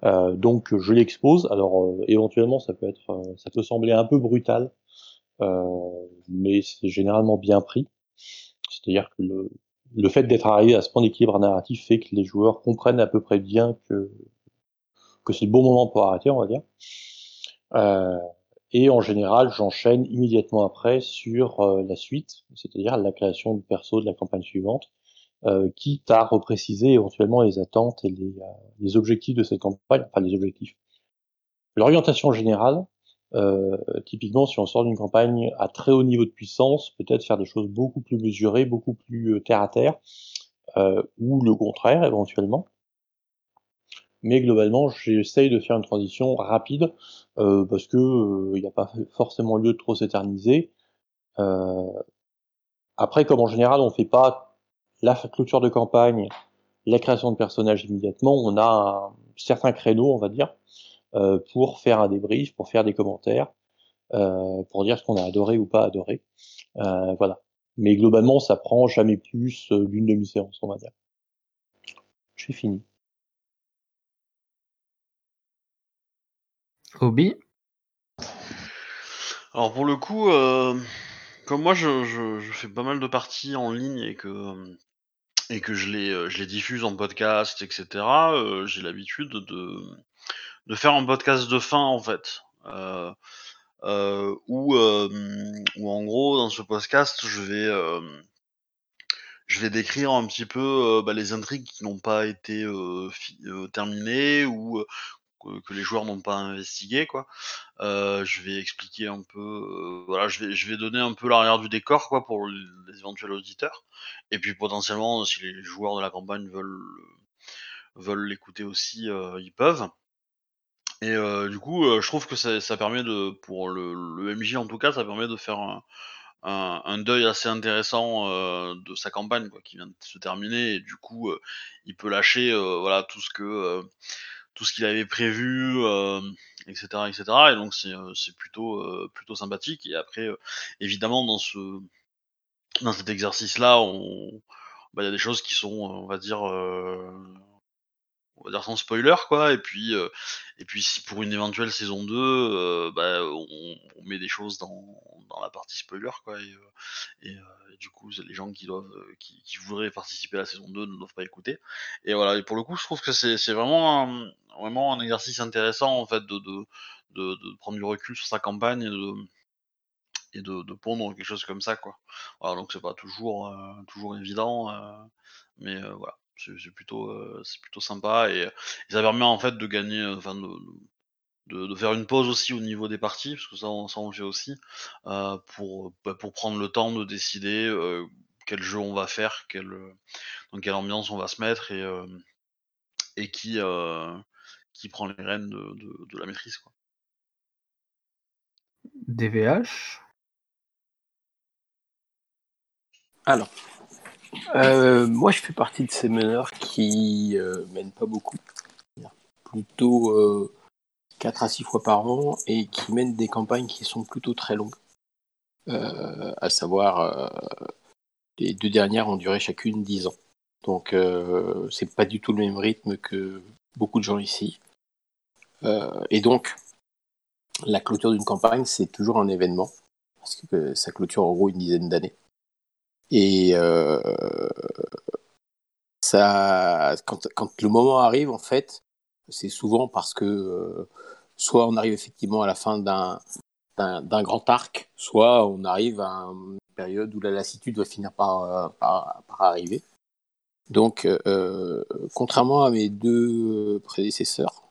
G: donc je l'expose. Alors éventuellement ça peut être, ça peut sembler un peu brutal, mais c'est généralement bien pris. C'est-à-dire que le, le fait d'être arrivé à ce point d'équilibre narratif fait que les joueurs comprennent à peu près bien que que c'est le bon moment pour arrêter, on va dire. Euh, et en général, j'enchaîne immédiatement après sur euh, la suite, c'est-à-dire la création du perso de la campagne suivante, euh, quitte à repréciser éventuellement les attentes et les, euh, les, objectifs de cette campagne, enfin les objectifs. L'orientation générale, euh, typiquement, si on sort d'une campagne à très haut niveau de puissance, peut-être faire des choses beaucoup plus mesurées, beaucoup plus terre à terre, ou le contraire éventuellement mais globalement, j'essaye de faire une transition rapide euh, parce que il euh, n'y a pas forcément lieu de trop s'éterniser. Euh, après, comme en général, on fait pas la clôture de campagne, la création de personnages immédiatement, on a certains créneaux, on va dire, euh, pour faire un débrief, pour faire des commentaires, euh, pour dire ce qu'on a adoré ou pas adoré. Voilà. Mais globalement, ça prend jamais plus d'une demi-séance, on va dire. J'ai fini.
A: Hobby
H: Alors pour le coup, euh, comme moi je, fais pas mal de parties en ligne et que, et que je, les, euh, je les diffuse en podcast, etc., euh, j'ai l'habitude de, de faire un podcast de fin en fait. où, en gros dans ce podcast je vais je vais décrire un petit peu bah, les intrigues qui n'ont pas été terminées ou que, les joueurs n'ont pas investigué quoi. Euh, je vais expliquer un peu, euh, voilà, je vais je vais donner un peu l'arrière du décor quoi pour les éventuels auditeurs. Et puis potentiellement, si les joueurs de la campagne veulent veulent l'écouter aussi, euh, ils peuvent. Et du coup, je trouve que ça, permet de, pour le, le, MJ en tout cas, ça permet de faire un, un, un deuil assez intéressant de sa campagne quoi, qui vient de se terminer. Et du coup, il peut lâcher voilà tout ce que tout ce qu'il avait prévu, etc., euh, etc. Et donc c'est euh, plutôt euh, plutôt sympathique. Et après, évidemment, dans ce dans cet exercice-là, bah, il y a des choses qui sont, on va dire, on va dire sans spoiler quoi et puis et puis si pour une éventuelle saison 2 bah, on, met des choses dans, dans la partie spoiler quoi et, et, du coup les gens qui doivent qui, qui, voudraient participer à la saison 2 ne doivent pas écouter. Et voilà et pour le coup je trouve que c'est vraiment un, vraiment un exercice intéressant en fait de de, prendre du recul sur sa campagne et de et de pondre quelque chose comme ça quoi. Voilà donc c'est pas toujours toujours évident mais voilà c'est plutôt euh, c'est plutôt sympa et, ça permet en fait de gagner euh, enfin de, de, faire une pause aussi au niveau des parties parce que ça on, ça on le fait aussi euh, pour bah, pour prendre le temps de décider quel jeu on va faire quel dans quelle ambiance on va se mettre et et qui qui prend les rênes de, de, la maîtrise quoi.
A: DVH
I: alors euh, moi, je fais partie de ces meneurs qui euh, mènent pas beaucoup, plutôt euh, 4 à 6 fois par an, et qui mènent des campagnes qui sont plutôt très longues. Euh, à savoir, les deux dernières ont duré chacune 10 ans. Donc, c'est pas du tout le même rythme que beaucoup de gens ici. et donc, la clôture d'une campagne, c'est toujours un événement, parce que ça clôture en gros une dizaine d'années. Et euh, ça, quand, quand, le moment arrive, en fait, c'est souvent parce que euh, soit on arrive effectivement à la fin d'un grand arc, soit on arrive à une période où la lassitude va finir par, euh, arriver. Donc, contrairement à mes deux prédécesseurs,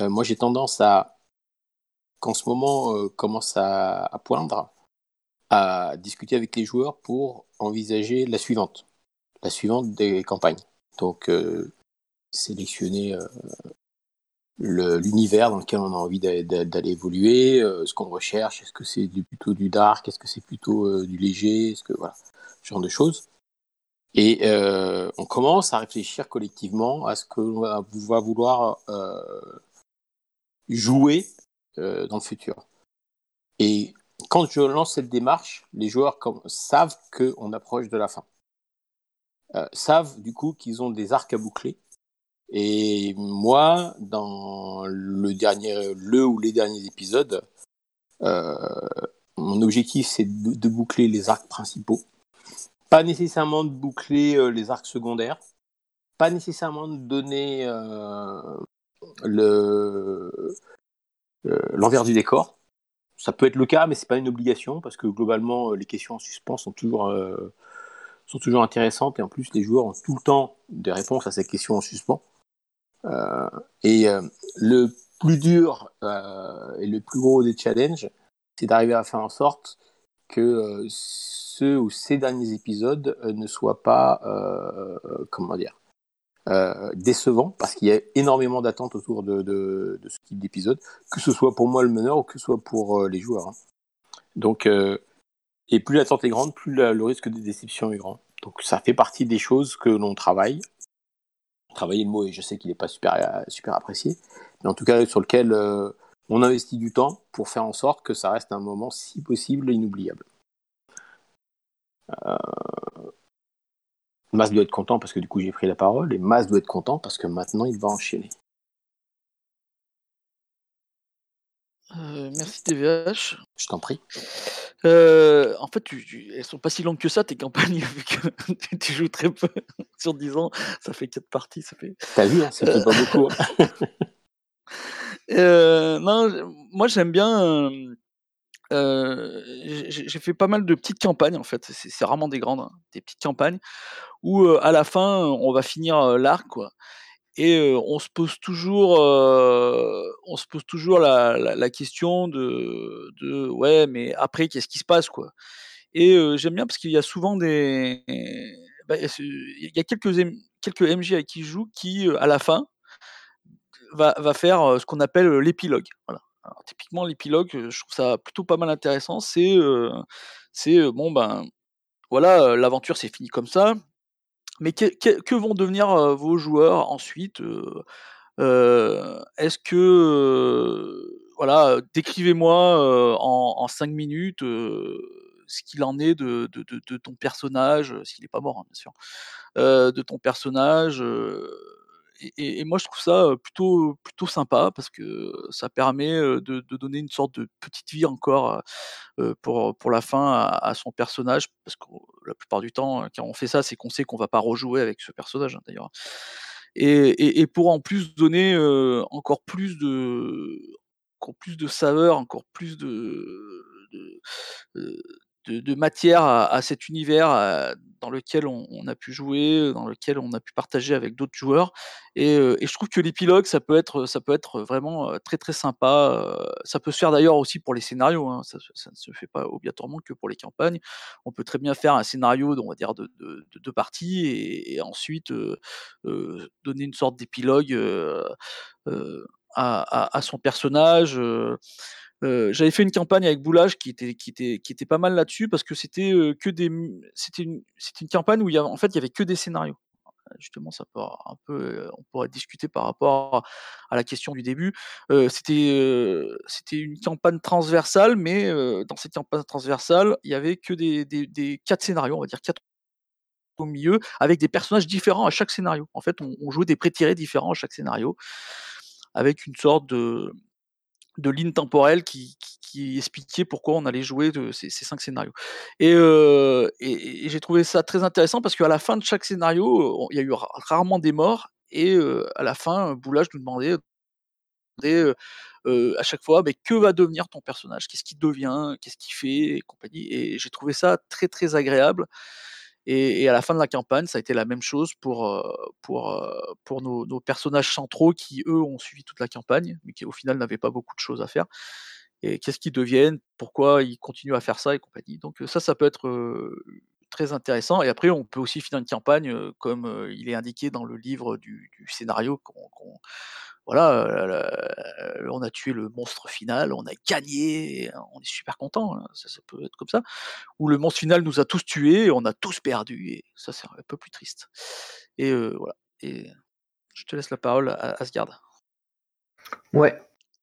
I: moi j'ai tendance à, qu'en ce moment commence à poindre, à discuter avec les joueurs pour envisager la suivante, la suivante des campagnes. Donc, euh, sélectionner euh, l'univers dans lequel on a envie d'a- d'a- d'aller évoluer, euh, ce qu'on recherche, est-ce que c'est plutôt du dark, est-ce que c'est plutôt du léger, ce genre de choses. Et on commence à réfléchir collectivement à ce que l'on va va vouloir jouer dans le futur. Et quand je lance cette démarche, les joueurs savent qu'on approche de la fin. Euh, savent du coup qu'ils ont des arcs à boucler. Et moi, dans le dernier, le ou les derniers épisodes, euh, mon objectif c'est de, boucler les arcs principaux. Pas nécessairement de boucler euh, les arcs secondaires. Pas nécessairement de donner le l'envers du décor. Ça peut être le cas, mais c'est pas une obligation parce que globalement, euh, les questions en suspens sont toujours euh, sont toujours intéressantes et en plus, les joueurs ont tout le temps des réponses à ces questions en suspens. Euh, et le plus dur et le plus gros des challenges, c'est d'arriver à faire en sorte que ce ou ces derniers épisodes ne soient pas, comment dire, euh, décevants, parce qu'il y a énormément d'attentes autour de, ce type d'épisode, que ce soit pour moi le meneur ou que ce soit pour euh, les joueurs. hein. Donc, euh, et plus l'attente est grande, plus le risque de déception est grand. Donc ça fait partie des choses que l'on travaille. Travailler le mot, et je sais qu'il n'est pas super, super apprécié, mais en tout cas sur lequel on investit du temps pour faire en sorte que ça reste un moment, si possible, inoubliable. Mas doit être content parce que du coup j'ai pris la parole, et Mas doit être content parce que maintenant il va enchaîner.
B: Euh, merci TVH.
I: Je t'en prie.
B: Euh, en fait, tu, tu- elles sont pas si longues que ça, tes campagnes, vu que tu- tu joues très peu. Sur 10 ans, ça fait 4 parties, ça fait...
I: T'as vu, hein, ça fait pas beaucoup. hein.
B: Euh, non, moi j'aime bien. Euh, j'ai fait pas mal de petites campagnes en fait. C'est rarement des grandes, hein, des petites campagnes où euh, à la fin on va finir euh, l'arc quoi. Et on se pose toujours, on se pose toujours la, question de, ouais, mais après qu'est-ce qui se passe quoi? Et j'aime bien parce qu'il y a souvent des, bah, il y a quelques quelques MJ avec qui je joue qui à la fin va, faire ce qu'on appelle l'épilogue. Alors, typiquement, l'épilogue, je trouve ça plutôt pas mal intéressant. C'est, c'est bon, ben, voilà, l'aventure c'est fini comme ça. Mais que, vont devenir vos joueurs ensuite Est-ce que, voilà, décrivez-moi en, en cinq minutes ce qu'il en est de, ton personnage, s'il n'est pas mort, bien sûr, de ton personnage. Et, moi, je trouve ça plutôt, plutôt sympa parce que ça permet de, donner une sorte de petite vie encore pour, pour la fin à, son personnage. Parce que la plupart du temps, quand on fait ça, c'est qu'on sait qu'on va pas rejouer avec ce personnage, hein, d'ailleurs. Et, pour en plus donner encore plus de encore plus de saveur, encore plus de, de- matière à, cet univers euh, dans lequel on, a pu jouer, dans lequel on a pu partager avec d'autres joueurs. Et, euh, et je trouve que l'épilogue, ça peut être, ça peut être vraiment euh, très très sympa. euh, Ça peut se faire d'ailleurs aussi pour les scénarios. hein, Ça, ne se fait pas obligatoirement que pour les campagnes. On peut très bien faire un scénario, on va dire, de, de- de deux parties, et, ensuite euh, euh, donner une sorte d'épilogue euh, euh, à son personnage. Euh. Euh, J'avais fait une campagne avec Boulage qui était, pas mal là-dessus parce que c'était euh, que des, c'était une, campagne où il y avait, en fait il y avait que des scénarios. Justement, ça peut euh, on pourrait discuter par rapport à, la question du début. Euh, c'était, euh, une campagne transversale, mais euh, dans cette campagne transversale, il y avait que des quatre scénarios, on va dire quatre au milieu, avec des personnages différents à chaque scénario. En fait, on, on jouait des pré-tirés différents à chaque scénario, avec une sorte de, de ligne temporelle qui, qui, qui expliquait pourquoi on allait jouer ces, cinq scénarios. Et, euh, et, j'ai trouvé ça très intéressant parce qu'à la fin de chaque scénario, il y a eu ra- rarement des morts. Et euh, à la fin, Boulage nous demandait, euh, à chaque fois, mais que va devenir ton personnage? Qu'est-ce qu'il devient? Qu'est-ce qu'il fait? et compagnie. Et j'ai trouvé ça très très agréable. Et, à la fin de la campagne, ça a été la même chose pour, euh, pour, euh, pour nos, nos personnages centraux qui, eux, ont suivi toute la campagne, mais qui au final n'avaient pas beaucoup de choses à faire. Et qu'est-ce qu'ils deviennent, pourquoi ils continuent à faire ça et compagnie? Donc euh, ça, ça peut être très intéressant. Et après, on peut aussi finir une campagne comme il est indiqué dans le livre du, scénario qu'on voilà, on a tué le monstre final, on a gagné, on est super content, hein, ça, peut être comme ça. Ou le monstre final nous a tous tués, on a tous perdu, et ça c'est un peu plus triste. Et voilà. Et je te laisse la parole à Asgard.
A: Ouais,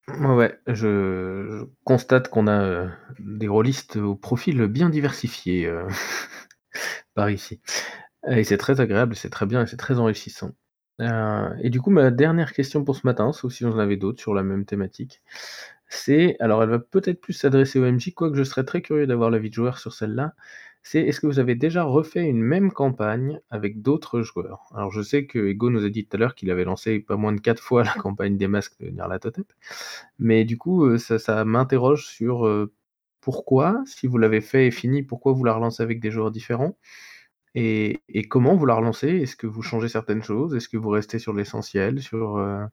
A: ouais, je, constate qu'on a des rôlistes au profil bien diversifié par ici. Et c'est très agréable, c'est très bien et c'est très enrichissant. Euh, et du coup, ma dernière question pour ce matin, sauf si j'en avais d'autres sur la même thématique, c'est, alors elle va peut-être plus s'adresser au MJ, quoique je serais très curieux d'avoir l'avis de joueur sur celle-là, c'est est-ce que vous avez déjà refait une même campagne avec d'autres joueurs? Alors je sais que Ego nous a dit tout à l'heure qu'il avait lancé pas moins de 4 fois la campagne des masques de Nyarlathotep, mais du coup, euh, ça, ça m'interroge sur euh, pourquoi, si vous l'avez fait et fini, pourquoi vous la relancez avec des joueurs différents et, comment vous la relancez? Est-ce que vous changez certaines choses? Est-ce que vous restez sur l'essentiel sur, euh,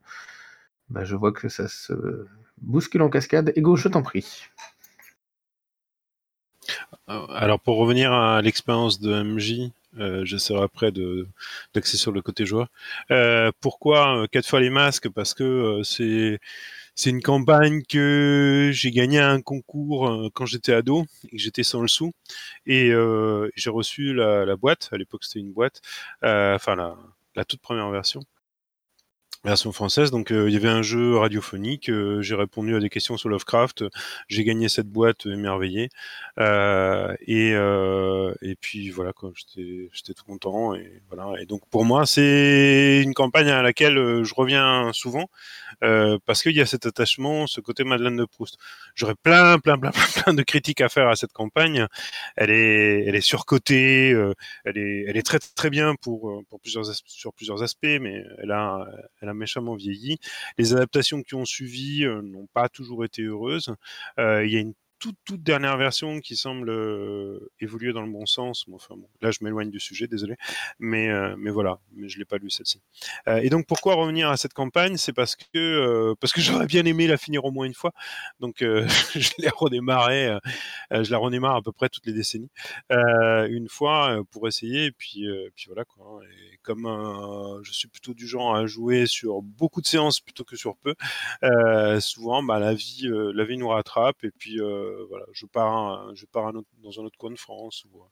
A: bah, Je vois que ça se bouscule en cascade. Ego, je t'en prie.
C: Euh, Alors pour revenir à l'expérience de MJ, euh, j'essaierai après d'axer sur le côté joueur. Pourquoi quatre fois les masques? Parce que c'est c'est une campagne que j'ai gagné à un concours euh, quand j'étais ado et que j'étais sans le sou. Et euh, j'ai reçu la, boîte. À l'époque c'était une boîte, euh, enfin la toute première version version française. Donc euh, il y avait un jeu radiophonique. euh, j'ai répondu à des questions sur Lovecraft. J'ai gagné cette boîte émerveillée. Euh, et et puis voilà quoi. J'étais j'étais tout content et voilà. Et donc pour moi c'est une campagne à laquelle je reviens souvent parce qu'il y a cet attachement, ce côté Madeleine de Proust. J'aurais plein plein plein plein de critiques à faire à cette campagne. Elle est elle est surcotée. elle est elle est très très bien pour pour plusieurs sur plusieurs aspects, mais elle a elle méchamment vieilli. Les adaptations qui ont suivi euh, n'ont pas toujours été heureuses. Euh, il y a une toute, toute dernière version qui semble euh, évoluer dans le bon sens. Bon, enfin, bon, là, je m'éloigne du sujet, désolé. Mais, euh, mais voilà, mais je l'ai pas lu celle-ci. Euh, et donc, pourquoi revenir à cette campagne? C'est parce que euh, parce que j'aurais bien aimé la finir au moins une fois. Donc, euh, je l'ai redémarré. euh, je la redémarre à peu près toutes les décennies, une fois pour essayer. Et puis, puis voilà quoi. hein. Et comme je suis plutôt du genre à jouer sur beaucoup de séances plutôt que sur peu, souvent, bah, la vie, la vie nous rattrape et puis euh, voilà, je pars, je pars dans un autre coin de France ou,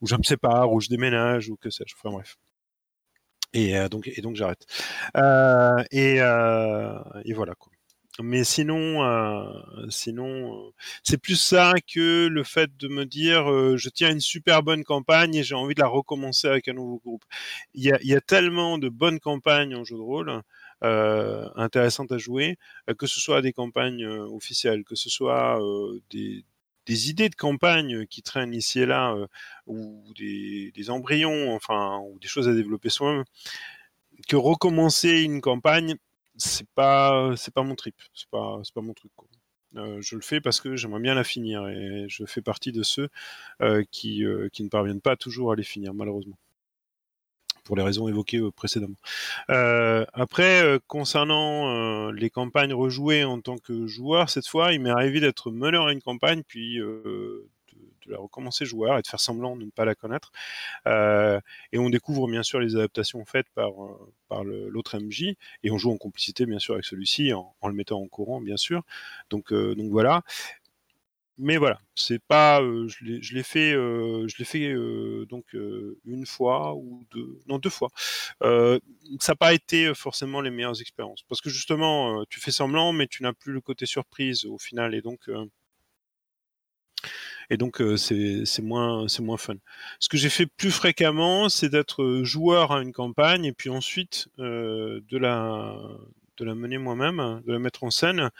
C: ou je me sépare ou je déménage ou que sais-je. Enfin bref. Et euh, donc, j'arrête. Euh, et, euh, voilà. Mais sinon, euh, sinon, euh, c'est plus ça que le fait de me dire, euh, je tiens une super bonne campagne et j'ai envie de la recommencer avec un nouveau groupe. Il y a, tellement de bonnes campagnes en jeu de rôle euh, intéressantes à jouer, euh, que ce soit des campagnes euh, officielles, que ce soit euh, des, idées de campagne qui traînent ici et là, euh, ou des, embryons, enfin, ou des choses à développer soi-même, que recommencer une campagne, c'est pas, c'est pas mon trip, c'est pas, c'est pas mon truc. Euh, je le fais parce que j'aimerais bien la finir et je fais partie de ceux euh, qui, euh, qui ne parviennent pas toujours à les finir, malheureusement pour les raisons évoquées euh, précédemment. Euh, après, euh, concernant les campagnes rejouées en tant que joueur, cette fois, il m'est arrivé d'être meneur à une campagne, puis de, la recommencer joueur et de faire semblant de ne pas la connaître. Et on découvre bien sûr les adaptations faites par, par l'autre MJ, et on joue en complicité bien sûr avec celui-ci, en, le mettant en courant bien sûr. Donc, donc voilà mais voilà, c'est pas, euh, je l'ai fait, euh, je l'ai fait euh, donc une fois ou deux, non deux fois. Ça n'a pas été forcément les meilleures expériences parce que justement, tu fais semblant, mais tu n'as plus le côté surprise au final, et donc et donc c'est moins c'est moins fun. Ce que j'ai fait plus fréquemment, c'est d'être joueur à une campagne et puis ensuite de la de la mener moi-même, de la mettre en scène.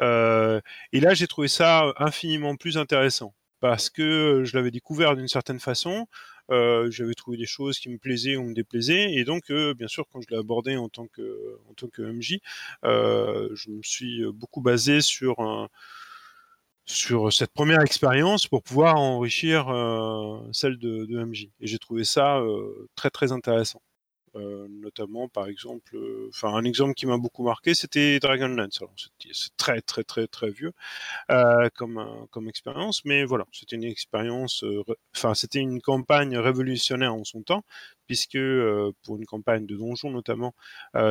C: Euh, et là, j'ai trouvé ça infiniment plus intéressant parce que je l'avais découvert d'une certaine façon. Euh, j'avais trouvé des choses qui me plaisaient ou me déplaisaient, et donc, euh, bien sûr, quand je l'ai abordé en tant que en tant que MJ, je me suis beaucoup basé sur sur cette première expérience pour pouvoir enrichir celle de, MJ. Et j'ai trouvé ça très très intéressant. Euh, notamment par exemple, euh, enfin un exemple qui m'a beaucoup marqué, c'était Dragonlance. C'est très très très très vieux euh, comme comme expérience, mais voilà, c'était une expérience, enfin c'était une campagne révolutionnaire en son temps, puisque pour une campagne de donjon notamment,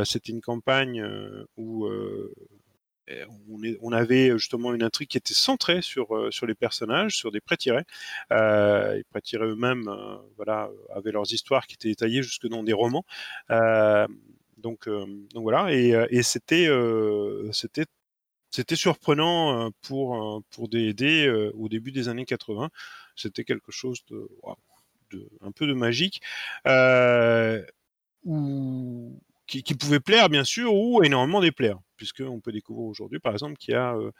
C: c'était une campagne où on, avait justement une intrigue qui était centrée sur, euh, sur les personnages, sur des prêts-tirés. Euh, les prêts-tirés eux-mêmes euh, voilà, avaient leurs histoires qui étaient détaillées jusque dans des romans. donc, voilà, et, c'était c'était c'était surprenant pour pour D&D au début des années 80. C'était quelque chose de, de, un peu de magique. Où, qui, pouvait plaire bien sûr ou énormément déplaire puisqu'on peut découvrir aujourd'hui par exemple qu'il y a euh,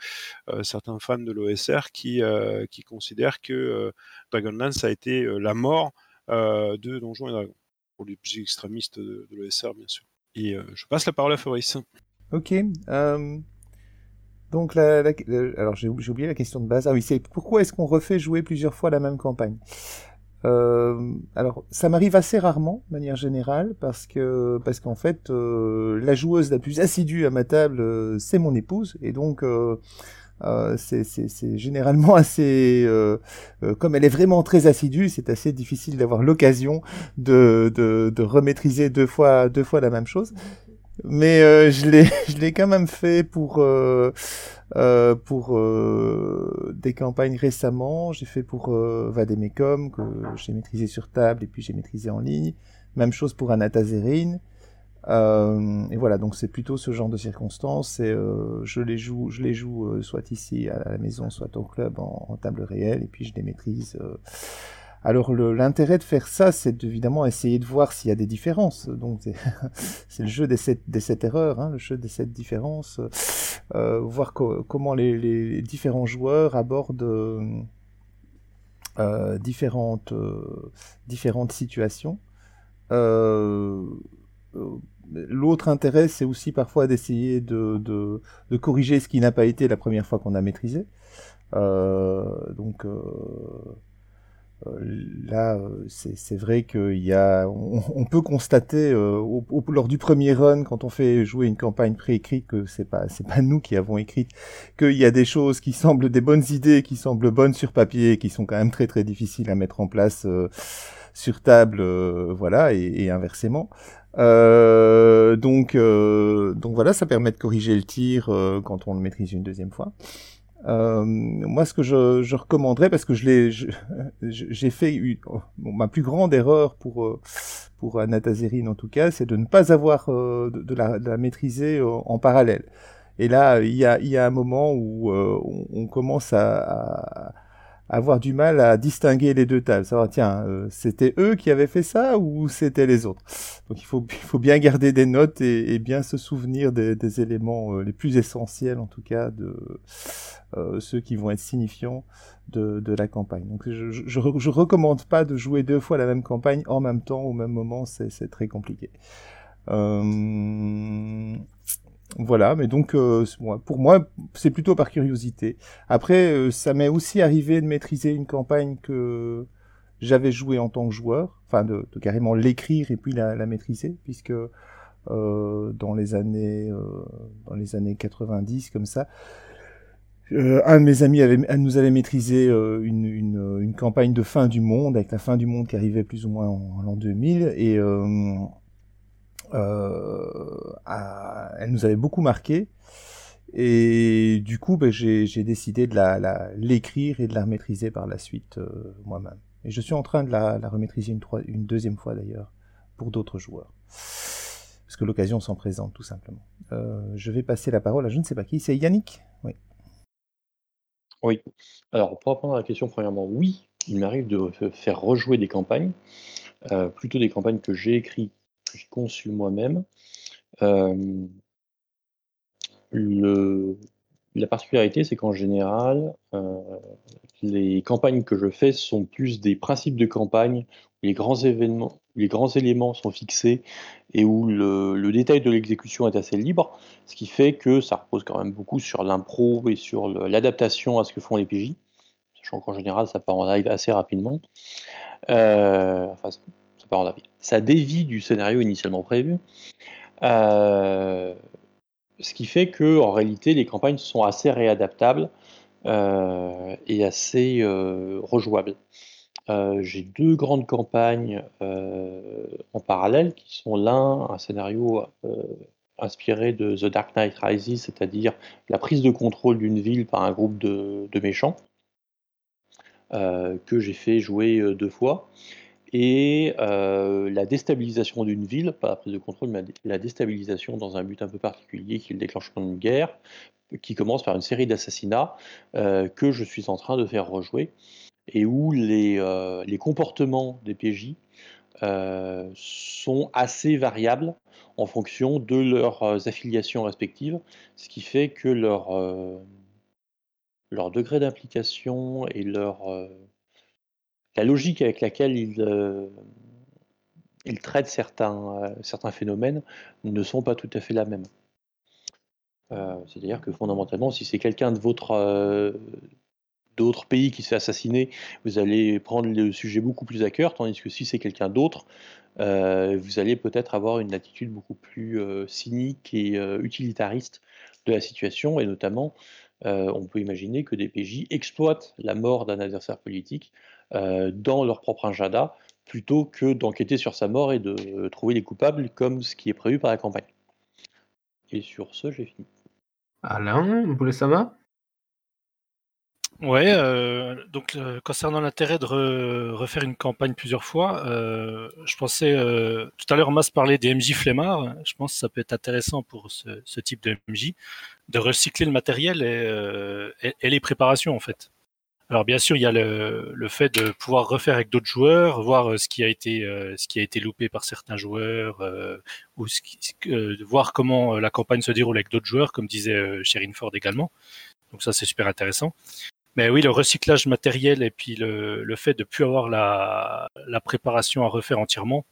C: euh, certains fans de l'OSR qui, euh, qui considèrent que Dragonlance a été la mort de Donjons et Dragons pour les plus extrémistes de, l'OSR bien sûr. Et je passe la parole à Fabrice.
E: Ok. Donc, alors j'ai oublié la question de base. Ah oui, c'est pourquoi est-ce qu'on refait jouer plusieurs fois la même campagne? Euh, alors, ça m'arrive assez rarement, de manière générale, parce que parce qu'en fait, euh, la joueuse la plus assidue à ma table, euh, c'est mon épouse, et donc c'est généralement assez, comme elle est vraiment très assidue, c'est assez difficile d'avoir l'occasion de, de, de remaîtriser deux fois deux fois la même chose. Mais je l'ai je l'ai quand même fait pour euh, pour euh, des campagnes récemment. J'ai fait pour euh, Vademecum, que j'ai maîtrisé sur table et puis j'ai maîtrisé en ligne. Même chose pour Anatazerine. Euh, et voilà, donc c'est plutôt ce genre de circonstances. Et euh, je les joue, je les joue soit ici à la maison, soit au club en, en table réelle, et puis je les maîtrise alors l'intérêt de faire ça, c'est évidemment essayer de voir s'il y a des différences. Donc c'est le jeu des sept, des erreurs, hein, le jeu des sept différences, euh, voir comment les, différents joueurs abordent euh, différentes, euh, différentes situations. L'autre intérêt, c'est aussi parfois d'essayer de, de, corriger ce qui n'a pas été la première fois qu'on a maîtrisé. donc là, euh, c'est vrai qu'il y a, on, peut constater euh, lors du premier run, quand on fait jouer une campagne préécrite, que c'est pas, c'est pas nous qui avons écrit, qu'il y a des choses qui semblent des bonnes idées, qui semblent bonnes sur papier, qui sont quand même très très difficiles à mettre en place sur table, voilà, et, et inversement. donc, donc voilà, ça permet de corriger le tir quand on le maîtrise une deuxième fois. Euh, moi, ce que je, je recommanderais, parce que je l'ai, j'ai fait oh, ma plus grande erreur pour euh, pour Anatazerine en tout cas, c'est de ne pas avoir euh, de, la, de, la, maîtriser en parallèle. Et là, il y a, y a un moment où on, on, commence à, à avoir du mal à distinguer les deux tables. Savoir, tiens, euh, c'était eux qui avaient fait ça ou c'était les autres? Donc il faut, il faut bien garder des notes et, et bien se souvenir des, des éléments euh, les plus essentiels, en tout cas, de euh, ceux qui vont être signifiants de, de la campagne. Donc je, je, je, recommande pas de jouer deux fois la même campagne en même temps, au même moment, c'est très compliqué. Euh, voilà, mais donc euh, pour moi, c'est plutôt par curiosité. Après, euh, ça m'est aussi arrivé de maîtriser une campagne que j'avais jouée en tant que joueur, enfin de, carrément l'écrire et puis la, maîtriser, puisque euh, dans les années dans les années 90 comme ça, un de mes amis avait, nous avait maîtrisé une, une, campagne de fin du monde, avec la fin du monde qui arrivait plus ou moins en, en l'an 2000, et euh, elle nous avait beaucoup marqué. Et du coup, ben, j'ai décidé de l'écrire la, et de la maîtriser par la suite euh, moi-même. Et je suis en train de la, la remaîtriser une, deuxième fois d'ailleurs, pour d'autres joueurs. Parce que l'occasion s'en présente tout simplement. Euh, je vais passer la parole à je ne sais pas qui, c'est Yannick? Oui.
G: Oui. Alors, pour répondre à la question, premièrement, oui, il m'arrive de faire rejouer des campagnes, plutôt des campagnes que j'ai écrites conçu moi-même. la particularité, c'est qu'en général, les campagnes que je fais sont plus des principes de campagne, les grands événements les grands éléments sont fixés et où le, détail de l'exécution est assez libre, ce qui fait que ça repose quand même beaucoup sur l'impro et sur l'adaptation à ce que font les PJ, sachant qu'en général ça part en live assez rapidement. Euh, ça dévie du scénario initialement prévu. Euh, ce qui fait que en réalité les campagnes sont assez réadaptables euh, et assez euh, rejouables. J'ai deux grandes campagnes en parallèle qui sont l'un un scénario inspiré de The Dark Knight Rises, c'est-à-dire la prise de contrôle d'une ville par un groupe de, de méchants que j'ai fait jouer deux fois et euh, la déstabilisation d'une ville, pas la prise de contrôle, mais la déstabilisation dans un but un peu particulier qui est le déclenchement d'une guerre, qui commence par une série d'assassinats euh, que je suis en train de faire rejouer, et où les, euh, les comportements des PJ sont assez variables en fonction de leurs affiliations respectives, ce qui fait que leur, leur degré d'implication et leur, la logique avec laquelle ils, euh, traitent certains, euh, certains phénomènes ne sont pas tout à fait la même. Euh, C'est-à-dire que fondamentalement, si c'est quelqu'un de votre d'autres pays qui se fait assassiner, vous allez prendre le sujet beaucoup plus à cœur, tandis que si c'est quelqu'un d'autre, vous allez peut-être avoir une attitude beaucoup plus cynique et utilitariste de la situation, et notamment, on peut imaginer que des PJ exploitent la mort d'un adversaire politique dans leur propre agenda, plutôt que d'enquêter sur sa mort et de euh, trouver les coupables, comme ce qui est prévu par la campagne. Et sur ce, j'ai fini.
A: Alain, Boulesama
F: Ouais, euh, donc euh, concernant l'intérêt de re- refaire une campagne plusieurs fois, euh, je pensais euh, tout à l'heure Mas parlait des MJ flemmards. Je pense que ça peut être intéressant pour ce, ce type de MJ de recycler le matériel et, euh, et, et les préparations en fait. Alors bien sûr, il y a le, le fait de pouvoir refaire avec d'autres joueurs, voir euh, ce qui a été euh, ce qui a été loupé par certains joueurs, euh, ou ce qui, voir comment la campagne se déroule avec d'autres joueurs, comme disait Sherin Ford également. Donc ça c'est super intéressant. Mais oui, le recyclage matériel et puis le, le fait de plus avoir la, la préparation à refaire entièrement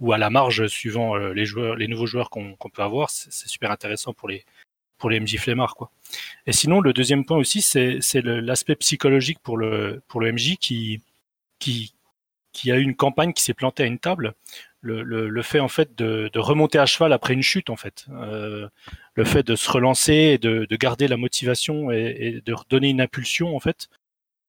F: ou à la marge suivant les joueurs, les nouveaux joueurs qu'on qu'on peut avoir, c'est super intéressant pour les pour les MJ flemmards quoi. Et sinon, le deuxième point aussi, c'est l'aspect psychologique pour le MJ qui a eu une campagne qui s'est plantée à une table. Le, fait en fait de, remonter à cheval après une chute en fait, euh, le fait de se relancer, et de, de garder la motivation et, de redonner une impulsion en fait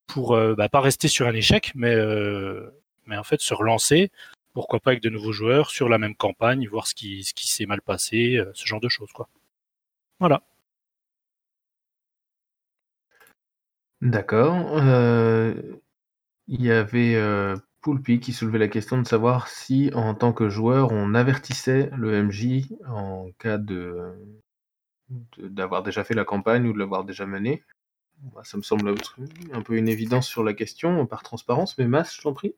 F: pour euh, bah, pas rester sur un échec, mais euh, mais en fait se relancer, pourquoi pas avec de nouveaux joueurs sur la même campagne, voir ce qui ce qui s'est mal passé, euh, ce genre de choses quoi. Voilà.
A: D'accord. Euh, Il y avait euh, Poulpi qui soulevait la question de savoir si, en tant que joueur, on avertissait le MJ en cas de d'avoir déjà fait la campagne ou de l'avoir déjà menée. Ça me semble un peu une évidence sur la question, par transparence, mais Mas, je t'en prie.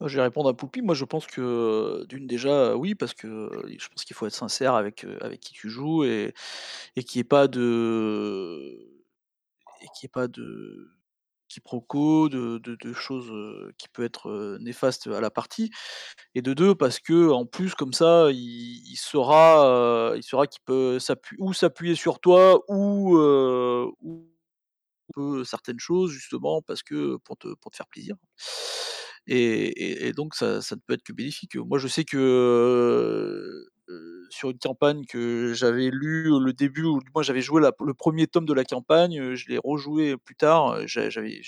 B: Je vais répondre à Poupie. Moi, je pense que d'une déjà, oui, parce que je pense qu'il faut être sincère avec, avec qui tu joues et et qu'il y ait pas de et qu'il y ait pas de quiproquos, de de de choses, qui peut être, heu, néfastes à la partie et de 2 parce qu'en plus comme ça, il il saura, qu'il peut s'appu ou s'appuyer sur toi ou, ou certaines choses justement parce que pour te pour te faire plaisir et donc ça ne peut être que bénéfique. Moi, je sais que, sur une campagne que j'avais lue le début ou du moins j'avais joué le 1er tome de la campagne, je l'ai rejoué plus tard, j'avais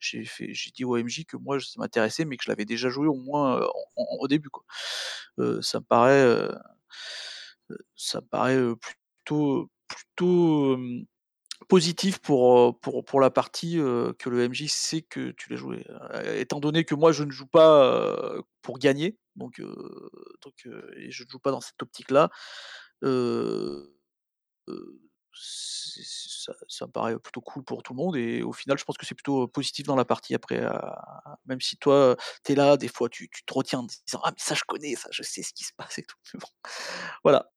B: j'ai dit au MJ que moi ça m'intéressait, mais que je l'avais déjà joué au moins, au début ça me paraît, ça me paraît, plutôt plutôt, positif pour, heu, pour pour la partie, heu, que le MJ sait que tu l'as joué. Heu, étant donné que moi je ne joue pas, pour gagner, donc donc je ne joue pas dans cette optique-là, ça ça me paraît plutôt cool pour tout le monde et au final je pense que c'est plutôt, positif dans la partie après, heu, même si toi, tu es là, des fois tu tu te retiens en disant: «Ah mais ça je connais, ça je sais ce qui se passe et tout», bon, voilà.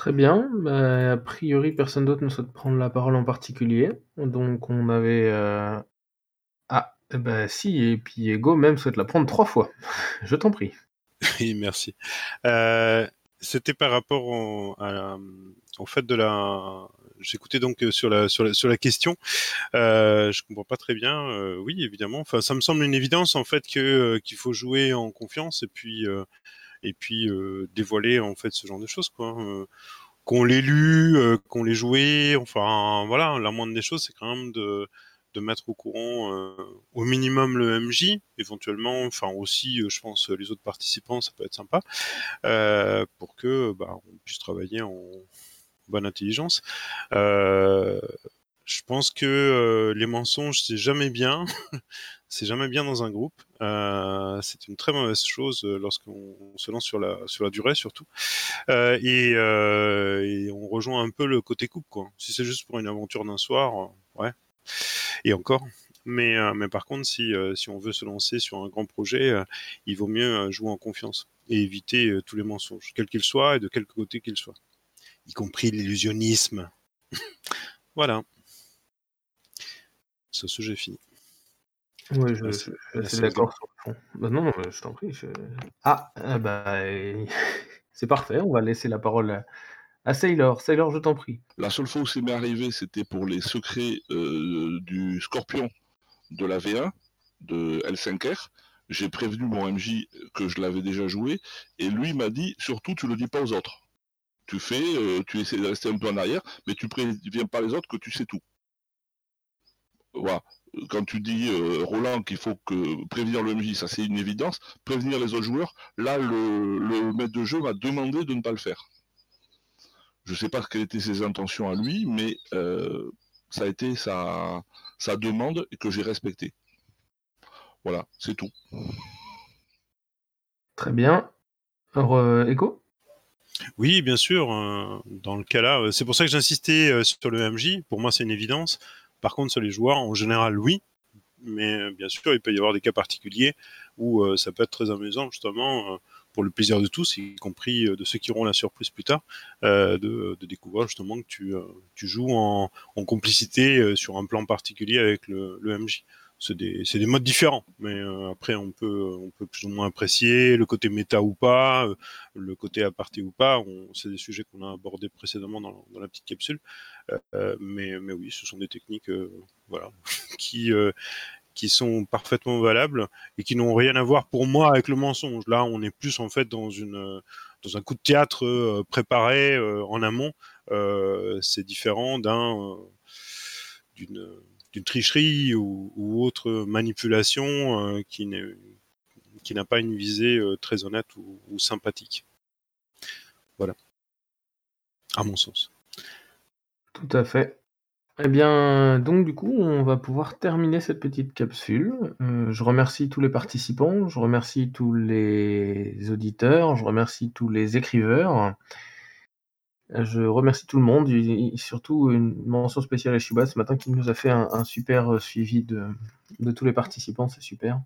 A: Très bien, bah, a priori personne d'autre ne souhaite prendre la parole en particulier, donc on avait, heu ah, Eh bah, si et puis Ego même souhaite la prendre 3 fois. Je t'en prie.
C: Oui, merci. Euh, c'était par rapport au, à la- au fait de la. J'écoutais donc euh, sur la sur la, sur la question. Euh, je comprends pas très bien. Euh, oui, évidemment. Enfin, ça me semble une évidence en fait euh, qu'il faut jouer en confiance et puis euh, et puis euh, dévoiler en fait ce genre de choses quoi. Euh, qu'on l'ait lu, euh, qu'on l'ait joué. Enfin, voilà. La moindre des choses, c'est quand même de de mettre au courant euh, au minimum le MJ, éventuellement, enfin aussi, je pense, les autres participants, ça peut être sympa, pour que bah, on puisse travailler en bonne intelligence. Je pense que les mensonges, c'est jamais bien. C'est jamais bien dans un groupe. Euh, c'est une très mauvaise chose euh, lorsqu'on se lance sur la sur la durée surtout. Euh, et, on rejoint un peu le côté coupe quoi. Si c'est juste pour une aventure d'un soir, ouais. Et encore. Mais, mais par contre, si, si on veut se lancer sur un grand projet, il vaut mieux jouer en confiance et éviter tous les mensonges, quels qu'ils soient et de quelque côté qu'ils soient, y compris l'illusionnisme. voilà. Ce sujet est fini.
A: Ouais, je, je suis d'accord sur le fond. Bah non, je t'en prie. je- Ah, ah bah, euh, c'est parfait. On va laisser la parole à, à Sailor. Sailor, je t'en prie.
J: La seule fois où c'est m'est arrivé, c'était pour les secrets euh, du Scorpion de la V1 de L5R. J'ai prévenu mon MJ que je l'avais déjà joué et lui m'a dit surtout tu le dis pas aux autres. Tu fais, euh, tu essaies de rester un peu en arrière, mais tu préviens pas les autres que tu sais tout. Voilà. Quand tu dis euh, Roland qu'il faut que prévenir le MJ, ça c'est une évidence. Prévenir les autres joueurs, là le, le maître de jeu m'a demandé de ne pas le faire. Je sais pas quelles étaient ses intentions à lui, mais euh, ça a été sa, sa demande et que j'ai respecté. Voilà, c'est tout.
A: Très bien. Alors, euh, Echo?
C: Oui, bien sûr. euh, dans le cas là, euh, c'est pour ça que j'insistais euh, sur le MJ. Pour moi, c'est une évidence. Par contre, sur les joueurs, en général, oui. Mais euh, bien sûr, il peut y avoir des cas particuliers où euh, ça peut être très amusant, justement, euh, pour le plaisir de tous, y compris de ceux qui auront la surprise plus tard, de, découvrir justement que tu, joues en, complicité sur un plan particulier avec le MJ. C'est des, des modes différents, mais euh, après on peut, on peut plus ou moins apprécier le côté méta ou pas, euh, le côté aparté ou pas. C'est des sujets qu'on a abordés précédemment dans, la petite capsule, Euh, mais, mais oui, ce sont des techniques, euh, voilà, qui euh, qui sont parfaitement valables et qui n'ont rien à voir pour moi avec le mensonge. Là, on est plus en fait dans une dans un coup de théâtre euh, préparé en amont. C'est différent d'un d'une d'une tricherie ou, autre manipulation euh, qui n'a pas une visée euh, très honnête ou, ou sympathique. Voilà. À mon sens.
A: Tout à fait. Eh bien, donc du coup, on va pouvoir terminer cette petite capsule. Euh, je remercie tous les participants, je remercie tous les auditeurs, je remercie tous les écriveurs. Je remercie tout le monde, et surtout une mention spéciale à Shuba ce matin qui nous a fait un, super euh, suivi de, tous les participants, c'est super.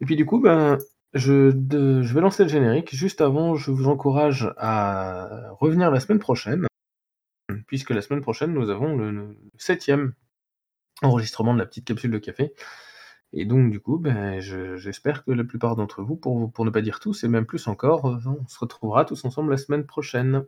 A: Et puis du coup, ben, je, vais lancer le générique. Juste avant, je vous encourage à revenir la semaine prochaine, puisque la semaine prochaine, nous avons le, septième enregistrement de la petite capsule de café. Et donc, du coup, ben, je- j'espère que la plupart d'entre vous, pour, pour ne pas dire tous, et même plus encore, euh, on se retrouvera tous ensemble la semaine prochaine.